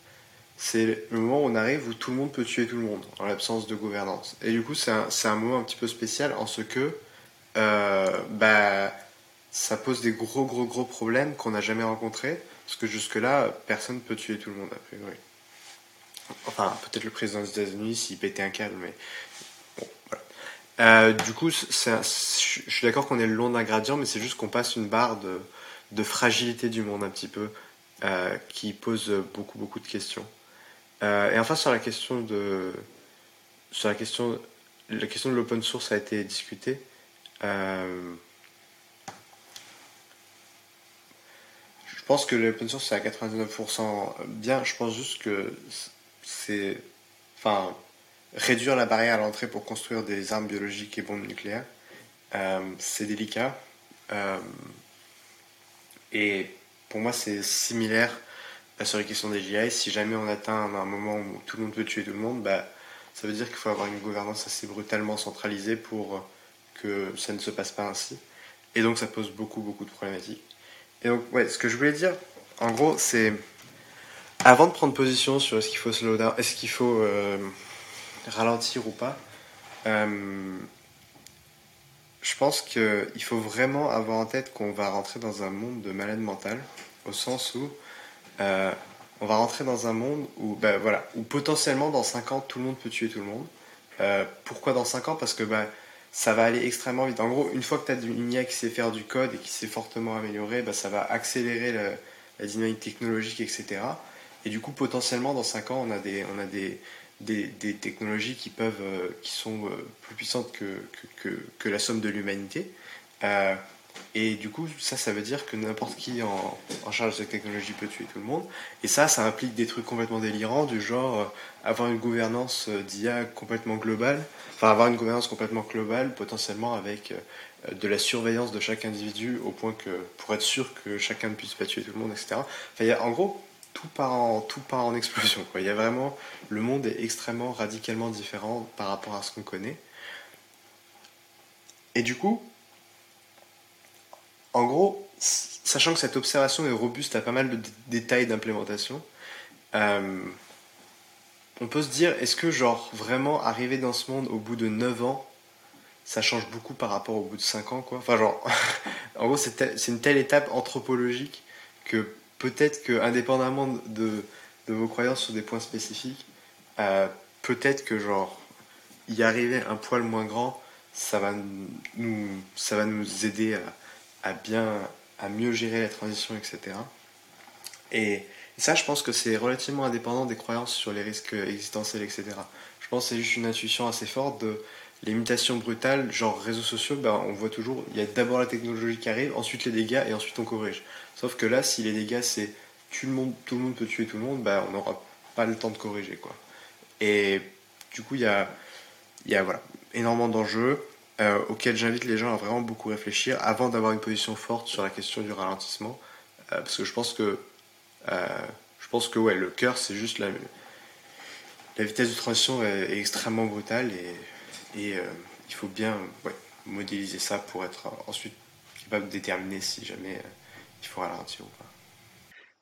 c'est le moment où on arrive où tout le monde peut tuer tout le monde, en l'absence de gouvernance. Et du coup, c'est un, moment un petit peu spécial en ce que euh, bah, ça pose des gros, gros, gros problèmes qu'on n'a jamais rencontrés, parce que jusque-là, personne ne peut tuer tout le monde, a priori. Enfin, peut-être le président des États-Unis s'il pétait un câble, mais euh, du coup, je suis d'accord qu'on est le long d'un gradient, mais c'est juste qu'on passe une barre de, fragilité du monde un petit peu, euh, qui pose beaucoup beaucoup de questions. Euh, et enfin sur la question de sur la question la question de l'open source a été discutée. je pense que l'open source c'est à 99% bien. Je pense juste que c'est enfin réduire la barrière à l'entrée pour construire des armes biologiques et bombes nucléaires. Euh, c'est délicat. Euh, et pour moi, c'est similaire sur les questions des GI. Si jamais on atteint un moment où tout le monde peut tuer tout le monde, bah, ça veut dire qu'il faut avoir une gouvernance assez brutalement centralisée pour que ça ne se passe pas ainsi. Et donc, ça pose beaucoup, beaucoup de problématiques. Et donc, ouais, ce que je voulais dire, en gros, c'est avant de prendre position sur est-ce qu'il faut slow down, est-ce qu'il faut euh, ralentir ou pas, euh, je pense qu'il faut vraiment avoir en tête qu'on va rentrer dans un monde de malade mental, au sens où euh, on va rentrer dans un monde où, ben, voilà, où potentiellement dans 5 ans tout le monde peut tuer tout le monde. Euh, pourquoi dans 5 ans? Parce que ben, ça va aller extrêmement vite. En gros, une fois que tu as une IA qui sait faire du code et qui s'est fortement amélioré, ben, ça va accélérer la, la, dynamique technologique, etc. Et du coup, potentiellement, dans 5 ans, on a des, on a des, des, technologies qui peuvent, euh, qui sont euh, plus puissantes que, que, la somme de l'humanité. Euh, et du coup, ça, ça veut dire que n'importe qui en, en, charge de cette technologie peut tuer tout le monde. Et ça, ça implique des trucs complètement délirants, du genre avoir une gouvernance d'IA complètement globale, enfin avoir une gouvernance complètement globale, potentiellement avec de la surveillance de chaque individu au point que pour être sûr que chacun ne puisse pas tuer tout le monde, etc. Enfin, en gros, tout part en, explosion. Quoi. Il y a vraiment, le monde est extrêmement radicalement différent par rapport à ce qu'on connaît. Et du coup, en gros, sachant que cette observation est robuste à pas mal de détails d'implémentation, euh, on peut se dire, est-ce que genre vraiment arriver dans ce monde au bout de 9 ans, ça change beaucoup par rapport au bout de 5 ans, quoi? Enfin, genre, en gros, c'est une telle étape anthropologique que peut-être que, indépendamment de, vos croyances sur des points spécifiques, euh, peut-être que, genre, y arriver un poil moins grand, ça va nous, aider à mieux gérer la transition, etc. Et, ça, je pense que c'est relativement indépendant des croyances sur les risques existentiels, etc. Je pense que c'est juste une intuition assez forte de les mutations brutales, genre réseaux sociaux, ben, on voit toujours, il y a d'abord la technologie qui arrive, ensuite les dégâts et ensuite on corrige. Sauf que là, si les dégâts c'est tout le monde, tout le monde peut tuer tout le monde, ben, on n'aura pas le temps de corriger. quoi. Et du coup, il y a, y a voilà, énormément d'enjeux euh, auxquels j'invite les gens à vraiment beaucoup réfléchir avant d'avoir une position forte sur la question du ralentissement. Euh, parce que je pense que, euh, je pense que ouais, le cœur, c'est juste la, la vitesse de transition est, extrêmement brutale et il faut bien modéliser ça pour être ensuite capable de déterminer si jamais il faut ralentir ou pas.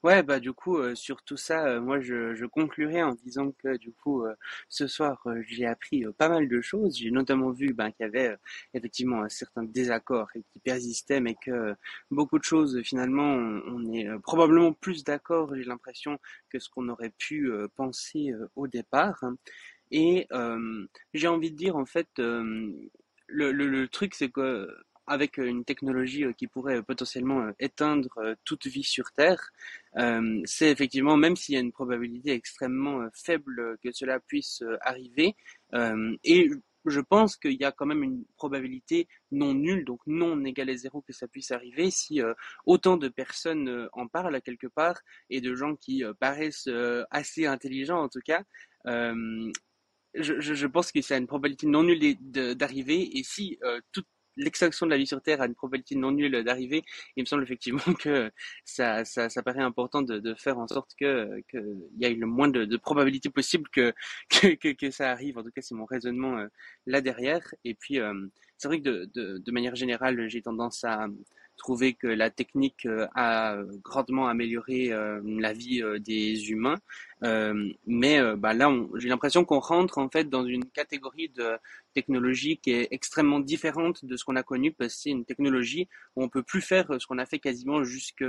Ouais, bah du coup, euh, sur tout ça, moi je, conclurai en disant que du coup, ce soir, j'ai appris pas mal de choses. J'ai notamment vu ben, qu'il y avait effectivement un certain désaccord qui persistait, mais que beaucoup de choses, finalement, on, est probablement plus d'accord, j'ai l'impression, que ce qu'on aurait pu penser au départ. Et euh, j'ai envie de dire, en fait, euh, le, truc, c'est que avec une technologie qui pourrait potentiellement éteindre toute vie sur Terre, euh, c'est effectivement, même s'il y a une probabilité extrêmement faible que cela puisse arriver, et je pense qu'il y a quand même une probabilité non nulle, donc non égale à zéro que ça puisse arriver si autant de personnes en parlent quelque part et de gens qui paraissent assez intelligents en tout cas je, pense que a une probabilité non nulle d'arriver. Et si euh, toute l'extinction de la vie sur Terre a une probabilité non nulle d'arriver, il me semble effectivement que ça, ça, ça paraît important de, de, faire en sorte que qu'il y ait le moins de, de probabilité possible que, que, que, ça arrive. En tout cas, c'est mon raisonnement euh, là derrière. Et puis, euh, c'est vrai que de, de, de manière générale, j'ai tendance à trouver que la technique euh, a grandement amélioré euh, la vie euh, des humains. mais bah, là, j'ai l'impression qu'on rentre en fait dans une catégorie de technologie qui est extrêmement différente de ce qu'on a connu parce que c'est une technologie où on peut plus faire ce qu'on a fait quasiment jusque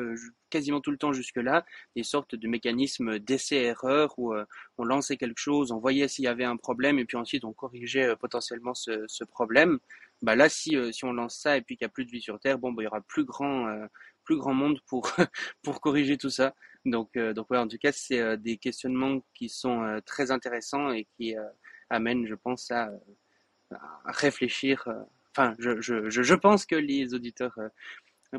quasiment tout le temps jusque là, des sortes de mécanismes d'essai-erreur où on lançait quelque chose, on voyait s'il y avait un problème et puis ensuite on corrigeait potentiellement ce, ce problème bah là si euh, si on lance ça et puis qu'il n'y a plus de vie sur Terre, bon bah, il y aura plus grand euh, plus grand monde pour pour corriger tout ça. Donc euh, donc ouais, en tout cas c'est des questionnements qui sont très intéressants et qui amènent, je pense, à, à réfléchir. Enfin, je, je, je, pense que les auditeurs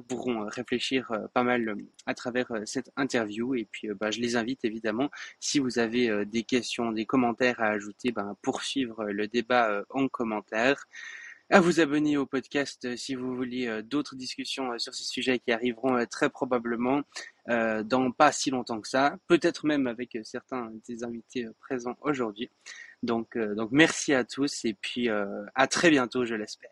pourront réfléchir pas mal à travers cette interview. Et puis, bah, je les invite évidemment, si vous avez des questions, des commentaires à ajouter, ben, poursuivre le débat en commentaire à vous abonner au podcast euh, si vous voulez euh, d'autres discussions euh, sur ces sujets qui arriveront très probablement dans pas si longtemps que ça, peut-être même avec certains des invités présents aujourd'hui. Donc, donc merci à tous et puis à très bientôt, je l'espère.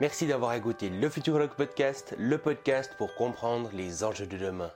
Merci d'avoir écouté le Futurologue Podcast, le podcast pour comprendre les enjeux de demain.